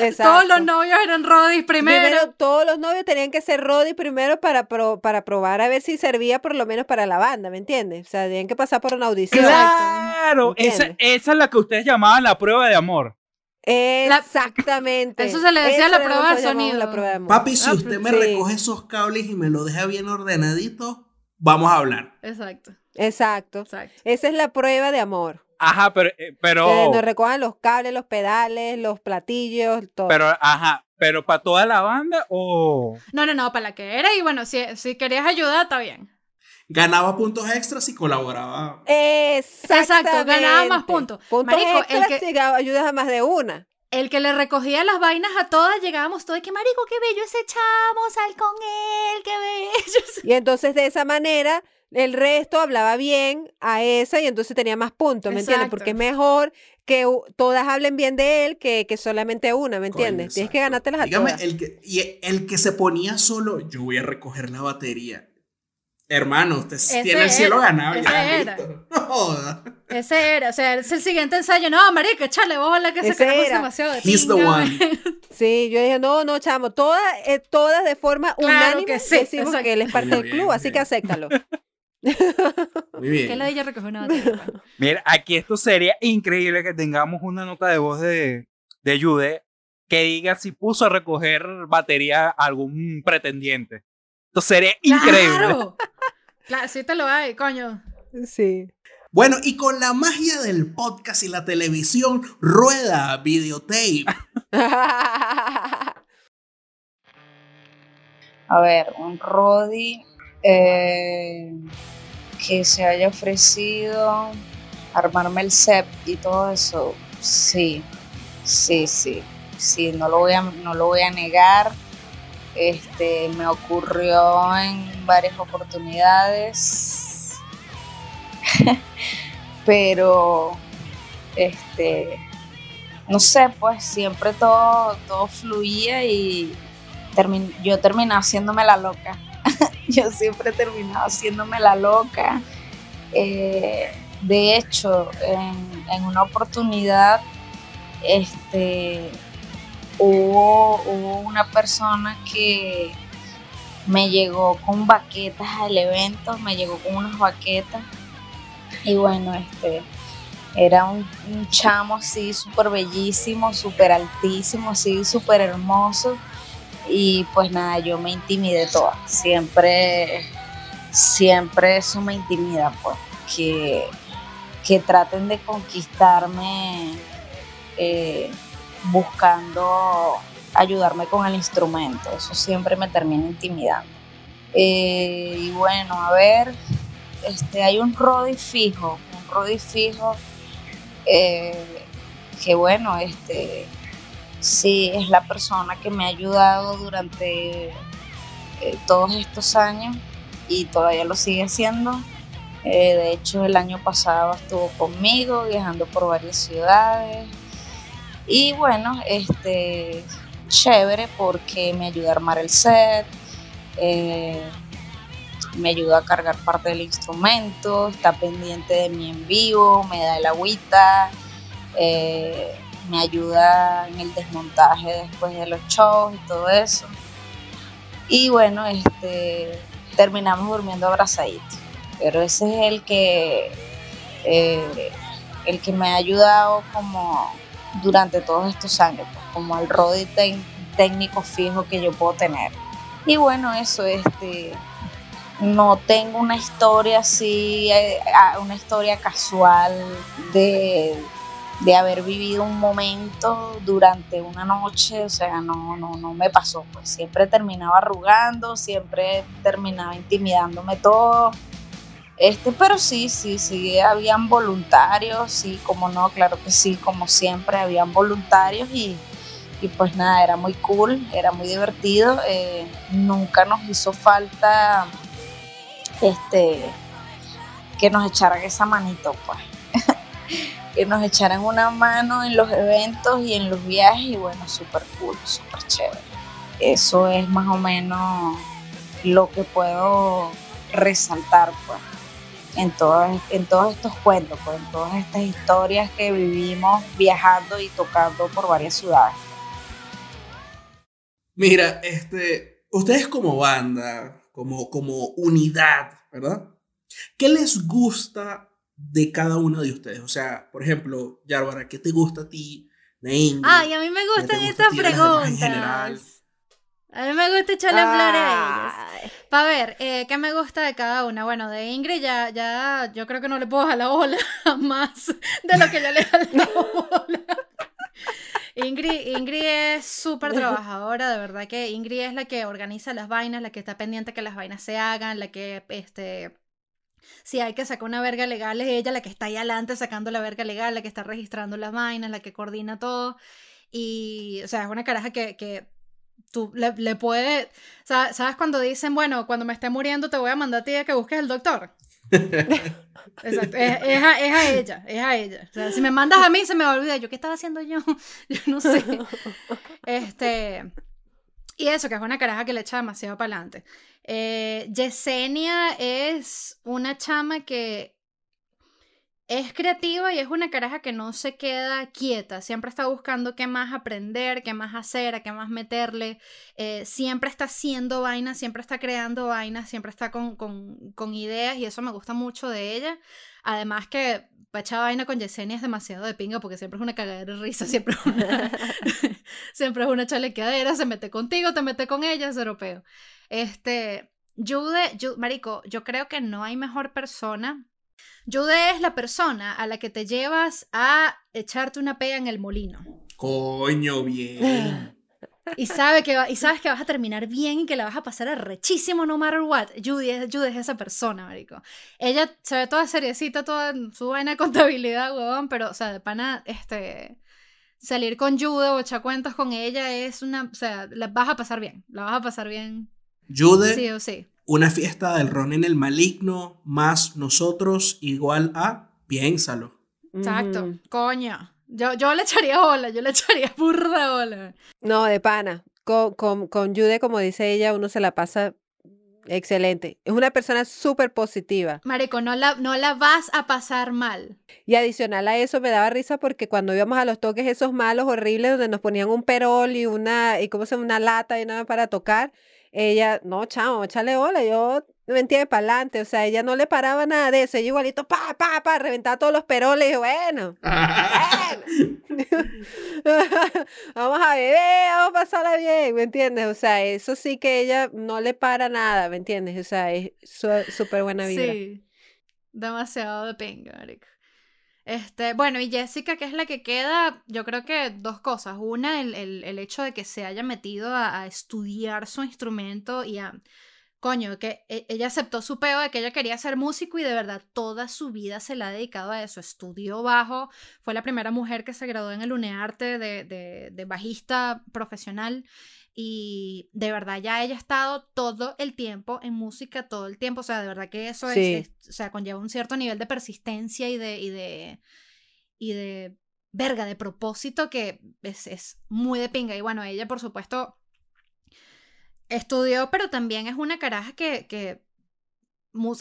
Speaker 1: Exacto. *laughs*
Speaker 2: Todos los novios eran rodis primero.
Speaker 1: Primero, todos los novios tenían que ser Roddy primero para, pro- para probar a ver si servía por lo menos para la banda, ¿me entiendes? O sea, tenían que pasar por una audición.
Speaker 5: Claro, esa, esa es la que ustedes llamaban la prueba de amor.
Speaker 1: Exactamente.
Speaker 2: Eso se le decía la prueba
Speaker 1: que
Speaker 2: del sonido.
Speaker 1: La prueba de amor.
Speaker 6: Papi, si
Speaker 2: Ah,
Speaker 6: usted me
Speaker 1: sí.
Speaker 6: recoge esos cables y me lo deja bien ordenadito, vamos a hablar.
Speaker 2: Exacto,
Speaker 1: Exacto.
Speaker 2: exacto.
Speaker 1: Esa es la prueba de amor.
Speaker 5: Ajá, pero, eh,
Speaker 1: Que
Speaker 5: pero,
Speaker 1: nos recojan los cables, los pedales, los platillos, todo.
Speaker 5: pero, ajá, pero para toda la banda o...
Speaker 2: No, no, no, para la que era. Y bueno, si, si querías ayudar, está bien.
Speaker 6: Ganaba puntos extras y colaboraba.
Speaker 1: Exacto,
Speaker 2: ganaba más puntos.
Speaker 1: Puntos
Speaker 2: Marico, el
Speaker 1: extras
Speaker 2: que-
Speaker 1: si ga- ayudas a más de una.
Speaker 2: El que le recogía las vainas a todas, llegábamos todos y que marico, qué bello ese chamo, sal con él, qué bello. *laughs*
Speaker 1: Y entonces de esa manera el resto hablaba bien a esa y entonces tenía más puntos, ¿me entiendes? Porque es mejor que todas hablen bien de él que, que solamente una, ¿me entiendes?
Speaker 6: Coño,
Speaker 1: Tienes que ganártelas a
Speaker 6: Dígame,
Speaker 1: todas.
Speaker 6: el que, y el que se ponía solo, yo voy a recoger la batería. Hermano, usted
Speaker 2: Ese
Speaker 6: tiene el cielo
Speaker 2: era,
Speaker 6: ganado
Speaker 2: ese
Speaker 6: ya.
Speaker 2: era.
Speaker 6: listo. *laughs* No joda.
Speaker 2: Ese era, o sea, es el siguiente ensayo. No, marica, échale vos la que se
Speaker 1: Ese
Speaker 2: queremos
Speaker 1: era.
Speaker 2: demasiado de
Speaker 6: He's the one. *laughs*
Speaker 1: Sí, yo dije, no, no, chamo, todas, eh, todas de forma
Speaker 2: Claro
Speaker 1: unánime
Speaker 2: que sí,
Speaker 1: decimos
Speaker 2: exacto.
Speaker 1: que él es parte del club, así que acéptalo. *laughs*
Speaker 6: Muy bien.
Speaker 2: Que la de ella recogió una batería.
Speaker 5: Mira, aquí esto sería increíble que tengamos una nota de voz de, de Jude que diga si puso a recoger batería a algún pretendiente. Esto sería increíble.
Speaker 2: ¡Claro! Claro, sí te lo hay, coño.
Speaker 1: Sí.
Speaker 6: Bueno, y con la magia del podcast y la televisión, rueda videotape. *laughs*
Speaker 7: A ver, un Rodi eh, que se haya ofrecido armarme el CEP y todo eso. Sí, sí, sí, sí, no lo voy a, no lo voy a negar. Este, me ocurrió en varias oportunidades. *laughs* Pero, este, no sé, pues siempre todo, todo fluía y yo terminaba haciéndome la loca. *laughs* yo siempre terminaba haciéndome la loca. Eh, de hecho, en una oportunidad, este, hubo, hubo una persona que me llegó con baquetas al evento, me llegó con unas baquetas. Y bueno, este, era un, chamo así súper bellísimo, súper altísimo, así súper hermoso. Y pues nada, yo me intimidé toda. Siempre, siempre eso me intimida, pues. Que, que traten de conquistarme eh, buscando ayudarme con el instrumento. Eso siempre me termina intimidando. Eh, y bueno, a ver, este, hay un Rodi fijo, un Rodi fijo eh, que bueno, este, sí es la persona que me ha ayudado durante eh, todos estos años y todavía lo sigue haciendo. De hecho, el año pasado estuvo conmigo viajando por varias ciudades. Y bueno, este, chévere porque me ayuda a armar el set, eh, me ayuda a cargar parte del instrumento, está pendiente de mí en vivo, me da el agüita, eh, me ayuda en el desmontaje después de los shows y todo eso. Y bueno, este, terminamos durmiendo abrazaditos. Pero ese es el que, eh, el que me ha ayudado como durante todos estos años, pues, como el tec- técnico fijo que yo puedo tener. Y bueno, eso, este, no tengo una historia así, eh, una historia casual de, de haber vivido un momento durante una noche, o sea, no, no, no me pasó, pues siempre terminaba arrugando, siempre terminaba intimidándome todo. Este, pero sí, sí, sí, habían voluntarios, sí, como no, claro que sí, como siempre, habían voluntarios y, y pues nada, era muy cool, era muy divertido, eh, nunca nos hizo falta este que nos echaran esa manito, pues. *laughs* que nos echaran una mano en los eventos y en los viajes y bueno, súper cool, súper chévere. Eso es más o menos lo que puedo resaltar, pues, en todos, en todos estos cuentos, pues, en todas estas historias que vivimos viajando y tocando por varias ciudades.
Speaker 6: Mira, este, ustedes como banda, como, como unidad, ¿verdad? ¿Qué les gusta de cada uno de ustedes? O sea, por ejemplo, Yárbara, ¿qué te gusta a ti? Nain,
Speaker 2: Ay, a mí me
Speaker 6: ¿qué te
Speaker 2: gustan
Speaker 6: gusta
Speaker 2: estas
Speaker 6: en
Speaker 2: preguntas. A mí me gusta echarle flores a ellas. Para ver, eh, ¿qué me gusta de cada una? Bueno, de Ingrid ya, ya, yo creo que no le puedo jalar bola *laughs* más de lo que yo le jalé *laughs* bola. Ingrid, Ingrid es súper trabajadora, de verdad que Ingrid es la que organiza las vainas, la que está pendiente que las vainas se hagan, la que, este, si hay que sacar una verga legal es ella la que está ahí adelante sacando la verga legal, la que está registrando las vainas, la que coordina todo. Y, o sea, es una caraja que, que tú le, le puedes... sa- ¿Sabes cuando dicen, bueno, cuando me esté muriendo te voy a mandar a ti a que busques el doctor? *laughs* Exacto, es, es a, es a ella, es a ella. O sea, si me mandas a mí se me va a olvidar. ¿Yo qué estaba haciendo yo? *laughs* Yo no sé. Este... Y eso, que es una caraja que le echa demasiado para adelante. Eh, Yesenia es una chama que es creativa y es una caraja que no se queda quieta, siempre está buscando qué más aprender, qué más hacer, a qué más meterle, eh, siempre está haciendo vainas, siempre está creando vainas, siempre está con, con, ideas y eso me gusta mucho de ella. Además que para echar vaina con Yesenia es demasiado de pinga porque siempre es una cagadera de risa, *laughs* siempre es una, *laughs* siempre es una chalequeadera, se mete contigo, te mete con ella, es europeo. Este, Jude, marico, yo creo que no hay mejor persona Jude es la persona a la que te llevas a echarte una pega en el molino.
Speaker 6: Coño, bien.
Speaker 2: Y, sabe que y sabes que vas a terminar bien y que la vas a pasar rechísimo no matter what. Judy es, Judy es esa persona, marico. Ella se ve toda seriecita, toda su de contabilidad, huevón, pero, o sea, de pana, este... Salir con Jude o echar cuentas con ella es una... O sea, la vas a pasar bien. La vas a pasar bien.
Speaker 6: Jude.
Speaker 2: Sí o sí
Speaker 6: una fiesta del ron en el maligno más nosotros igual a piénsalo.
Speaker 2: Exacto, coño. Yo, yo le echaría bola, yo le echaría *laughs* burda bola.
Speaker 1: No, de pana. Con, con, con Jude, como dice ella, uno se la pasa excelente. Es una persona súper positiva.
Speaker 2: Marico, no la, no la vas a pasar mal.
Speaker 1: Y adicional a eso me daba risa porque cuando íbamos a los toques esos malos, horribles, donde nos ponían un perol y una, y cómo se una lata y nada para tocar, ella, no, chamo, échale bola, yo me entiende para adelante, o sea, ella no le paraba nada de eso, ella igualito, pa, pa, pa, reventaba todos los peroles, y bueno, *laughs* *laughs* vamos a beber, vamos a pasarla bien, ¿me entiendes? O sea, eso sí que ella no le para nada, ¿me entiendes? O sea, es súper buena vida.
Speaker 2: Sí, demasiado de pinga, este, bueno, y Jessica, que es la que queda, yo creo que dos cosas. Una, el, el, hecho de que se haya metido a, estudiar su instrumento y a, coño, que e, ella aceptó su peo de que ella quería ser músico y de verdad toda su vida se la ha dedicado a eso. Estudió bajo, fue la primera mujer que se graduó en el UNEARTE de, de bajista profesional y de verdad ya ella ha estado todo el tiempo en música, todo el tiempo, o sea, de verdad que eso es, o sea, conlleva un cierto nivel de persistencia y de, y de, y de verga, de propósito que es, es muy de pinga. Y bueno, ella por supuesto estudió, pero también es una caraja que, que,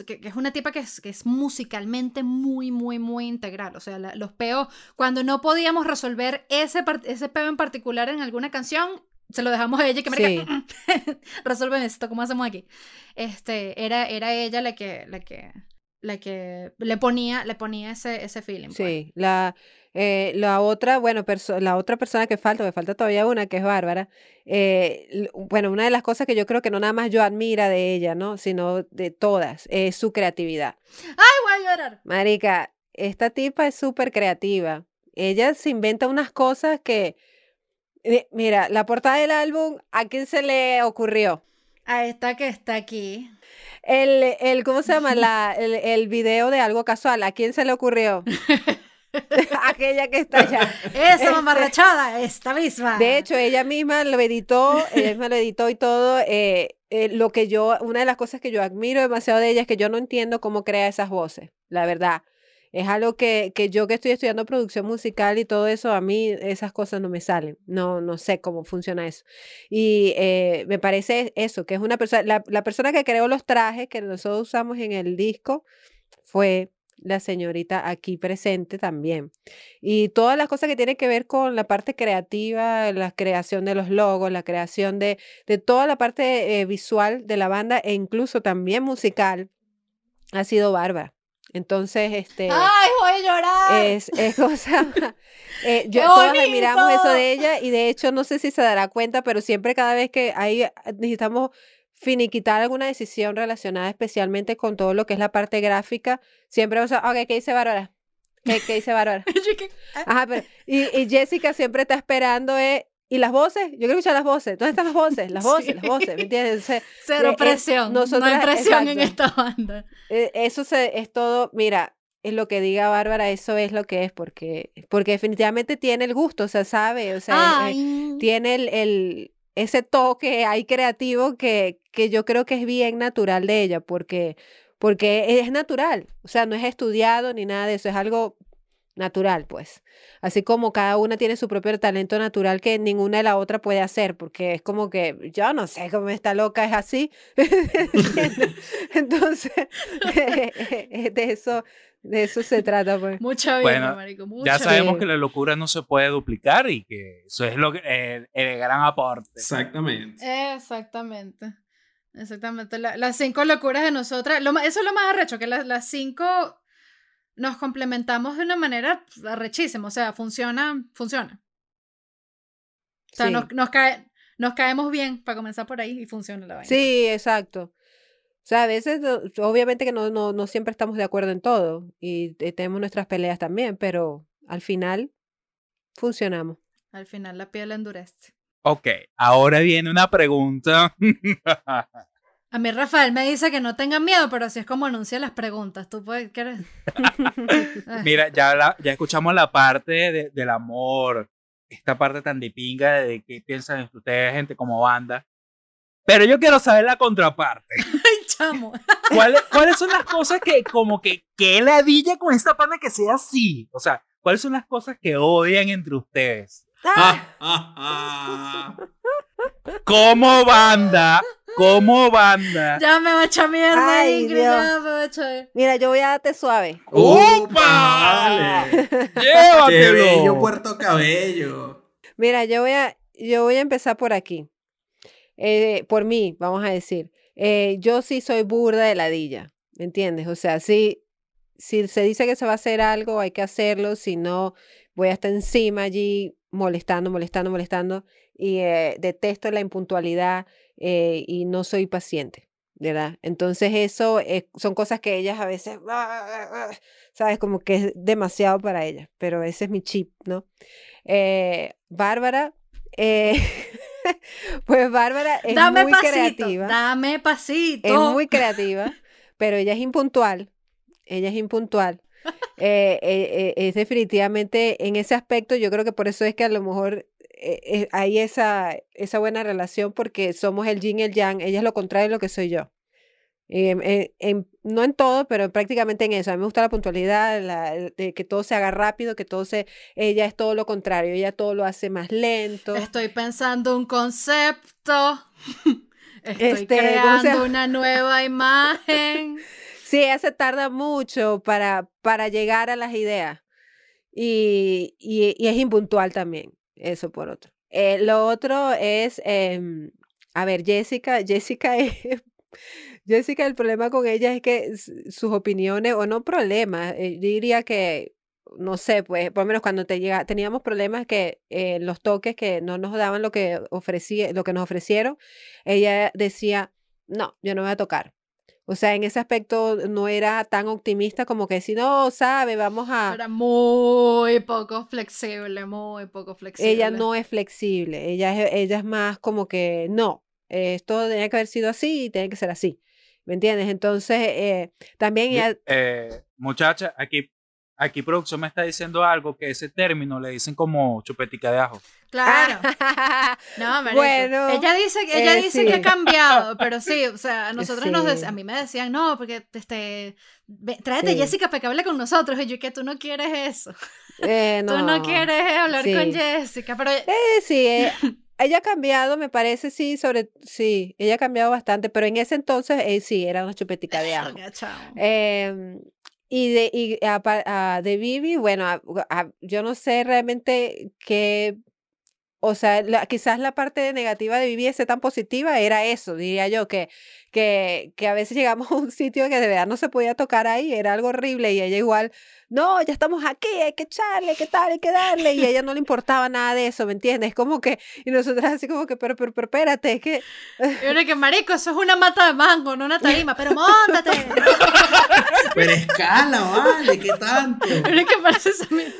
Speaker 2: que, es una tipa que es, que es musicalmente muy, muy, muy integral. O sea, los peos, cuando no podíamos resolver ese, ese peo en particular en alguna canción, se lo dejamos a ella que me sí. *laughs* resuelven esto, ¿cómo hacemos aquí? Este, era, era ella la que, la que, la que le ponía, le ponía ese, ese feeling. Pues.
Speaker 1: Sí, la, eh, la otra, bueno, la otra persona que falta, me falta todavía una, que es Bárbara. Eh, bueno, una de las cosas que yo creo que no nada más yo admira de ella, ¿no? Sino de todas, es su creatividad.
Speaker 2: ¡Ay, voy a llorar!
Speaker 1: Marica, esta tipa es súper creativa. Ella se inventa unas cosas que Mira, la portada del álbum, ¿a quién se le ocurrió?
Speaker 2: A esta que está aquí.
Speaker 1: El, el ¿cómo se llama? *laughs* La, el, el video de algo casual, ¿a quién se le ocurrió? *laughs* *laughs* Aquella que está allá.
Speaker 2: Esa este, mamarrachada, esta misma.
Speaker 1: De hecho, ella misma lo editó, ella misma lo editó y todo. Eh, eh, lo que yo, una de las cosas que yo admiro demasiado de ella es que yo no entiendo cómo crea esas voces, la verdad. Es algo que, que, yo que estoy estudiando producción musical y todo eso, a mí esas cosas no me salen. No, no sé cómo funciona eso. Y eh, me parece eso, que es una persona, la, la, persona que creó los trajes que nosotros usamos en el disco fue la señorita aquí presente también. Y todas las cosas que tienen que ver con la parte creativa, la creación de los logos, la creación de, de toda la parte eh, visual de la banda e incluso también musical, ha sido bárbara. Entonces, este.
Speaker 2: ¡Ay, voy a llorar!
Speaker 1: Es, es *laughs* cosa. Eh, *laughs* yo, todas admiramos eso de ella y de hecho, no sé si se dará cuenta, pero siempre, cada vez que hay, ah, necesitamos finiquitar alguna decisión relacionada especialmente con todo lo que es la parte gráfica, siempre vamos a. Ok, ¿qué dice Bárbara? ¿Qué, qué dice Bárbara? *laughs*
Speaker 2: Ah.
Speaker 1: Ajá, pero. Y, y Jessica siempre está esperando, eh, ¿Y las voces? Yo quiero escuchar las voces. ¿Dónde están las *laughs* voces? Las voces, las voces, ¿me entiendes?
Speaker 2: Cero presión. no hay presión en esta banda.
Speaker 1: E, eso se, es todo, mira, es lo que diga Bárbara, eso es lo que es, porque, porque definitivamente tiene el gusto, o sea, sabe, o sea, eh, tiene el, el, ese toque ahí creativo que, que yo creo que es bien natural de ella, porque, porque es natural, o sea, no es estudiado ni nada de eso, es algo natural, pues. Así como cada una tiene su propio talento natural que ninguna de la otra puede hacer, porque es como que yo no sé cómo esta loca es así. *laughs* *laughs* Entonces, de eso, de eso se trata, pues.
Speaker 2: Mucha vida,
Speaker 5: Bueno,
Speaker 2: marico, mucha
Speaker 5: Ya sabemos
Speaker 1: Sí.
Speaker 5: que la locura no se puede duplicar y que eso es lo que, eh, el gran aporte.
Speaker 6: Exactamente.
Speaker 2: Exactamente. Exactamente. La- las cinco locuras de nosotras. Lo, eso es lo más arrecho, que las, las cinco nos complementamos de una manera arrechísima. O sea, funciona, funciona. O sea,
Speaker 1: Sí.
Speaker 2: nos, nos, cae, nos caemos bien para comenzar por ahí y funciona la vaina.
Speaker 1: Sí, exacto. O sea, a veces, obviamente que no, no, no siempre estamos de acuerdo en todo y eh, tenemos nuestras peleas también, pero al final funcionamos.
Speaker 2: Al final la piel endurece.
Speaker 5: Ok, ahora viene una pregunta. *laughs*
Speaker 2: A mí Rafael me dice que no tengan miedo, pero así es como anuncia las preguntas. ¿Tú puedes, quieres? *laughs*
Speaker 5: Mira, ya, la- ya escuchamos la parte de- del amor, esta parte tan de pinga de qué piensan ustedes, gente como banda. Pero yo quiero saber la contraparte. *laughs*
Speaker 2: Ay, chamo.
Speaker 5: ¿Cuáles, cuáles son las cosas que, como que, que ladilla con esta pana que sea así? O sea, ¿cuáles son las cosas que odian entre ustedes? *laughs*
Speaker 6: Ah, ah, ah.
Speaker 5: Como banda, como banda.
Speaker 2: Ya me va a echar mierda,
Speaker 1: Ay,
Speaker 2: Ingrid.
Speaker 1: Dios.
Speaker 2: Ya me va a echar.
Speaker 1: Mira, yo voy a darte suave.
Speaker 6: ¡Upa! Vale. *laughs* ¡Qué
Speaker 5: ¡Llévatelo!
Speaker 6: bello Puerto Cabello!
Speaker 1: Mira, yo voy a, yo voy a empezar por aquí. Eh, por mí, vamos a decir. Eh, yo sí soy burda de ladilla, ¿me entiendes? O sea, sí, si se dice que se va a hacer algo, hay que hacerlo, si no, voy a estar encima allí molestando, molestando, molestando. Y eh, detesto la impuntualidad eh, y no soy paciente, ¿verdad? Entonces eso eh, son cosas que ellas a veces, *laughs* ¿sabes? Como que es demasiado para ellas, pero ese es mi chip, ¿no? Bárbara, *laughs* pues Bárbara es
Speaker 2: dame
Speaker 1: muy
Speaker 2: pasito.
Speaker 1: creativa,
Speaker 2: Dame pasito.
Speaker 1: es muy creativa, pero ella es impuntual, ella es impuntual. Eh, eh, eh, es definitivamente en ese aspecto, yo creo que por eso es que a lo mejor hay esa, esa buena relación porque somos el yin y el yang, ella es lo contrario de lo que soy yo. Em, en- en- no en todo, pero prácticamente en eso. A mí me gusta la puntualidad, la- de que todo se haga rápido, que todo se... Ella es todo lo contrario, ella todo lo hace más lento.
Speaker 2: Estoy pensando un concepto. *laughs* Estoy
Speaker 1: Este, ¿cómo se
Speaker 2: creando una nueva imagen.
Speaker 1: Sí, ella se tarda mucho para, para llegar a las ideas. Y, y- y es impuntual también, eso por otro. Eh, lo otro es, em, a ver, Jessica, Jessica *laughs* es, Jessica, el problema con ella es que sus opiniones, o no problemas, eh, diría que, no sé, pues, por lo menos cuando te llega, teníamos problemas que eh, los toques que no nos daban lo que ofrecía, lo que nos ofrecieron, ella decía, no, yo no voy a tocar. O sea, en ese aspecto no era tan optimista como que si no, sabe, vamos a...
Speaker 2: Era muy poco flexible, muy poco flexible.
Speaker 1: Ella no es flexible, ella es, ella es más como que no, esto tenía que haber sido así y tiene que ser así. ¿Me entiendes? Entonces, eh, también ella...
Speaker 5: Eh, muchacha, aquí, aquí producción me está diciendo algo que ese término le dicen como chupetica de ajo.
Speaker 2: Claro. *laughs* No, marico.
Speaker 1: Bueno,
Speaker 2: ella dice, que- ella
Speaker 1: eh,
Speaker 2: dice que ha cambiado, pero sí, o sea, a *laughs* nosotros nos
Speaker 1: Sí.
Speaker 2: dec- a mí me decían, no, porque este, ve- tráete
Speaker 1: Sí.
Speaker 2: Jessica para que hable con nosotros. Y yo, que tú no quieres eso.
Speaker 1: eh, *laughs*
Speaker 2: Tú no quieres hablar con. Jessica, pero
Speaker 1: Eh, sí, eh, ella ha cambiado, me parece, sí, sobre... Sí, ella ha cambiado bastante, pero en ese entonces, eh, sí, era una chupetica de ajo. Em, y de, y a a- de Vivi, bueno, a- yo no sé realmente qué, o sea, la- quizás la parte negativa de Vivi ser tan positiva era eso, diría yo, que, que, que a veces llegamos a un sitio que de verdad no se podía tocar ahí, era algo horrible y ella igual, no, ya estamos aquí, hay que echarle, hay que tal, hay que darle, y a ella no le importaba nada de eso, ¿me entiendes? Como que, y nosotras así como que, pero, pero, pero espérate, es que...
Speaker 2: Y uno que, marico, eso es una mata de mango, no una tarima, pero montate. *laughs*
Speaker 6: Pero escala, vale, ¿qué tanto? *laughs*
Speaker 2: Uno que parece mierda.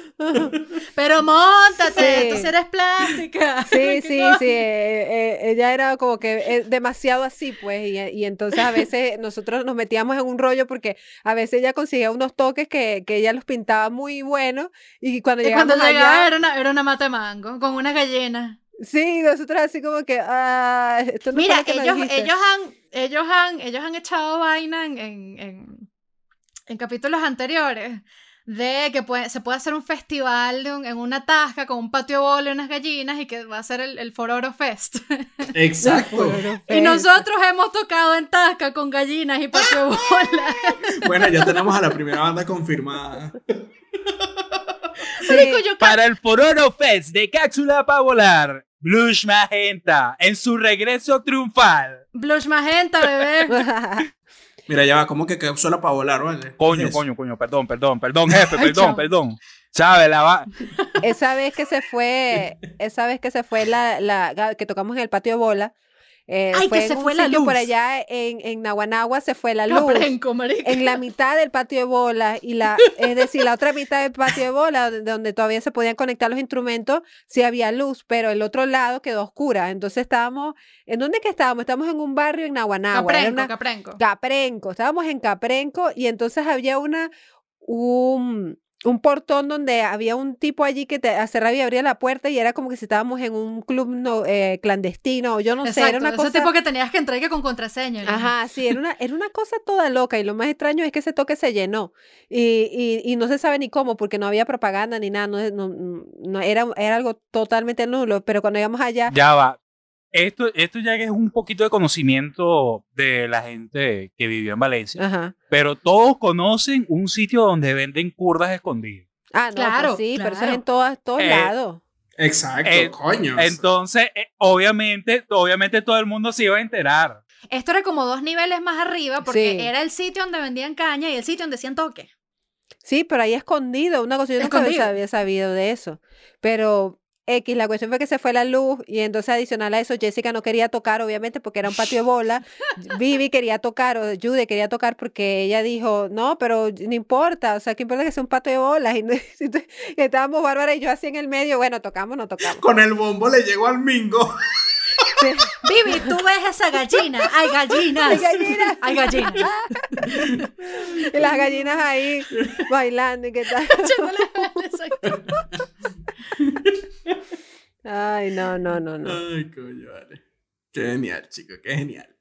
Speaker 2: Pero montate,
Speaker 1: Sí.
Speaker 2: tú sí eres plástica. *laughs*
Speaker 1: Sí,
Speaker 2: ¿Qué
Speaker 1: sí,
Speaker 2: cosa?
Speaker 1: sí. eh, eh, ella era como que eh, demasiado así, pues, y, y entonces a veces nosotros nos metíamos en un rollo porque a veces ella conseguía unos toques que, que ella los pintaba muy buenos y cuando
Speaker 2: Y cuando
Speaker 1: llegamos
Speaker 2: llegaba
Speaker 1: allá,
Speaker 2: era una, era una mata de mango con una gallina.
Speaker 1: sí, nosotros así como que, ah, esto no
Speaker 2: Mira,
Speaker 1: que
Speaker 2: ellos,
Speaker 1: dijiste".
Speaker 2: ellos han, ellos han, ellos han echado vaina en, en, en, en capítulos anteriores de que puede, se puede hacer un festival de un- en una tasca con un patio bola y unas gallinas y que va a ser el, el Fororo Fest. *laughs*
Speaker 6: Exacto.
Speaker 2: y nosotros hemos tocado en tasca con gallinas y patio bola. *laughs*
Speaker 6: Bueno, ya tenemos a la primera banda confirmada. *laughs*
Speaker 5: Para el Fororo Fest de Cápsula para volar, Blush Magenta en su regreso triunfal.
Speaker 2: Blush Magenta, bebé.
Speaker 6: Mira, ya va, como que cápsula para volar, ¿vale?
Speaker 5: Coño, coño, coño, perdón, perdón, perdón, jefe, perdón, perdón. ¿Sabe? La va...
Speaker 1: Esa vez que se fue, esa vez que se fue la, la que tocamos en el patio de bola, eh,
Speaker 2: Ay, que
Speaker 1: en
Speaker 2: se fue la
Speaker 1: sitio por
Speaker 2: luz.
Speaker 1: allá en, en Naguanagua se fue la luz.
Speaker 2: Caprenco.
Speaker 1: En la mitad del patio de bola y la, es decir, la otra mitad del patio de bola, donde, todavía se podían conectar los instrumentos, sí había luz, pero el otro lado quedó oscura. Entonces estábamos, ¿en dónde que estábamos? Estábamos en un barrio en Naguanagua. era
Speaker 2: Caprenco,
Speaker 1: una-
Speaker 2: Caprenco.
Speaker 1: Caprenco, estábamos en Caprenco y entonces había una un, un portón donde había un tipo allí que te cerraba y abría la puerta y era como que si estábamos en un club no, eh, clandestino o yo no sé, era una
Speaker 2: ese
Speaker 1: cosa
Speaker 2: tipo que tenías que entrar y que con contraseña. ¿no?
Speaker 1: Ajá, sí, era una, era una cosa toda loca y lo más extraño es que ese toque se llenó y, y, y no se sabe ni cómo porque no había propaganda ni nada, no, no, no- era, era algo totalmente nulo, pero cuando íbamos allá,
Speaker 5: Ya va. Esto, esto ya que es un poquito de conocimiento de la gente que vivió en Valencia,
Speaker 1: ajá.
Speaker 5: pero todos conocen un sitio donde venden curdas escondidas.
Speaker 1: Ah, no, pues
Speaker 2: Claro,
Speaker 1: sí, pero eso es
Speaker 2: claro.
Speaker 1: en todas, todos
Speaker 5: Eh,
Speaker 1: lados.
Speaker 6: Exacto,
Speaker 5: Eh,
Speaker 6: coño.
Speaker 5: Entonces, eh, obviamente, obviamente todo el mundo se iba a enterar.
Speaker 2: Esto era como dos niveles más arriba porque
Speaker 1: Sí.
Speaker 2: era el sitio donde vendían caña y el sitio donde hacían toque.
Speaker 1: Sí, pero ahí escondido, una cosa, yo
Speaker 2: Escondido.
Speaker 1: había sabido de eso. Pero X, la cuestión fue que se fue la luz y entonces adicional a eso Jessica no quería tocar, obviamente, porque era un patio de bola. *laughs* Vivi quería tocar, o Jude quería tocar porque ella dijo, no, pero no importa, o sea, ¿qué importa que sea un patio de bolas? Y, no- y *laughs* estábamos Bárbara y yo así en el medio, bueno, tocamos, no tocamos.
Speaker 6: Con el bombo le llegó al mingo.
Speaker 2: Vivi, tú ves esa gallina. Hay gallinas.
Speaker 1: Hay gallinas.
Speaker 2: Hay gallinas. *laughs*
Speaker 1: Y las gallinas ahí bailando y qué tal. Ay, no, no, no, no.
Speaker 6: Ay, coño, vale. Qué genial, chico, qué genial.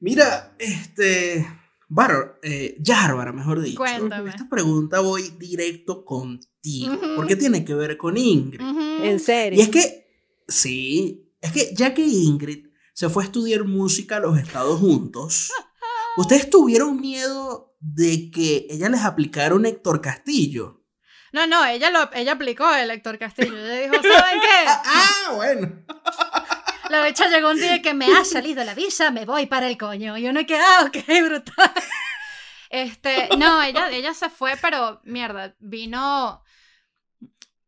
Speaker 6: Mira, este. Bárbara, eh, Yárbara, mejor dicho.
Speaker 2: Cuéntame.
Speaker 6: Esta pregunta voy directo contigo. Porque tiene que ver con Ingrid.
Speaker 1: En serio.
Speaker 6: Y es que, sí, es que ya que Ingrid se fue a estudiar música a los Estados Unidos, *laughs* ¿ustedes tuvieron miedo de que ella les aplicara un Héctor Castillo?
Speaker 2: No, no, ella, lo, ella aplicó el Héctor Castillo. Ella dijo, *laughs* ¿saben qué?
Speaker 6: Ah, bueno.
Speaker 2: La bicha llegó un día que me ha salido la visa, me voy para el coño. Y uno que, ah, ok, brutal. Este, no, ella, ella se fue, pero mierda, vino.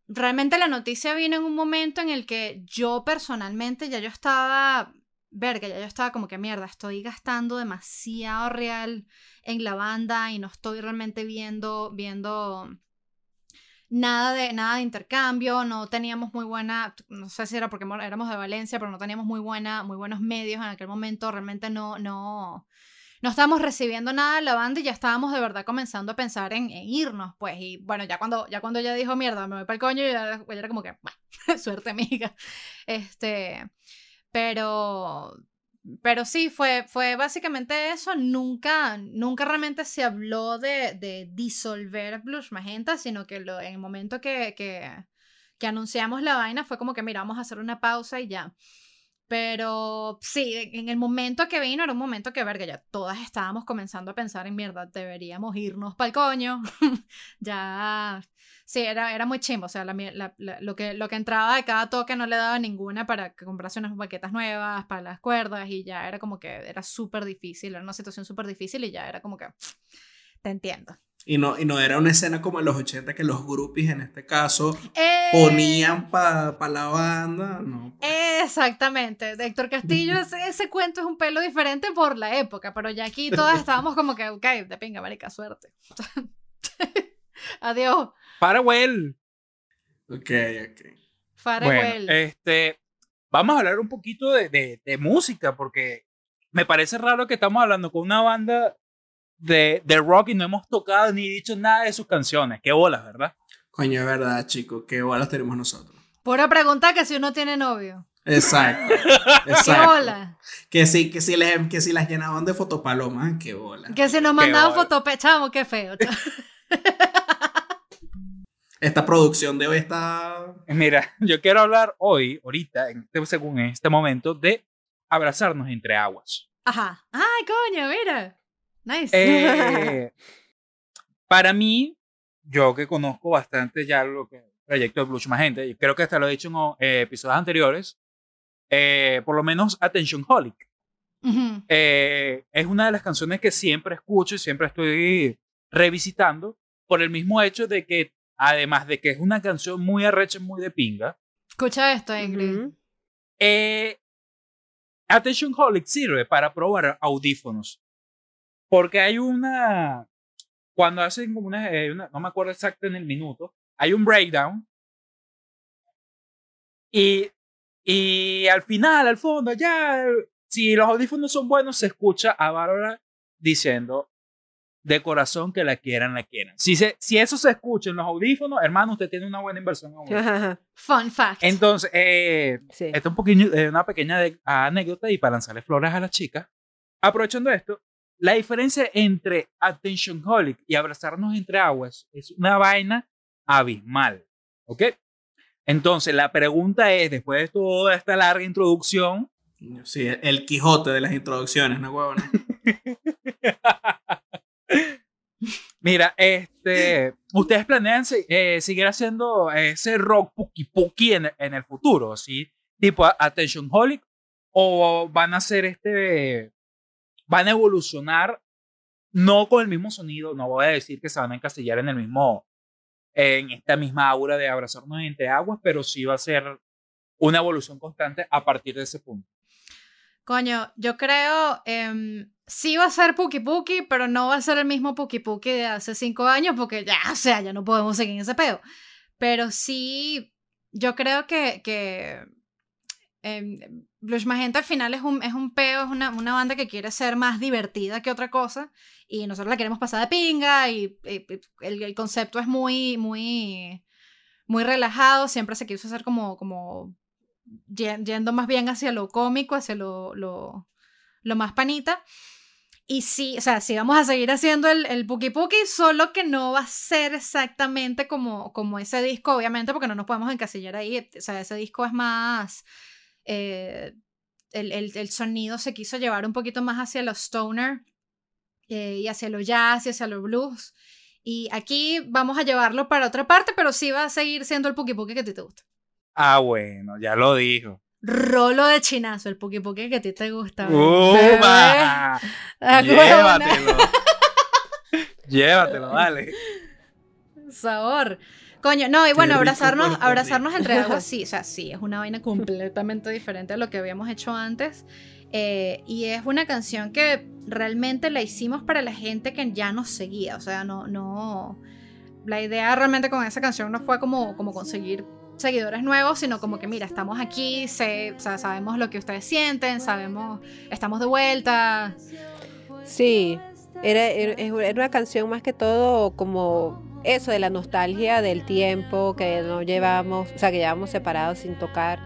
Speaker 2: Realmente la noticia vino en un momento en el que yo personalmente ya yo estaba. Verga, ya yo estaba como que mierda, estoy gastando demasiado real en la banda y no estoy realmente viendo, viendo nada de, nada de intercambio, no teníamos muy buena, no sé si era porque mo- éramos de Valencia, pero no teníamos muy, buena, muy buenos medios en aquel momento, realmente no, no, no estábamos recibiendo nada de la banda y ya estábamos de verdad comenzando a pensar en, en irnos, pues, y bueno, ya cuando, ya cuando ella dijo, mierda, me voy para el coño, ya, ya era como que, bueno, *laughs* suerte amiga, este, pero... Pero sí, fue, fue básicamente eso. Nunca, nunca realmente se habló de, de disolver Blues Magenta, sino que lo, en el momento que, que, que anunciamos la vaina fue como que, mira, vamos a hacer una pausa y ya. Pero sí, en el momento que vino era un momento que, verga, ya todas estábamos comenzando a pensar en mierda, deberíamos irnos para el coño. *laughs* ya, sí, era, era muy chimbo. O sea, la, la- la- lo, que, lo que entraba de cada toque no le daba ninguna para que comprase unas baquetas nuevas, para las cuerdas, y ya era como que era súper difícil, era una situación súper difícil y ya era como que, te entiendo.
Speaker 6: Y no, y no era una escena como en los 80 que los groupies en este caso
Speaker 2: Eh,
Speaker 6: ponían para pa la banda. No.
Speaker 2: Exactamente, de Héctor Castillo, *laughs* ese, ese cuento es un pelo diferente por la época, pero ya aquí todas estábamos como que, ok, de pinga, marica, suerte. *laughs* Adiós,
Speaker 6: Ok,
Speaker 5: Farewell.
Speaker 6: ok.
Speaker 2: farewell.
Speaker 5: Bueno, este, vamos a hablar un poquito de, de- de música, porque me parece raro que estamos hablando con una banda de, de rock y no hemos tocado ni dicho nada de sus canciones. Qué bolas, ¿verdad?
Speaker 6: Coño, es verdad, chicos. Qué bolas tenemos nosotros.
Speaker 2: Pura pregunta que si uno tiene novio.
Speaker 6: Exacto. *laughs*
Speaker 2: ¿Qué bola?
Speaker 6: Que sí, que sí, les, que sí las llenaban de fotopalomas. Qué bola.
Speaker 2: Que si nos mandaban fotope, chamo, qué feo. chamo. *laughs*
Speaker 6: Esta producción de hoy está...
Speaker 5: Mira, yo quiero hablar hoy, ahorita, en este, según en este momento, de abrazarnos entre aguas.
Speaker 2: Ajá. Ay, coño, mira. Nice.
Speaker 5: Eh, para mí, yo que conozco bastante ya lo que el proyecto de Blues Magenta, y creo que hasta lo he dicho en eh, episodios anteriores, eh, por lo menos Attention Holic. Eh, es una de las canciones que siempre escucho y siempre estoy revisitando por el mismo hecho de que, además de que es una canción muy arrecha, muy de pinga,
Speaker 2: Escucha esto, Ingrid.
Speaker 5: Eh, Attention Holic sirve para probar audífonos. Porque hay una. Cuando hacen como una, eh, una- No me acuerdo exacto en el minuto. Hay un breakdown. Y, y al final, al fondo, ya. Si los audífonos son buenos, se escucha a Bárbara diciendo de corazón que la quieran, la quieran. Si, se, si eso se escucha en los audífonos, hermano, usted tiene una buena inversión. en *laughs*
Speaker 2: Fun fact.
Speaker 5: Entonces, eh,
Speaker 1: sí.
Speaker 5: esta es un poquillo, eh, una pequeña anécdota y para lanzarle flores a las chicas. Aprovechando esto, la diferencia entre Attention Holic y abrazarnos entre aguas es una vaina abismal. ¿Ok? Entonces, la pregunta es, después de toda esta larga introducción,
Speaker 6: Sí, el Quijote de las introducciones, ¿no, huevona? *laughs*
Speaker 5: mira, este, ¿ustedes planean eh, seguir haciendo ese rock puki puki en, en el futuro? ¿Sí? Tipo Attention Holic, o van a hacer este, van a evolucionar no con el mismo sonido, no voy a decir que se van a encasillar en el mismo, en esta misma aura de abrazarnos entre aguas, pero sí va a ser una evolución constante a partir de ese punto.
Speaker 2: Coño, yo creo, em, sí va a ser Puki Puki, pero no va a ser el mismo Puki Puki de hace cinco años, porque ya, o sea, ya no podemos seguir en ese peo. Pero sí, yo creo que, que em, Blues Magenta al final es un, es un peo, es una, una banda que quiere ser más divertida que otra cosa, y nosotros la queremos pasar de pinga, y, y- el, el concepto es muy, muy, muy relajado, siempre se quiso hacer como, como yen- yendo más bien hacia lo cómico, hacia lo, lo, lo más panita. Y sí, o sea, sí vamos a seguir haciendo el, el Puki Puki, solo que no va a ser exactamente como, como ese disco, obviamente, porque no nos podemos encasillar ahí. O sea, ese disco es más. Eh, el, el- el sonido se quiso llevar un poquito más hacia lo stoner eh, y hacia lo jazz y hacia lo blues. Y aquí vamos a llevarlo para otra parte, pero sí va a seguir siendo el Puki Puki que a ti te gusta.
Speaker 5: Ah, bueno, ya lo dijo.
Speaker 2: Rolo de chinazo, el Puki Puki que a ti te gusta.
Speaker 5: ¡Upa! Llévatelo. Llévatelo, dale.
Speaker 2: Sabor. Coño, no, y bueno, abrazarnos, abrazarnos entre aguas, *laughs* sí, o sea, sí, es una vaina completamente diferente a lo que habíamos hecho antes. eh, y es una canción que realmente la hicimos para la gente que ya nos seguía. O sea, no, no. La idea realmente con esa canción no fue como, como conseguir seguidores nuevos, sino como que, mira, estamos aquí, sé- o sea, sabemos lo que ustedes sienten, sabemos, estamos de vuelta.
Speaker 1: Sí, era, era era una canción más que todo como eso de la nostalgia del tiempo que no llevamos, o sea, que llevamos separados sin tocar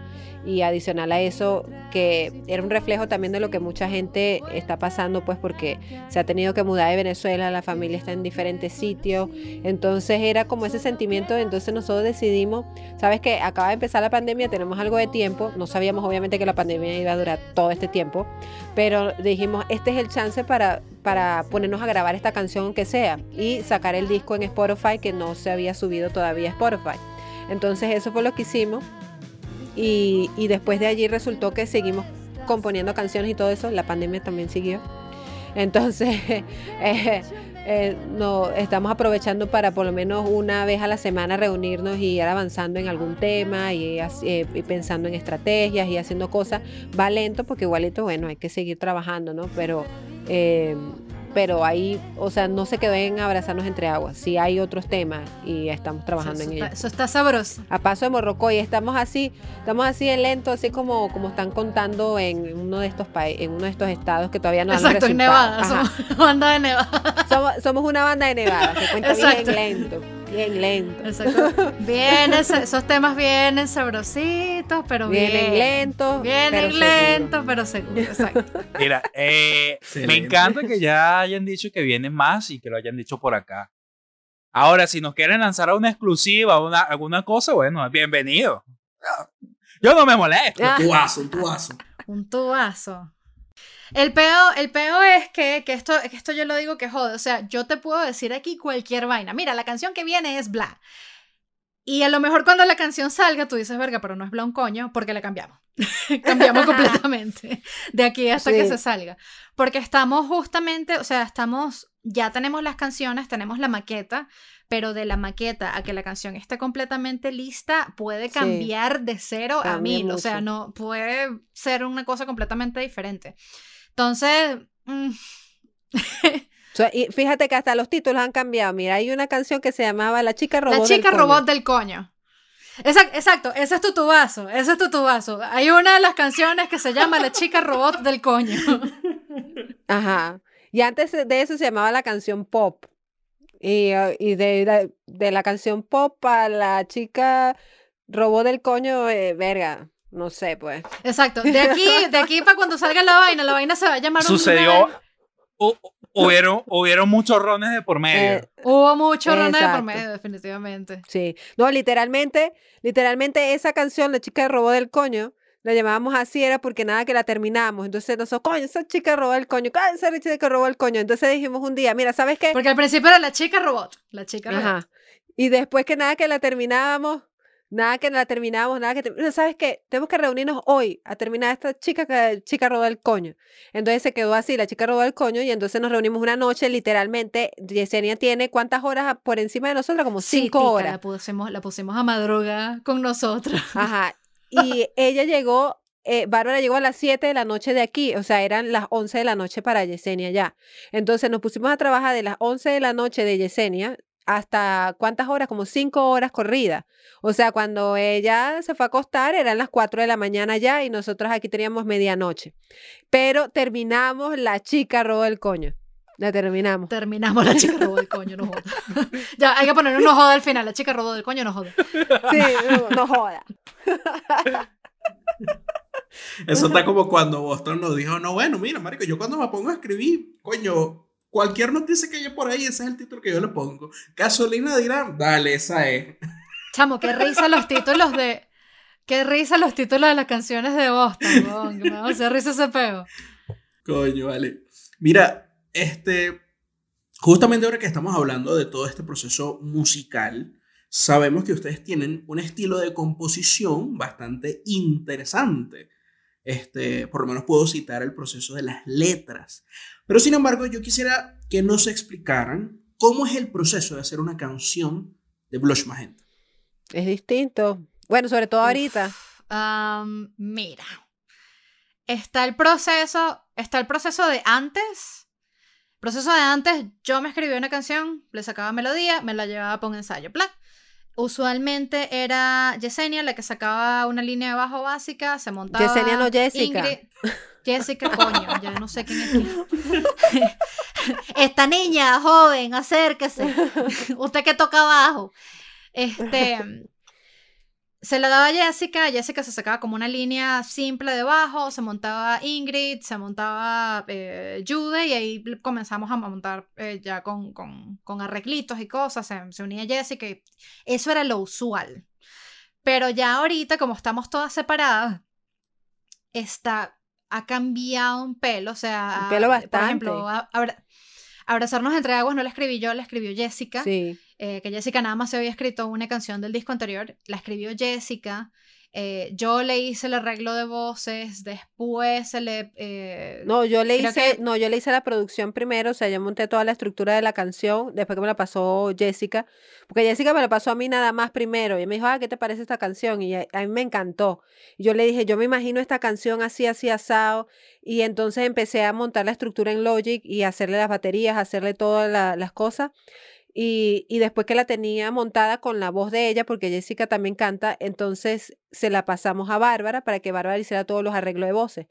Speaker 1: y adicional a eso que era un reflejo también de lo que mucha gente está pasando pues porque se ha tenido que mudar de Venezuela, la familia está en diferentes sitios, entonces era como ese sentimiento, entonces nosotros decidimos, sabes que acaba de empezar la pandemia, tenemos algo de tiempo, no sabíamos obviamente que la pandemia iba a durar todo este tiempo, pero dijimos, este es el chance para, para ponernos a grabar esta canción aunque sea y sacar el disco en Spotify que no se había subido todavía a Spotify. Entonces eso fue lo que hicimos y, después de allí resultó que seguimos componiendo canciones y todo eso, la pandemia también siguió. Entonces, *laughs* eh, eh, no, estamos aprovechando para por lo menos una vez a la semana reunirnos y ir avanzando en algún tema y, eh, pensando en estrategias y haciendo cosas. Va lento porque igualito, bueno, hay que seguir trabajando, ¿no? Pero, pero ahí, o sea, no se quedó en abrazarnos entre aguas. Sí hay otros temas y estamos trabajando
Speaker 2: eso,
Speaker 1: en ellos.
Speaker 2: eso está sabroso.
Speaker 1: A paso de morrocoy, estamos así, estamos así en lento, así como, como están contando en uno de estos países, en uno de estos estados que todavía no dan
Speaker 2: Exacto, en. Nevada,
Speaker 1: Ajá.
Speaker 2: somos una *laughs* banda de Nevada.
Speaker 1: Somos, somos una banda de Nevada, se cuenta bien lento, bien lento.
Speaker 2: Exacto. *laughs* Vienen, esos temas vienen sabrositos, pero bien.
Speaker 1: Vienen lentos,
Speaker 2: Vienen
Speaker 1: pero
Speaker 2: lentos, pero seguros. Exacto. *laughs*
Speaker 5: Mira, eh, me encanta que ya hayan dicho que vienen más y que lo hayan dicho por acá. Ahora, si nos quieren lanzar a una exclusiva, una, alguna cosa, bueno, bienvenido. Yo no me molesto.
Speaker 6: Un tuazo, un tuazo.
Speaker 2: Un tubazo. El peo, el peo es que, que esto, que esto yo lo digo que jode. O sea, yo te puedo decir aquí cualquier vaina. Mira, la canción que viene es bla. Y a lo mejor cuando la canción salga, tú dices, verga, pero no es bla un coño, porque la cambiamos. *laughs* cambiamos completamente de aquí hasta que se salga. Porque estamos justamente, o sea, estamos, ya tenemos las canciones, tenemos la maqueta, pero de la maqueta a que la canción esté completamente lista puede
Speaker 1: Sí.
Speaker 2: cambiar de cero a mil. O sea,
Speaker 1: mucho.
Speaker 2: no puede ser una cosa completamente diferente. Entonces, mm, *laughs*
Speaker 1: y fíjate que hasta los títulos han cambiado. Mira, hay una canción que se llamaba La chica robot.
Speaker 2: la
Speaker 1: del
Speaker 2: chica
Speaker 1: coño.
Speaker 2: robot del coño. Exacto, exacto, ese es tu tubazo, ese es tu tubazo. Hay una de las canciones que se llama La chica robot del coño. *laughs*
Speaker 1: Ajá. Y antes de eso se llamaba la canción pop. Y, y de, de, de la canción pop a la chica robot del coño, eh, verga. No sé, pues.
Speaker 2: Exacto, de aquí, de aquí para cuando salga la vaina, la vaina se va a llamar un
Speaker 5: Sucedió. hu- hubieron, hubieron muchos rones de por medio.
Speaker 1: Eh,
Speaker 2: Hubo mucho ronda de por medio, definitivamente.
Speaker 1: Sí, no, literalmente, literalmente esa canción, La chica robó del coño, la llamábamos así, era porque nada que la terminamos. Entonces nosotros, coño, esa chica robó el coño, coño, esa chica robó el coño. Entonces dijimos un día, mira, ¿sabes qué?
Speaker 2: Porque al principio era la chica robot, la chica robot.
Speaker 1: Ajá. Y después que nada que la terminábamos, nada que la terminábamos, nada que... no, ¿Sabes qué? Tenemos que reunirnos hoy a terminar esta chica que chica robó el coño. Entonces se quedó así, la chica robó el coño, y entonces nos reunimos una noche, literalmente, Yesenia tiene cuántas horas por encima de nosotros, como
Speaker 2: Sí,
Speaker 1: cinco
Speaker 2: tica,
Speaker 1: horas.
Speaker 2: La pusimos, la pusimos a madrugar con nosotros.
Speaker 1: Ajá. *laughs* Y ella llegó, eh, Bárbara llegó a las 7 de la noche de aquí, o sea, eran las 11 de la noche para Yesenia ya. Entonces nos pusimos a trabajar de las 11 de la noche de Yesenia hasta cuántas horas, como 5 horas corridas. O sea, cuando ella se fue a acostar eran las 4 de la mañana ya y nosotros aquí teníamos medianoche. Pero terminamos La chica robó el coño. La terminamos.
Speaker 2: Terminamos la chica robot del coño, no joda. *laughs* ya, hay que poner un no joda al final, la chica robot del coño, no joda.
Speaker 1: Sí, no, no joda.
Speaker 6: Eso está como cuando Boston nos dijo, no, bueno, mira, marico, yo cuando me pongo a escribir, coño, cualquier noticia que haya por ahí, ese es el título que yo le pongo. Gasolina dirán, dale, esa es.
Speaker 2: Chamo, qué risa los títulos de. Qué risa los títulos de las canciones de Boston, weón, que me va a hacer risa ese peo.
Speaker 6: Coño, vale. Mira, este, justamente ahora que estamos hablando de todo este proceso musical, sabemos que ustedes tienen un estilo de composición bastante interesante. Este, por lo menos puedo citar el proceso de las letras. Pero sin embargo, yo quisiera que nos explicaran cómo es el proceso de hacer una canción de Blush Magenta.
Speaker 1: Es distinto. Bueno, sobre todo ahorita.
Speaker 2: Am, mira. Está el proceso. Está el proceso de antes. Proceso de antes, yo me escribía una canción, le sacaba melodía, me la llevaba para un ensayo. Plan. Usualmente era Yesenia la que sacaba una línea de bajo básica, se montaba.
Speaker 1: Yesenia, no Jessica.
Speaker 2: Ingrid- Jessica, coño, ya no sé quién es quién. *laughs* Esta niña joven, acérquese. *laughs* Usted que toca abajo. Este. Se la daba a Jessica, Jessica se sacaba como una línea simple de bajo, se montaba Ingrid, se montaba eh, Jude y ahí comenzamos a montar eh, ya con, con, con arreglitos y cosas, se, se unía Jessica y eso era lo usual. Pero ya ahorita, como estamos todas separadas, está, ha cambiado un pelo, o sea,
Speaker 1: Un pelo
Speaker 2: por
Speaker 1: bastante.
Speaker 2: ejemplo, a- abra- Abrazarnos entre aguas no la escribí yo, la escribió Jessica
Speaker 1: Sí.
Speaker 2: eh, que Jessica nada más se había escrito una canción del disco anterior, la escribió Jessica, eh, yo le hice el arreglo de voces, después se le... eh,
Speaker 1: No, yo le hice,
Speaker 2: que-
Speaker 1: no, yo le hice la producción primero, o sea, yo monté toda la estructura de la canción, después que me la pasó Jessica, porque Jessica me la pasó a mí nada más primero, y me dijo, ah, ¿qué te parece esta canción? Y a, a mí me encantó. Y yo le dije, yo me imagino esta canción así, así, asado, y entonces empecé a montar la estructura en Logic y hacerle las baterías, hacerle todas la- las cosas. Y, y después que la tenía montada con la voz de ella, porque Jessica también canta, entonces se la pasamos a Bárbara para que Bárbara hiciera todos los arreglos de voces.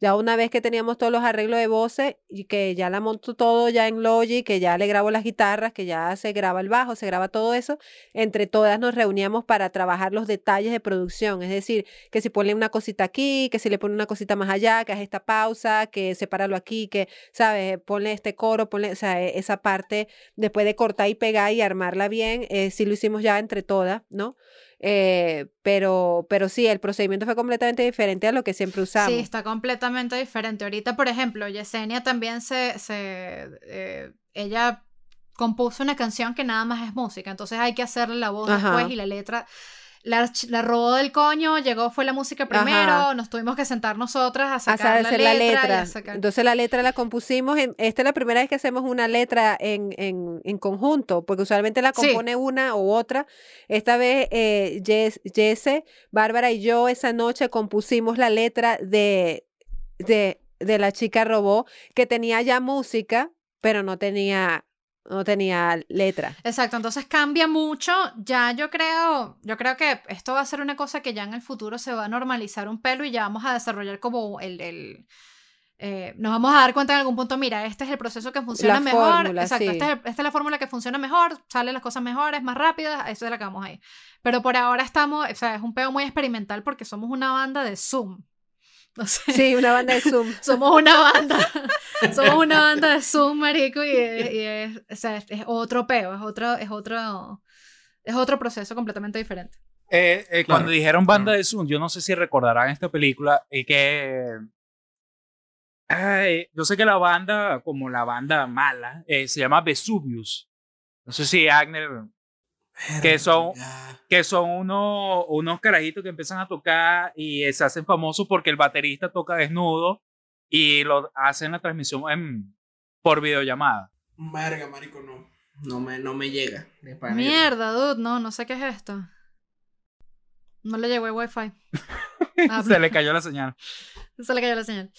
Speaker 1: Ya una vez que teníamos todos los arreglos de voces y que ya la montó todo ya en Logic, que ya le grabo las guitarras, que ya se graba el bajo, se graba todo eso, entre todas nos reuníamos para trabajar los detalles de producción. Es decir, que si pone una cosita aquí, que si le pone una cosita más allá, que haz esta pausa, que sepáralo aquí, que, ¿sabes? Ponle este coro, ponle, o e- esa parte, después de cortar y pegar y armarla bien, eh, sí lo hicimos ya entre todas, ¿no? Eh, pero, pero sí, el procedimiento fue completamente diferente a lo que siempre usamos.
Speaker 2: Sí, está completamente diferente. Ahorita, por ejemplo, Yesenia también se, se eh, ella compuso una canción que nada más es música, entonces hay que hacerle la voz
Speaker 1: Ajá.
Speaker 2: después y la letra. La, la robó del coño, llegó, fue la música primero,
Speaker 1: Ajá.
Speaker 2: nos tuvimos que sentar nosotras a
Speaker 1: a
Speaker 2: sacar
Speaker 1: hacer
Speaker 2: la
Speaker 1: la
Speaker 2: letra. y
Speaker 1: letra.
Speaker 2: a sacar-
Speaker 1: Entonces la letra la compusimos. En, esta es la primera vez que hacemos una letra en, en, en conjunto, porque usualmente la
Speaker 2: Sí.
Speaker 1: compone una u otra. Esta vez eh, Jess- Jesse, Bárbara y yo esa noche compusimos la letra de, de, de la chica robó, que tenía ya música, pero no tenía, no tenía letra.
Speaker 2: Exacto, entonces cambia mucho. Ya yo creo, yo creo que esto va a ser una cosa que ya en el futuro se va a normalizar un pelo y ya vamos a desarrollar como el, el eh, nos vamos a dar cuenta en algún punto, mira, este es el proceso que funciona
Speaker 1: La
Speaker 2: mejor.
Speaker 1: fórmula,
Speaker 2: Exacto,
Speaker 1: sí.
Speaker 2: este es el- esta es la fórmula que funciona mejor, salen las cosas mejores, más rápidas, eso es lo que vamos ahí. Pero por ahora estamos, o sea, es un peo muy experimental porque somos una banda de Zoom. *laughs* O sea,
Speaker 1: Sí, una banda de Zoom. *laughs*
Speaker 2: somos una banda, *laughs* somos una banda de Zoom, marico, y, es, y es- o sea, es- es otro peo, es otro, es otro, es otro proceso completamente diferente.
Speaker 5: Eh, eh,
Speaker 6: Claro,
Speaker 5: Cuando dijeron banda
Speaker 6: claro.
Speaker 5: de Zoom, yo no sé si recordarán esta película y que. Ay, yo sé que la banda, como la banda mala, eh, se llama Vesuvius. No sé si Agner. Que son-. Que son unos, unos carajitos que empiezan a tocar y se hacen famosos porque el baterista toca desnudo y lo hacen la transmisión en, por videollamada.
Speaker 6: Verga, marico, no. No me, no me llega. de.
Speaker 2: Mierda, dude, no, no sé qué es esto. No le llegó el wifi. *laughs* Ah,
Speaker 5: se le cayó la señal.
Speaker 2: Se le cayó la señal.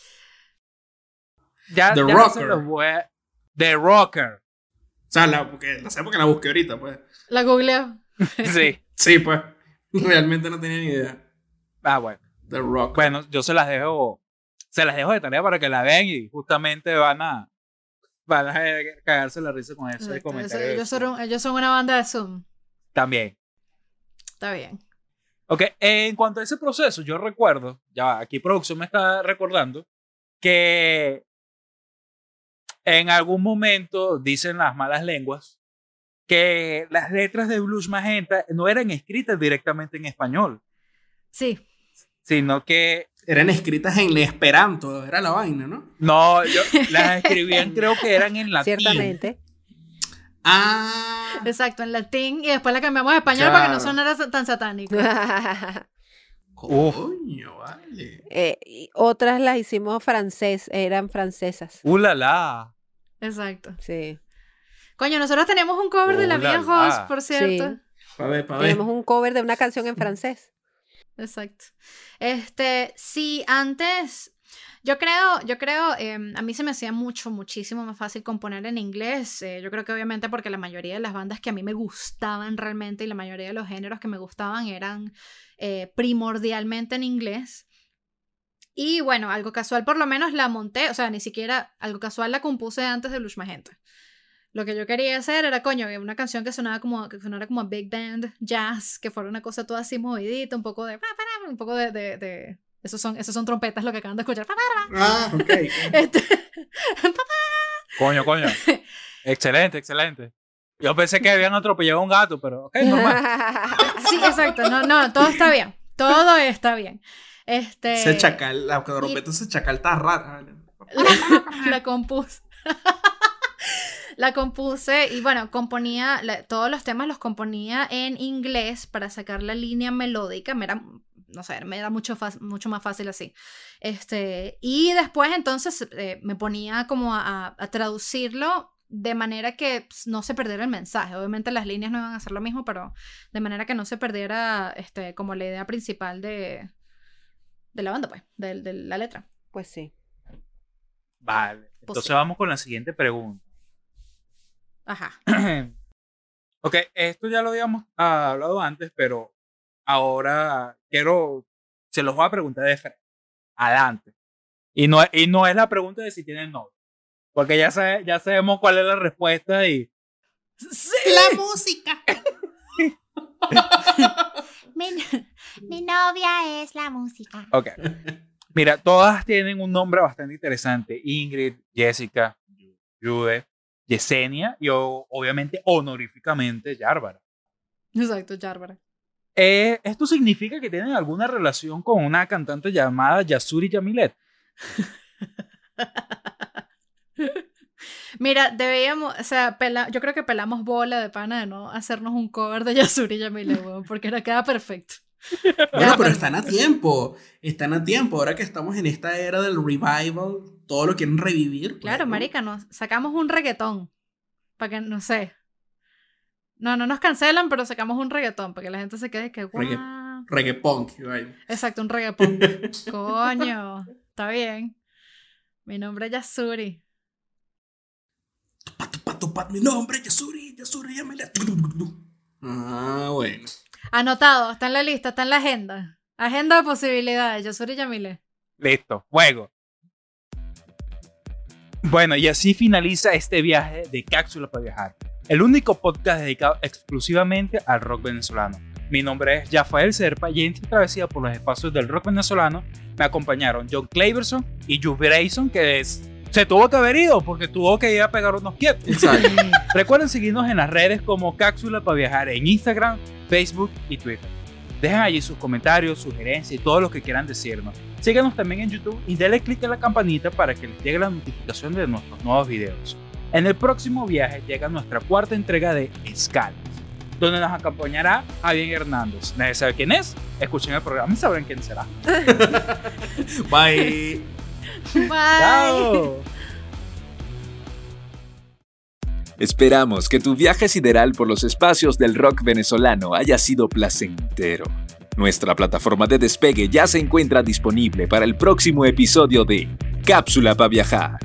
Speaker 5: Ya,
Speaker 6: The
Speaker 5: ya
Speaker 6: Rocker.
Speaker 5: The Rocker.
Speaker 6: O sea, la, porque, la sé porque la busqué ahorita, pues.
Speaker 2: La googleo. *laughs*
Speaker 5: Sí.
Speaker 6: Sí, pues. Realmente no tenía ni idea.
Speaker 5: Ah, bueno.
Speaker 6: The Rock.
Speaker 5: Bueno, yo se las dejo, se las dejo de tarea para que la vean y justamente van a, van a cagarse la risa con ese
Speaker 2: Exacto, eso-
Speaker 5: comentario.
Speaker 2: ellos, son, ellos son una banda de Zoom.
Speaker 5: También.
Speaker 2: Está bien.
Speaker 5: Ok, en cuanto a ese proceso, yo recuerdo, ya aquí producción me está recordando, que en algún momento dicen las malas lenguas que las letras de Blues Magenta no eran escritas directamente en español,
Speaker 2: Sí.
Speaker 5: sino que
Speaker 6: Eran escritas en Esperanto, era la vaina, ¿no?
Speaker 5: no, yo, las escribían *laughs* creo que eran en latín.
Speaker 1: Ciertamente.
Speaker 6: Ah.
Speaker 2: Exacto, en latín y después la cambiamos a español para que no sonara tan satánico. *laughs*
Speaker 6: Coño, vale.
Speaker 1: Eh, y otras las hicimos francés, eran francesas.
Speaker 5: ¡Uh, la, la!
Speaker 2: Exacto.
Speaker 1: Sí.
Speaker 2: Coño, nosotros tenemos un cover de la
Speaker 5: Oh, la,
Speaker 2: Mia Hoss,
Speaker 5: la.
Speaker 2: por cierto.
Speaker 1: Sí.
Speaker 6: Pa' ver, pa' ver.
Speaker 1: Tenemos un cover de una canción en francés.
Speaker 2: Exacto. Este, sí, antes, yo creo, yo creo, em, a mí se me hacía mucho, muchísimo más fácil componer en inglés. eh, yo creo que obviamente porque la mayoría de las bandas que a mí me gustaban realmente y la mayoría de los géneros que me gustaban eran eh, primordialmente en inglés. Y bueno, algo casual por lo menos la monté, o sea, ni siquiera algo casual la compuse antes de Blues Magenta. Lo que yo quería hacer era, coño, una canción que sonaba como, que sonara como a big band, jazz, que fuera una cosa toda así movidita, un poco de, un poco de, de, de- esos son, esos son trompetas lo que acaban de escuchar.
Speaker 6: Ah, ok. *laughs*
Speaker 2: Este, *laughs*
Speaker 5: Coño, coño. *laughs* excelente, excelente. Yo pensé que habían atropellado a un gato, pero ok, normal.
Speaker 2: sí, exacto, no, no, todo está bien, todo está bien. Este,
Speaker 6: Ese chacal, la trompeta ese chacal está rara.
Speaker 2: la, la compuse. La compuse y bueno, componía, la- todos los temas los componía en inglés para sacar la línea melódica, me era, no sé, me era mucho, más fácil así. Este, y después entonces eh, me ponía como a, a traducirlo de manera que pues, no se perdiera el mensaje. Obviamente las líneas no iban a ser lo mismo, pero de manera que no se perdiera este, como la idea principal de, de la banda, pues, de- de la letra.
Speaker 1: Pues sí.
Speaker 5: Vale. Entonces
Speaker 2: sí.
Speaker 5: vamos con la siguiente pregunta.
Speaker 2: Ajá. *clears throat*
Speaker 5: ok, esto ya lo habíamos hablado antes, pero ahora quiero, se los voy a preguntar de frente. Adelante. Y no, y no es la pregunta de si tienen novio. Porque ya, sabe, ya sabemos cuál es la respuesta y...
Speaker 6: La música. *laughs*
Speaker 8: Mi, mi novia es la música.
Speaker 5: Ok. Mira, todas tienen un nombre bastante interesante. Ingrid, Jessica, Jude, Yesenia y o- obviamente honoríficamente Yárbara.
Speaker 2: Exacto, Yárbara.
Speaker 5: Eh, ¿Esto significa que tienen alguna relación con una cantante llamada Yasuri Yamilet? *laughs*
Speaker 2: Mira, debíamos, o sea, pela- yo creo que pelamos bola de pana de no hacernos un cover de Yasuri Yamile, weón, porque era queda perfecto.
Speaker 6: Bueno, pero están a tiempo. Están a tiempo. Ahora que estamos en esta era del revival, todo lo quieren revivir.
Speaker 2: Claro, marica, nos sacamos un reggaetón. Para que, no sé. No, no nos cancelan, pero sacamos un reggaetón para que la gente se quede que,
Speaker 6: Regga-
Speaker 2: guau.
Speaker 6: Reggae punk.
Speaker 2: Exacto, un reggaetón. *laughs* Coño, está bien. Mi nombre es Yasuri.
Speaker 6: Tupa, tupa, tupa, mi nombre, Yasuri, Yasuri, llámale. Ah, bueno.
Speaker 2: Anotado, está en la lista, está en la agenda. Agenda de posibilidades, Yasuri Yamile.
Speaker 5: Listo, juego. Bueno, y así finaliza este viaje de Cápsula para Viajar, el único podcast dedicado exclusivamente al rock venezolano. Mi nombre es Rafael Serpa y en esta travesía por los espacios del rock venezolano me acompañaron John Claverson y Juve Grayson, que es- se tuvo que haber ido porque tuvo que ir a pegar unos quietos. *laughs* Recuerden seguirnos en las redes como Cápsula para Viajar en Instagram, Facebook y Twitter. Dejen allí sus comentarios, sugerencias y todo lo que quieran decirnos. Síganos también en YouTube y denle click a la campanita para que les llegue la notificación de nuestros nuevos videos. En el próximo viaje llega nuestra cuarta entrega de Escalas, donde nos acompañará Javier Hernández. Nadie sabe quién es. Escuchen el programa y sabrán quién será. *laughs*
Speaker 6: Bye.
Speaker 2: Bye.
Speaker 5: ¡Chao!
Speaker 4: Esperamos que tu viaje sideral por los espacios del rock venezolano haya sido placentero. Nuestra plataforma de despegue ya se encuentra disponible para el próximo episodio de Cápsula para Viajar.